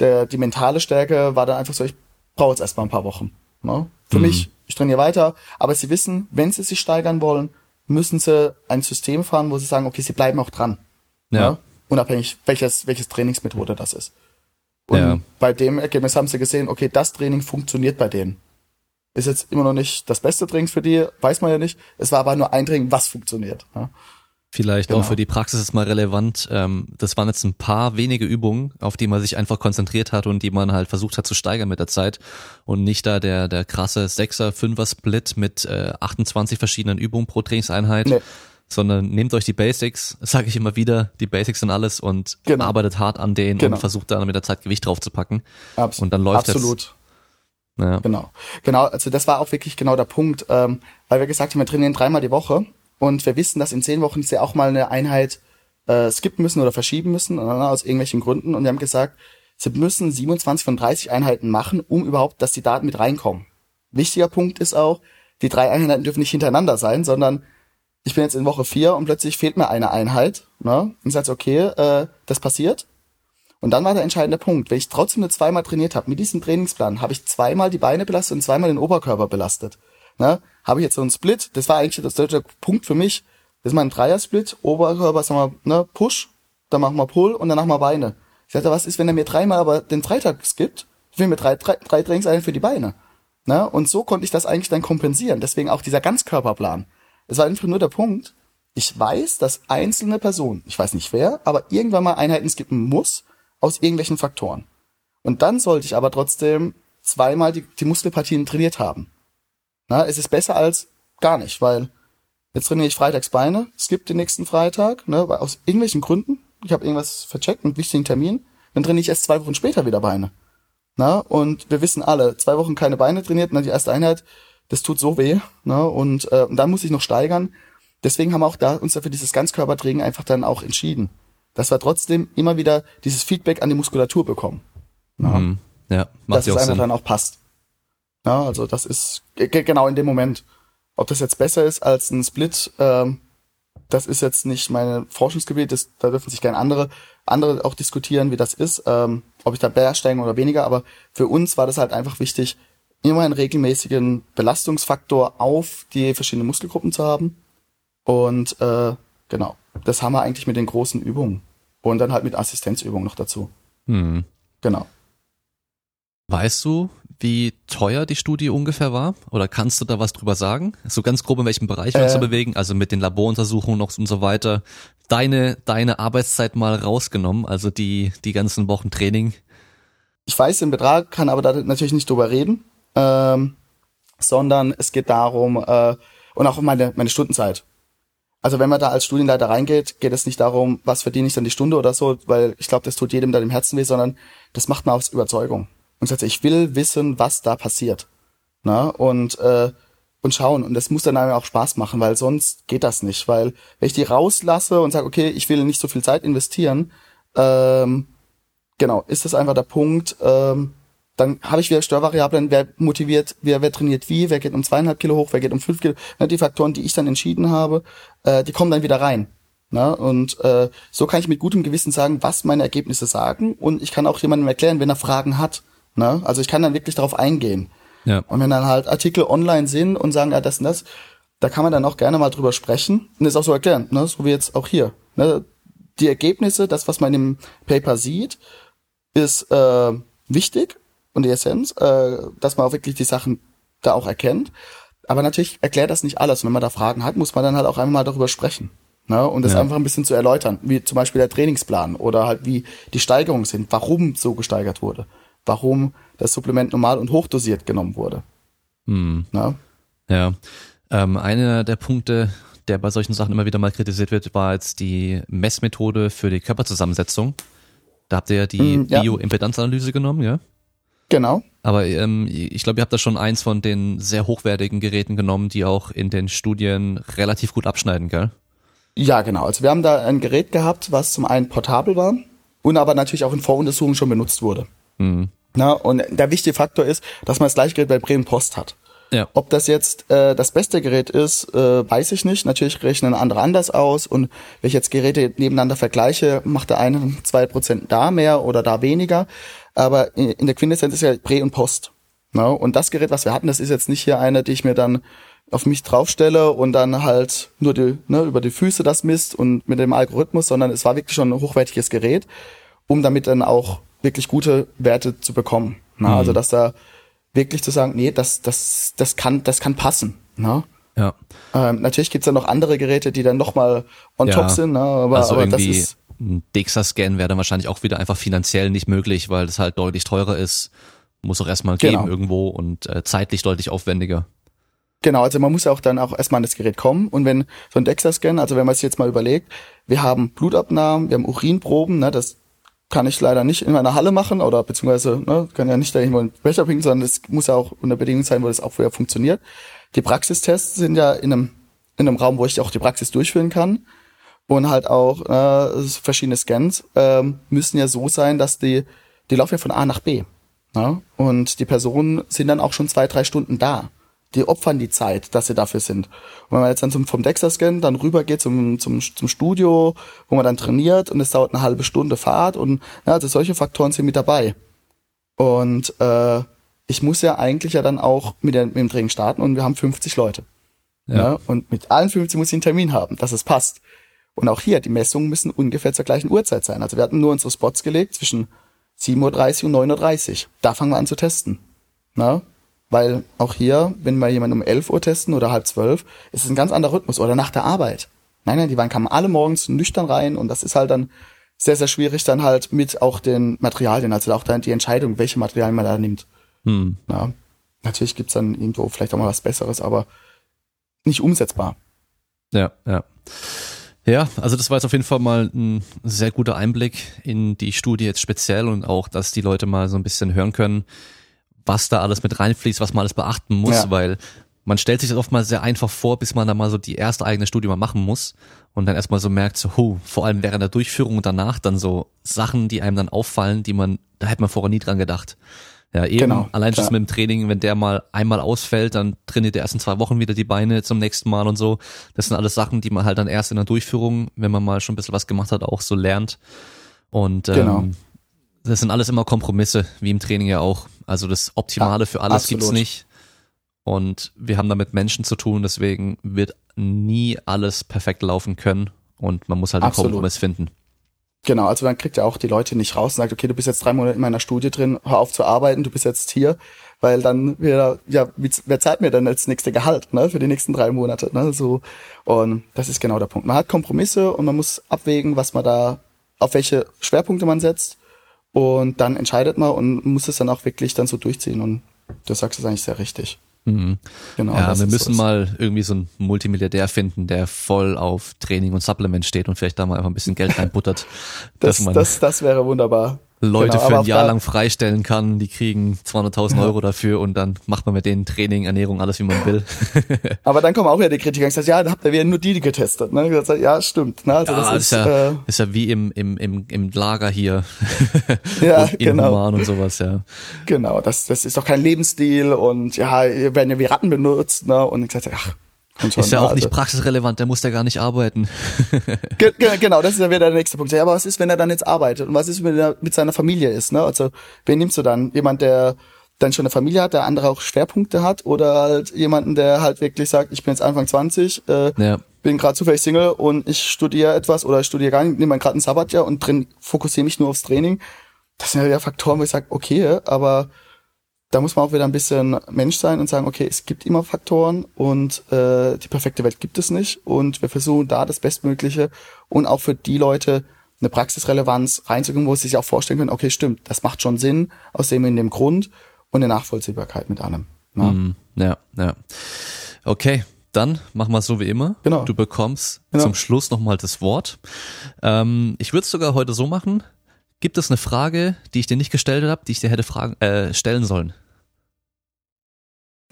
der, die mentale Stärke war dann einfach so, ich brauche jetzt erstmal ein paar Wochen. Ne? Für mhm. mich, ich trainiere weiter, aber sie wissen, wenn sie sich steigern wollen, müssen sie ein System fahren, wo sie sagen, okay, sie bleiben auch dran. Ja. Ne? Unabhängig, welches, welches Trainingsmethode das ist. Und ja. bei dem Ergebnis haben sie gesehen, okay, das Training funktioniert bei denen. Ist jetzt immer noch nicht das beste Training für die, weiß man ja nicht. Es war aber nur ein Training, was funktioniert. Ja. Vielleicht genau. auch für die Praxis ist mal relevant. Ähm, das waren jetzt ein paar wenige Übungen, auf die man sich einfach konzentriert hat und die man halt versucht hat zu steigern mit der Zeit und nicht da der der krasse Sechser, Fünfer Split mit äh, 28 verschiedenen Übungen pro Trainingseinheit. Nee. Sondern nehmt euch die Basics, sage ich immer wieder, die Basics sind alles und genau. arbeitet hart an denen genau. und versucht dann mit der Zeit Gewicht draufzupacken. Abs und dann läuft Absolut. Das. Ja. Genau. Genau, also das war auch wirklich genau der Punkt, ähm, weil wir gesagt haben, wir trainieren dreimal die Woche und wir wissen, dass in zehn Wochen sie auch mal eine Einheit äh, skippen müssen oder verschieben müssen, äh, aus irgendwelchen Gründen. Und wir haben gesagt, sie müssen 27 von 30 Einheiten machen, um überhaupt, dass die Daten mit reinkommen. Wichtiger Punkt ist auch, die drei Einheiten dürfen nicht hintereinander sein, sondern ich bin jetzt in Woche vier und plötzlich fehlt mir eine Einheit. Ne? Und ich sage, okay, äh, das passiert. Und dann war der entscheidende Punkt. Wenn ich trotzdem nur zweimal trainiert habe, mit diesem Trainingsplan, habe ich zweimal die Beine belastet und zweimal den Oberkörper belastet. Ne? Habe ich jetzt so einen Split, das war eigentlich das deutsche Punkt für mich. Das ist mal ein Dreier-Split, Oberkörper, sagen wir, ne, Push, dann machen wir Pull und danach mal Beine. Ich sagte, was ist, wenn er mir dreimal aber den Freitag skippt? Ich will mir drei, drei, drei Trainingseinheiten für die Beine. Ne? Und so konnte ich das eigentlich dann kompensieren. Deswegen auch dieser Ganzkörperplan. Es war einfach nur der Punkt, ich weiß, dass einzelne Personen, ich weiß nicht wer, aber irgendwann mal Einheiten skippen muss, aus irgendwelchen Faktoren. Und dann sollte ich aber trotzdem zweimal die, die Muskelpartien trainiert haben. Na, es ist besser als gar nicht, weil jetzt trainiere ich freitags Beine, skip den nächsten Freitag, ne, aus irgendwelchen Gründen. Ich habe irgendwas vercheckt, einen wichtigen Termin, dann trainiere ich erst zwei Wochen später wieder Beine. Na, und wir wissen alle, zwei Wochen keine Beine trainiert, na, die erste Einheit, das tut so weh, ne, und, äh, und dann muss ich noch steigern. Deswegen haben wir auch da uns dafür dieses Ganzkörpertraining einfach dann auch entschieden. Dass wir trotzdem immer wieder dieses Feedback an die Muskulatur bekommen. Mhm. Ja, macht dass es einfach Sinn. dann auch passt. Ja, also das ist genau in dem Moment. Ob das jetzt besser ist als ein Split, ähm, das ist jetzt nicht mein Forschungsgebiet, das, da dürfen sich gerne andere, andere auch diskutieren, wie das ist, ähm, ob ich da mehr steigen oder weniger, aber für uns war das halt einfach wichtig, immer einen regelmäßigen Belastungsfaktor auf die verschiedenen Muskelgruppen zu haben. Und äh, genau, das haben wir eigentlich mit den großen Übungen. Und dann halt mit Assistenzübungen noch dazu. Hm. Genau. Weißt du, wie teuer die Studie ungefähr war? Oder kannst du da was drüber sagen? So ganz grob in welchem Bereich wir äh, uns da bewegen? Also mit den Laboruntersuchungen noch und so weiter. Deine, deine Arbeitszeit mal rausgenommen, also die, die ganzen Wochen Training. Ich weiß den Betrag, kann aber da natürlich nicht drüber reden, ähm, sondern es geht darum, äh, und auch meine, meine Stundenzeit. Also wenn man da als Studienleiter reingeht, geht es nicht darum, was verdiene ich dann die Stunde oder so, weil ich glaube, das tut jedem dann im Herzen weh, sondern das macht man aus Überzeugung und sagt, ich will wissen, was da passiert. Na? Und, äh, und schauen. Und das muss dann auch Spaß machen, weil sonst geht das nicht. Weil wenn ich die rauslasse und sage, okay, ich will nicht so viel Zeit investieren, ähm, genau, ist das einfach der Punkt, ähm, dann habe ich wieder Störvariablen, wer motiviert, wer, wer trainiert wie, wer geht um zweieinhalb Kilo hoch, wer geht um fünf Kilo. Ne, die Faktoren, die ich dann entschieden habe, äh, die kommen dann wieder rein. Ne? Und äh, so kann ich mit gutem Gewissen sagen, was meine Ergebnisse sagen. Und ich kann auch jemandem erklären, wenn er Fragen hat. Ne? Also ich kann dann wirklich darauf eingehen. Ja. Und wenn dann halt Artikel online sind und sagen, ja, das und das, da kann man dann auch gerne mal drüber sprechen und das auch so erklären, ne? so wie jetzt auch hier. Ne? Die Ergebnisse, das, was man im Paper sieht, ist äh, wichtig und die Essenz, äh, dass man auch wirklich die Sachen da auch erkennt. Aber natürlich erklärt das nicht alles. Und wenn man da Fragen hat, muss man dann halt auch einmal mal darüber sprechen. Ne? Und das ja. einfach ein bisschen zu erläutern, wie zum Beispiel der Trainingsplan oder halt wie die Steigerungen sind, warum so gesteigert wurde warum das Supplement normal und hochdosiert genommen wurde. Hm. Na? Ja. Ähm, einer der Punkte, der bei solchen Sachen immer wieder mal kritisiert wird, war jetzt die Messmethode für die Körperzusammensetzung. Da habt ihr ja die hm, ja. Bioimpedanzanalyse genommen, ja? Genau. Aber ähm, ich glaube, ihr habt da schon eins von den sehr hochwertigen Geräten genommen, die auch in den Studien relativ gut abschneiden, gell? Ja, genau. Also wir haben da ein Gerät gehabt, was zum einen portabel war und aber natürlich auch in Voruntersuchungen schon benutzt wurde. Mhm. Na, und der wichtige Faktor ist, dass man das gleiche Gerät bei Bremen Post hat. Ja. Ob das jetzt äh, das beste Gerät ist, äh, weiß ich nicht. Natürlich rechnen andere anders aus. Und wenn ich jetzt Geräte nebeneinander vergleiche, macht der eine zwei Prozent da mehr oder da weniger. Aber in, in der Quintessenz ist ja Pre und Post. Na, und das Gerät, was wir hatten, das ist jetzt nicht hier eine, die ich mir dann auf mich draufstelle und dann halt nur die, ne, über die Füße das misst und mit dem Algorithmus, sondern es war wirklich schon ein hochwertiges Gerät, um damit dann auch wirklich gute Werte zu bekommen. Na, mhm. Also dass da wirklich zu sagen, nee, das, das, das kann, das kann passen. Na? Ja. Ähm, natürlich gibt's ja noch andere Geräte, die dann nochmal on ja. top sind, ne? aber, also aber das ist. Ein DEXA-Scan wäre dann wahrscheinlich auch wieder einfach finanziell nicht möglich, weil das halt deutlich teurer ist. Muss auch erstmal geben genau. irgendwo und äh, zeitlich deutlich aufwendiger. Genau, also man muss ja auch dann auch erstmal an das Gerät kommen und wenn so ein DEXA-Scan, also wenn man sich jetzt mal überlegt, wir haben Blutabnahmen, wir haben Urinproben, ne, das kann ich leider nicht in meiner Halle machen oder beziehungsweise ne, kann ja nicht da irgendwo einen Becher pinkeln, sondern es muss ja auch unter Bedingungen sein, wo das auch vorher funktioniert. Die Praxistests sind ja in einem in einem Raum, wo ich auch die Praxis durchführen kann. Und halt auch äh, verschiedene Scans ähm, müssen ja so sein, dass die, die laufen ja von A nach B. Ja? Und die Personen sind dann auch schon zwei, drei Stunden da. Die opfern die Zeit, dass sie dafür sind. Und wenn man jetzt dann zum, vom DEXA-Scan dann rüber geht zum, zum, zum Studio, wo man dann trainiert und es dauert eine halbe Stunde Fahrt und ja, also solche Faktoren sind mit dabei. Und äh, ich muss ja eigentlich ja dann auch mit, der, mit dem Training starten und wir haben 50 Leute. Ja. ja. Und mit allen 50 muss ich einen Termin haben, dass es passt. Und auch hier, die Messungen müssen ungefähr zur gleichen Uhrzeit sein. Also wir hatten nur unsere Spots gelegt zwischen 7.30 Uhr und 9.30 Uhr. Da fangen wir an zu testen. Na? Weil auch hier, wenn wir jemanden um 11 Uhr testen oder halb zwölf, ist es ein ganz anderer Rhythmus. Oder nach der Arbeit. Nein, nein, die waren kamen alle morgens nüchtern rein und das ist halt dann sehr, sehr schwierig dann halt mit auch den Materialien, also auch dann die Entscheidung, welche Materialien man da nimmt. Hm. Ja, natürlich gibt's dann irgendwo vielleicht auch mal was Besseres, aber nicht umsetzbar. Ja, ja. Ja, also das war jetzt auf jeden Fall mal ein sehr guter Einblick in die Studie jetzt speziell und auch, dass die Leute mal so ein bisschen hören können, was da alles mit reinfließt, was man alles beachten muss, ja. weil man stellt sich das oft mal sehr einfach vor, bis man da mal so die erste eigene Studie mal machen muss und dann erstmal so merkt, so, huh, vor allem während der Durchführung und danach dann so Sachen, die einem dann auffallen, die man, da hätte man vorher nie dran gedacht. Ja, eben, genau, allein schon mit dem Training, wenn der mal einmal ausfällt, dann trainiert er erst in zwei Wochen wieder die Beine zum nächsten Mal und so. Das sind alles Sachen, die man halt dann erst in der Durchführung, wenn man mal schon ein bisschen was gemacht hat, auch so lernt. Und ähm, genau. das sind alles immer Kompromisse, wie im Training ja auch. Also das Optimale für alles absolut. gibt's nicht. Und wir haben da mit Menschen zu tun, deswegen wird nie alles perfekt laufen können. Und man muss halt einen Kompromiss finden. Genau, also man kriegt ja auch die Leute nicht raus und sagt, okay, du bist jetzt drei Monate in meiner Studie drin, hör auf zu arbeiten, du bist jetzt hier, weil dann wieder, ja, wer zahlt mir dann als nächste Gehalt, ne, für die nächsten drei Monate, ne, so. Und das ist genau der Punkt. Man hat Kompromisse und man muss abwägen, was man da, auf welche Schwerpunkte man setzt und dann entscheidet man und muss es dann auch wirklich dann so durchziehen und du sagst es eigentlich sehr richtig. Mhm. Genau, ja, wir müssen so mal irgendwie so einen Multimilliardär finden, der voll auf Training und Supplement steht und vielleicht da mal einfach ein bisschen Geld reinbuttert. das, das, das wäre wunderbar. Leute genau, für ein Jahr lang freistellen kann, die kriegen 200.000 Euro dafür und dann macht man mit denen Training, Ernährung, alles wie man will. aber dann kommen auch wieder die Kritiker und sagen, ja, da habt ihr wieder nur die, die getestet. Ne? Gesagt, ja, stimmt. Ne? Also ja, das ist, ist, ja, äh, ist ja wie im, im, im, im Lager hier. ja, genau. und sowas, ja. Genau, das, das ist doch kein Lebensstil und ja, werden ja wie Ratten benutzt. Ne? Und ich gesagt, ach, Schon, ist ja auch also. nicht praxisrelevant, der muss ja gar nicht arbeiten. Ge genau, das ist ja wieder der nächste Punkt. Ja, aber was ist, wenn er dann jetzt arbeitet? Und was ist, wenn er mit seiner Familie ist? Ne? Also, wen nimmst du dann? Jemand, der dann schon eine Familie hat, der andere auch Schwerpunkte hat oder halt jemanden, der halt wirklich sagt, ich bin jetzt Anfang 20, äh, ja. bin gerade zufällig Single und ich studiere etwas oder ich studiere gar nicht, nehme gerade ein Sabbatjahr und drin fokussiere mich nur aufs Training. Das sind ja Faktoren, wo ich sage, okay, aber da muss man auch wieder ein bisschen Mensch sein und sagen, okay, es gibt immer Faktoren und äh, die perfekte Welt gibt es nicht und wir versuchen da das Bestmögliche und auch für die Leute eine Praxisrelevanz reinzugehen, wo sie sich auch vorstellen können, okay, stimmt, das macht schon Sinn aus dem in dem Grund und eine Nachvollziehbarkeit mit allem. Ne? Mm, ja, ja. Okay, dann machen wir es so wie immer. Genau. Du bekommst genau. zum Schluss nochmal das Wort. Ähm, ich würde es sogar heute so machen. Gibt es eine Frage, die ich dir nicht gestellt habe, die ich dir hätte fragen, äh, stellen sollen?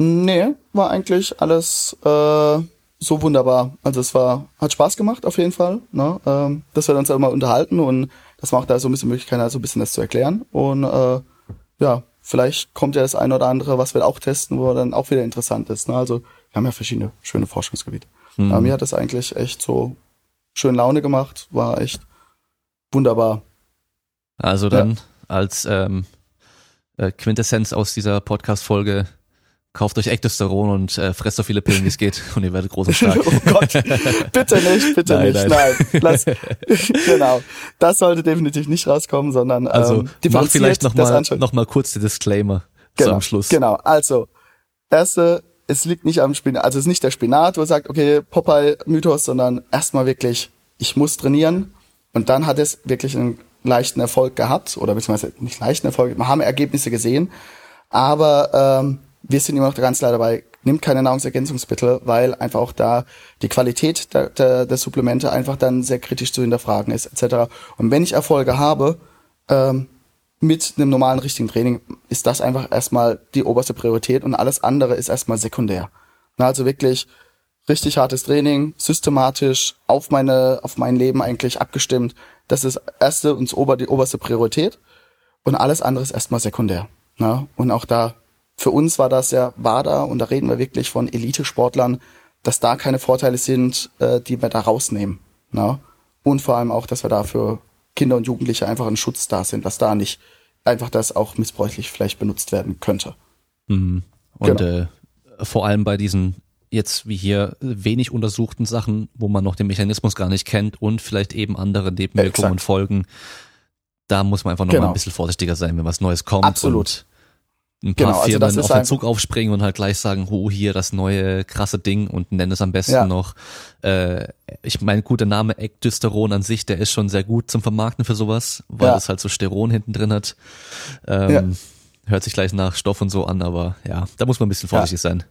Nee, war eigentlich alles äh, so wunderbar. Also es war, hat Spaß gemacht auf jeden Fall, ne? ähm, dass wir uns auch mal unterhalten und das macht da so ein bisschen Möglichkeit, so ein bisschen das zu erklären. Und äh, ja, vielleicht kommt ja das eine oder andere, was wir auch testen, wo dann auch wieder interessant ist. Ne? Also wir haben ja verschiedene schöne Forschungsgebiete. Mhm. Aber mir hat das eigentlich echt so schön Laune gemacht, war echt wunderbar. Also dann ja. als ähm, äh, Quintessenz aus dieser Podcast-Folge Kauft euch Ektosteron und äh, fresst so viele Pillen, wie es geht und ihr werdet groß und stark. oh Gott, bitte nicht, bitte nein, nicht, nein. nein. Lass, genau, das sollte definitiv nicht rauskommen, sondern also ähm, mach vielleicht nochmal noch mal kurz die Disclaimer genau, zum Schluss. Genau, also erste, es liegt nicht am Spinat, also es ist nicht der Spinat, wo er sagt, okay, Popeye-Mythos, sondern erstmal wirklich, ich muss trainieren und dann hat es wirklich einen leichten Erfolg gehabt oder beziehungsweise nicht leichten Erfolg, wir haben Ergebnisse gesehen, aber ähm, wir sind immer noch ganz klar dabei, nimmt keine Nahrungsergänzungsmittel, weil einfach auch da die Qualität der, der, der Supplemente einfach dann sehr kritisch zu hinterfragen ist, etc. Und wenn ich Erfolge habe, ähm, mit einem normalen richtigen Training, ist das einfach erstmal die oberste Priorität und alles andere ist erstmal sekundär. Na, also wirklich richtig hartes Training, systematisch auf meine, auf mein Leben eigentlich abgestimmt. Das ist erste und ober, die oberste Priorität. Und alles andere ist erstmal sekundär. Ne? Und auch da, für uns war das ja, war da, und da reden wir wirklich von Elitesportlern, dass da keine Vorteile sind, äh, die wir da rausnehmen. Ne? Und vor allem auch, dass wir da für Kinder und Jugendliche einfach ein Schutz da sind, dass da nicht einfach das auch missbräuchlich vielleicht benutzt werden könnte. Mhm. Und genau. äh, vor allem bei diesen jetzt wie hier wenig untersuchten Sachen, wo man noch den Mechanismus gar nicht kennt und vielleicht eben andere Nebenwirkungen und Folgen, da muss man einfach noch genau. mal ein bisschen vorsichtiger sein, wenn was Neues kommt. Absolut. Ein paar genau, Firmen also auf den Zug aufspringen und halt gleich sagen, oh, hier das neue krasse Ding und nennen es am besten ja. noch. Äh, ich meine, gut, der Name Ekdysteron an sich, der ist schon sehr gut zum Vermarkten für sowas, weil ja. es halt so Steron hinten drin hat. Ähm, ja. Hört sich gleich nach Stoff und so an, aber ja, da muss man ein bisschen vorsichtig sein.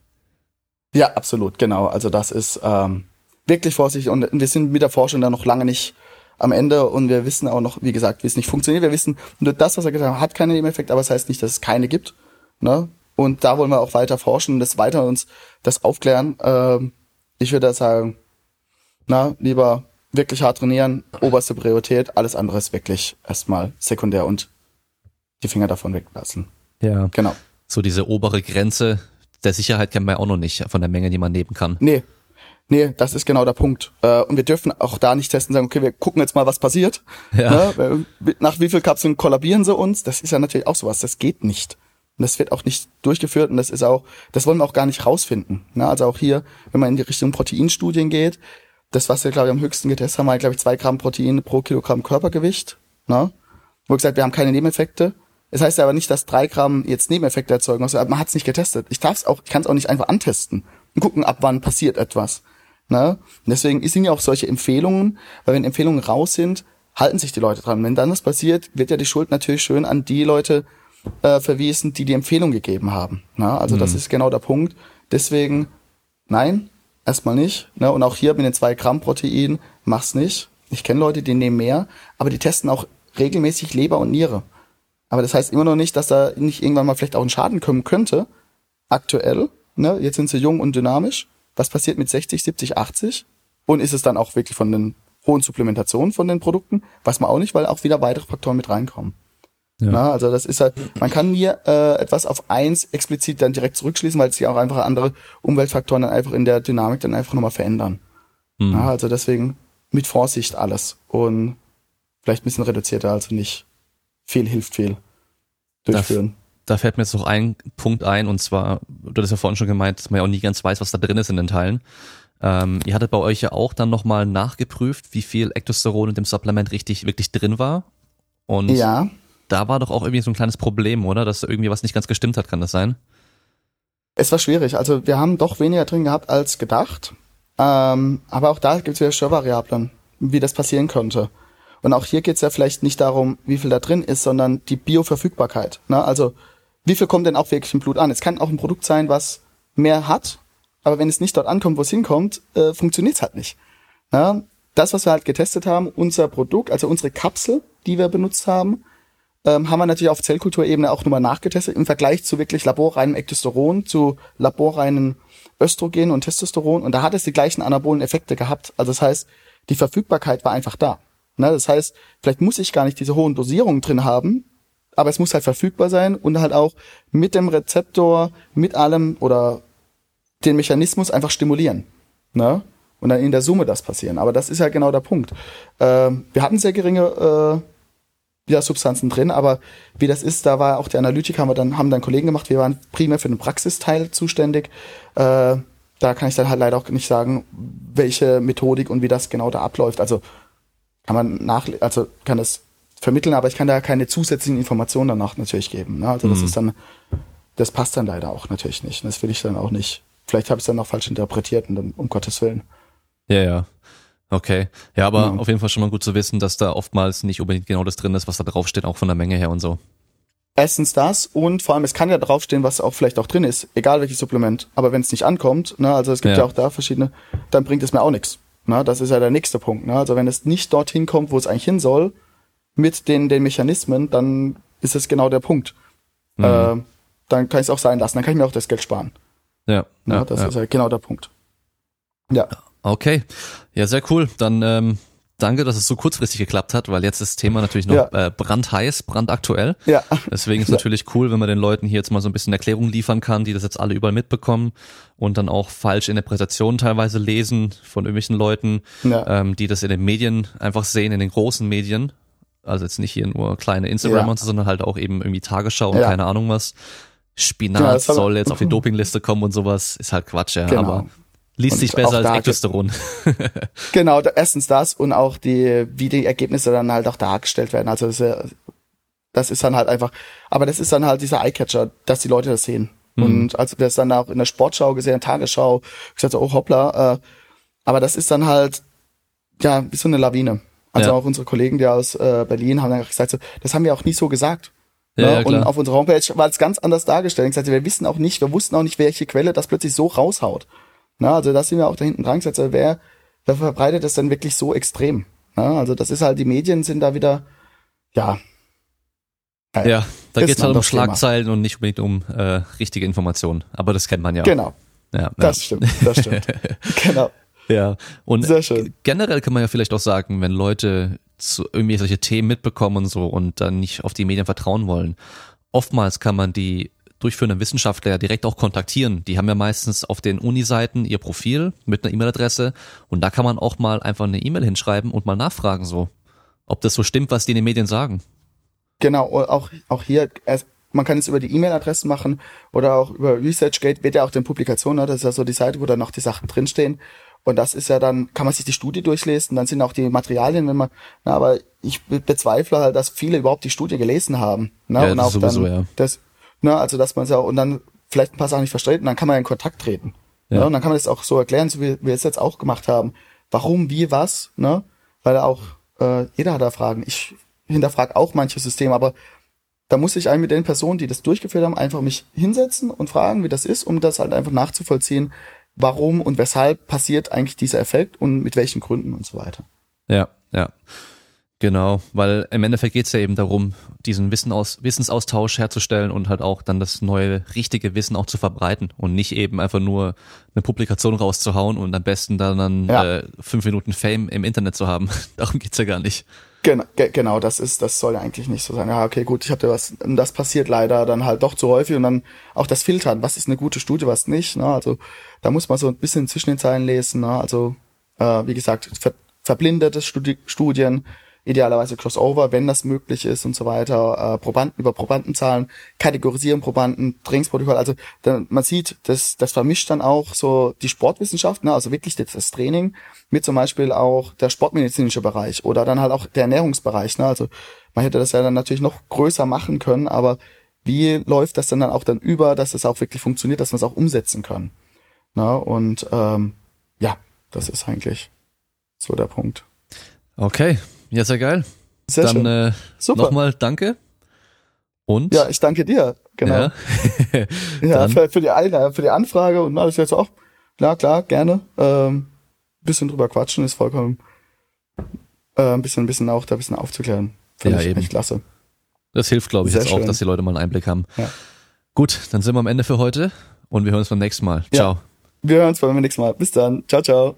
Ja, absolut, genau. Also das ist ähm, wirklich vorsichtig und wir sind mit der Forschung da noch lange nicht am Ende und wir wissen auch noch, wie gesagt, wie es nicht funktioniert. Wir wissen nur das, was er gesagt hat, hat keine Nebeneffekte, aber es das heißt nicht, dass es keine gibt. Ne? Und da wollen wir auch weiter forschen und das weiter uns das aufklären. Ähm, ich würde sagen, na, lieber wirklich hart trainieren, oberste Priorität, alles andere ist wirklich erstmal sekundär und die Finger davon weglassen. Ja. Genau. So diese obere Grenze, der Sicherheit kennt man ja auch noch nicht von der Menge, die man nehmen kann. Nee. Nee, das ist genau der Punkt. Äh, und wir dürfen auch da nicht testen, sagen, okay, wir gucken jetzt mal, was passiert. Ja. Ne? Nach wie viel Kapseln kollabieren sie uns? Das ist ja natürlich auch sowas, das geht nicht. Und das wird auch nicht durchgeführt und das ist auch, das wollen wir auch gar nicht rausfinden. Ne? Also auch hier, wenn man in die Richtung Proteinstudien geht, das, was wir, glaube ich, am höchsten getestet haben, war, glaube ich, zwei Gramm Protein pro Kilogramm Körpergewicht. Ne? Wo gesagt, wir haben keine Nebeneffekte. Es das heißt aber nicht, dass drei Gramm jetzt Nebeneffekte erzeugen. Also man hat es nicht getestet. Ich darf es auch, ich kann es auch nicht einfach antesten und gucken, ab wann passiert etwas. Ne? Und deswegen sind ja auch solche Empfehlungen, weil wenn Empfehlungen raus sind, halten sich die Leute dran. Wenn dann was passiert, wird ja die Schuld natürlich schön an die Leute äh, verwiesen, die die Empfehlung gegeben haben. Ne? Also mhm. das ist genau der Punkt. Deswegen, nein, erstmal nicht. Ne? Und auch hier mit den zwei Gramm Protein, mach's nicht. Ich kenne Leute, die nehmen mehr, aber die testen auch regelmäßig Leber und Niere. Aber das heißt immer noch nicht, dass da nicht irgendwann mal vielleicht auch ein Schaden kommen könnte. Aktuell, ne? Jetzt sind sie jung und dynamisch. Was passiert mit 60, 70, 80? Und ist es dann auch wirklich von den hohen Supplementationen von den Produkten? Weiß man auch nicht, weil auch wieder weitere Faktoren mit reinkommen. Ja. Na, also das ist halt, man kann hier äh, etwas auf eins explizit dann direkt zurückschließen, weil es ja auch einfach andere Umweltfaktoren dann einfach in der Dynamik dann einfach nochmal verändern. Mhm. Na, also deswegen mit Vorsicht alles und vielleicht ein bisschen reduzierter, also nicht viel hilft viel durchführen. Da, da fällt mir jetzt noch ein Punkt ein, und zwar, du hast ja vorhin schon gemeint, dass man ja auch nie ganz weiß, was da drin ist in den Teilen. Ähm, ihr hattet bei euch ja auch dann nochmal nachgeprüft, wie viel Ektosteron in dem Supplement richtig, wirklich drin war. Und ja. Da war doch auch irgendwie so ein kleines Problem, oder? Dass irgendwie was nicht ganz gestimmt hat, kann das sein? Es war schwierig. Also wir haben doch weniger drin gehabt als gedacht. Ähm, aber auch da gibt es wieder Störvariablen, wie das passieren könnte. Und auch hier geht es ja vielleicht nicht darum, wie viel da drin ist, sondern die Bioverfügbarkeit. Ne? Also wie viel kommt denn auch wirklich im Blut an? Es kann auch ein Produkt sein, was mehr hat, aber wenn es nicht dort ankommt, wo es hinkommt, äh, funktioniert es halt nicht. Ne? Das, was wir halt getestet haben, unser Produkt, also unsere Kapsel, die wir benutzt haben, ähm, haben wir natürlich auf Zellkulturebene auch nochmal nachgetestet im Vergleich zu wirklich laborreinem Ektosteron, zu laborreinen Östrogen und Testosteron. Und da hat es die gleichen anabolen Effekte gehabt. Also das heißt, die Verfügbarkeit war einfach da. Ne? Das heißt, vielleicht muss ich gar nicht diese hohen Dosierungen drin haben, aber es muss halt verfügbar sein und halt auch mit dem Rezeptor, mit allem oder den Mechanismus einfach stimulieren. Ne? Und dann in der Summe das passieren. Aber das ist ja genau der Punkt. Ähm, wir hatten sehr geringe äh, ja, Substanzen drin, aber wie das ist, da war auch die Analytik, haben wir dann, haben dann Kollegen gemacht, wir waren primär für den Praxisteil zuständig. Äh, da kann ich dann halt leider auch nicht sagen, welche Methodik und wie das genau da abläuft. Also kann man nach, also kann das vermitteln, aber ich kann da keine zusätzlichen Informationen danach natürlich geben. Ne? Also das mhm. ist dann, das passt dann leider auch natürlich nicht. Das will ich dann auch nicht. Vielleicht habe ich es dann auch falsch interpretiert und dann um Gottes Willen. Ja, ja. Okay. Ja, aber ja. auf jeden Fall schon mal gut zu wissen, dass da oftmals nicht unbedingt genau das drin ist, was da draufsteht, auch von der Menge her und so. Erstens das und vor allem, es kann ja draufstehen, was auch vielleicht auch drin ist, egal welches Supplement. Aber wenn es nicht ankommt, ne, also es gibt ja. ja auch da verschiedene, dann bringt es mir auch nichts. Na, das ist ja der nächste Punkt. Ne? Also wenn es nicht dorthin kommt, wo es eigentlich hin soll, mit den, den Mechanismen, dann ist es genau der Punkt. Mhm. Äh, dann kann ich es auch sein lassen, dann kann ich mir auch das Geld sparen. Ja. Na, das ja. ist ja genau der Punkt. Ja. Okay, ja, sehr cool. Dann ähm, danke, dass es so kurzfristig geklappt hat, weil jetzt ist das Thema natürlich noch Ja. äh, brandheiß, brandaktuell. Ja. Deswegen ist Ja. natürlich cool, wenn man den Leuten hier jetzt mal so ein bisschen Erklärung liefern kann, die das jetzt alle überall mitbekommen und dann auch falsche Interpretationen teilweise lesen von irgendwelchen Leuten, Ja. ähm, die das in den Medien einfach sehen, in den großen Medien. Also jetzt nicht hier nur kleine Instagram Ja. und so, sondern halt auch eben irgendwie Tagesschau und keine Ahnung was. Spinat haben wir- soll jetzt auf die Dopingliste kommen und sowas, ist halt Quatsch, ja. Genau. Aber liest sich besser als Ektosteron. Genau, erstens das und auch die, wie die Ergebnisse dann halt auch dargestellt werden. Also das, ist das ist dann halt einfach, aber das ist dann halt dieser Eyecatcher, dass die Leute das sehen. Mhm. Und als wir das dann auch in der Sportschau gesehen, Tagesschau, gesagt so, oh hoppla, äh, aber das ist dann halt, ja, wie so eine Lawine. Also Ja. auch unsere Kollegen, die aus äh, Berlin, haben dann gesagt, so, das haben wir auch nie so gesagt. Ja, ne? ja, und auf unserer Homepage war es ganz anders dargestellt. Ich sagte, wir wissen auch nicht, wir wussten auch nicht, welche Quelle das plötzlich so raushaut. Na, also da sind wir auch da hinten dran gesagt, so, wer, wer verbreitet das denn wirklich so extrem? Na, also das ist halt, die Medien sind da wieder, ja. Ja, da geht's ein halt um anderes Thema. Schlagzeilen und nicht unbedingt um äh, richtige Informationen. Aber das kennt man ja. Genau, Ja, das stimmt, das stimmt. genau, ja. ja. Und Sehr schön. generell kann man ja vielleicht auch sagen, wenn Leute zu irgendwie solche Themen mitbekommen und so und dann nicht auf die Medien vertrauen wollen, oftmals kann man die durchführenden Wissenschaftler ja direkt auch kontaktieren. Die haben ja meistens auf den Uni-Seiten ihr Profil mit einer E-Mail-Adresse und da kann man auch mal einfach eine E-Mail hinschreiben und mal nachfragen so, ob das so stimmt, was die in den Medien sagen. genau, auch, auch hier, man kann es über die E-Mail-Adressen machen oder auch über ResearchGate, wird ja auch den Publikationen, ne? das ist ja so die Seite, wo dann noch die Sachen drinstehen. Und das ist ja dann, kann man sich die Studie durchlesen, dann sind auch die Materialien, wenn man, na, aber ich be- bezweifle halt, dass viele überhaupt die Studie gelesen haben. Ne? Ja, und auch sowieso, dann, ja. das, ne, also dass man es ja, und dann vielleicht ein paar Sachen nicht versteht, und dann kann man in Kontakt treten. Ja. Ne? Und dann kann man das auch so erklären, so wie wir es jetzt auch gemacht haben. Warum, wie, was, ne? Weil auch, äh, jeder hat da Fragen. Ich hinterfrage auch manche Systeme, aber da muss ich einen mit den Personen, die das durchgeführt haben, einfach mich hinsetzen und fragen, wie das ist, um das halt einfach nachzuvollziehen, warum und weshalb passiert eigentlich dieser Effekt und mit welchen Gründen und so weiter. Ja, ja. Genau, weil im Endeffekt geht's ja eben darum, diesen Wissen aus, Wissensaustausch herzustellen und halt auch dann das neue, richtige Wissen auch zu verbreiten und nicht eben einfach nur eine Publikation rauszuhauen und am besten dann, dann Ja. äh, fünf Minuten Fame im Internet zu haben. Darum geht's ja gar nicht. Genau, ge genau, das ist, das soll ja eigentlich nicht so sein. Ja, okay, gut, ich da was, das passiert leider dann halt doch zu häufig und dann auch das Filtern, was ist eine gute Studie, was nicht. Ne? Also da muss man so ein bisschen zwischen den Zeilen lesen. Ne? Also äh, wie gesagt, ver verblindete Studi Studien, idealerweise Crossover, wenn das möglich ist und so weiter. Äh, Probanden über Probandenzahlen, kategorisieren Probanden, Trainingsprotokoll. Also dann, man sieht, das, das vermischt dann auch so die Sportwissenschaft, ne? also wirklich das, das Training mit zum Beispiel auch der sportmedizinische Bereich oder dann halt auch der Ernährungsbereich. Ne? Also man hätte das ja dann natürlich noch größer machen können, aber wie läuft das dann, auch dann über, dass es auch wirklich funktioniert, dass man es auch umsetzen kann. Ne? Und ähm, ja, das ist eigentlich so der Punkt. Okay, ja, sehr geil. Sehr dann schön. äh, Super. nochmal danke. Und Ja, ich danke dir. Genau. ja, Ja, für, für, die, Ein- für die Anfrage und alles jetzt auch. Klar, klar, gerne. Ähm, bisschen drüber quatschen ist vollkommen äh, ein bisschen, ein bisschen auch da ein bisschen aufzuklären. Finde Ja, ich eben. echt klasse. das hilft, glaube ich, Sehr jetzt auch, schön. dass die Leute mal einen Einblick haben. Ja. Gut, dann sind wir am Ende für heute und wir hören uns beim nächsten Mal. Ja. Ciao. Wir hören uns beim nächsten Mal. Bis dann. Ciao, ciao.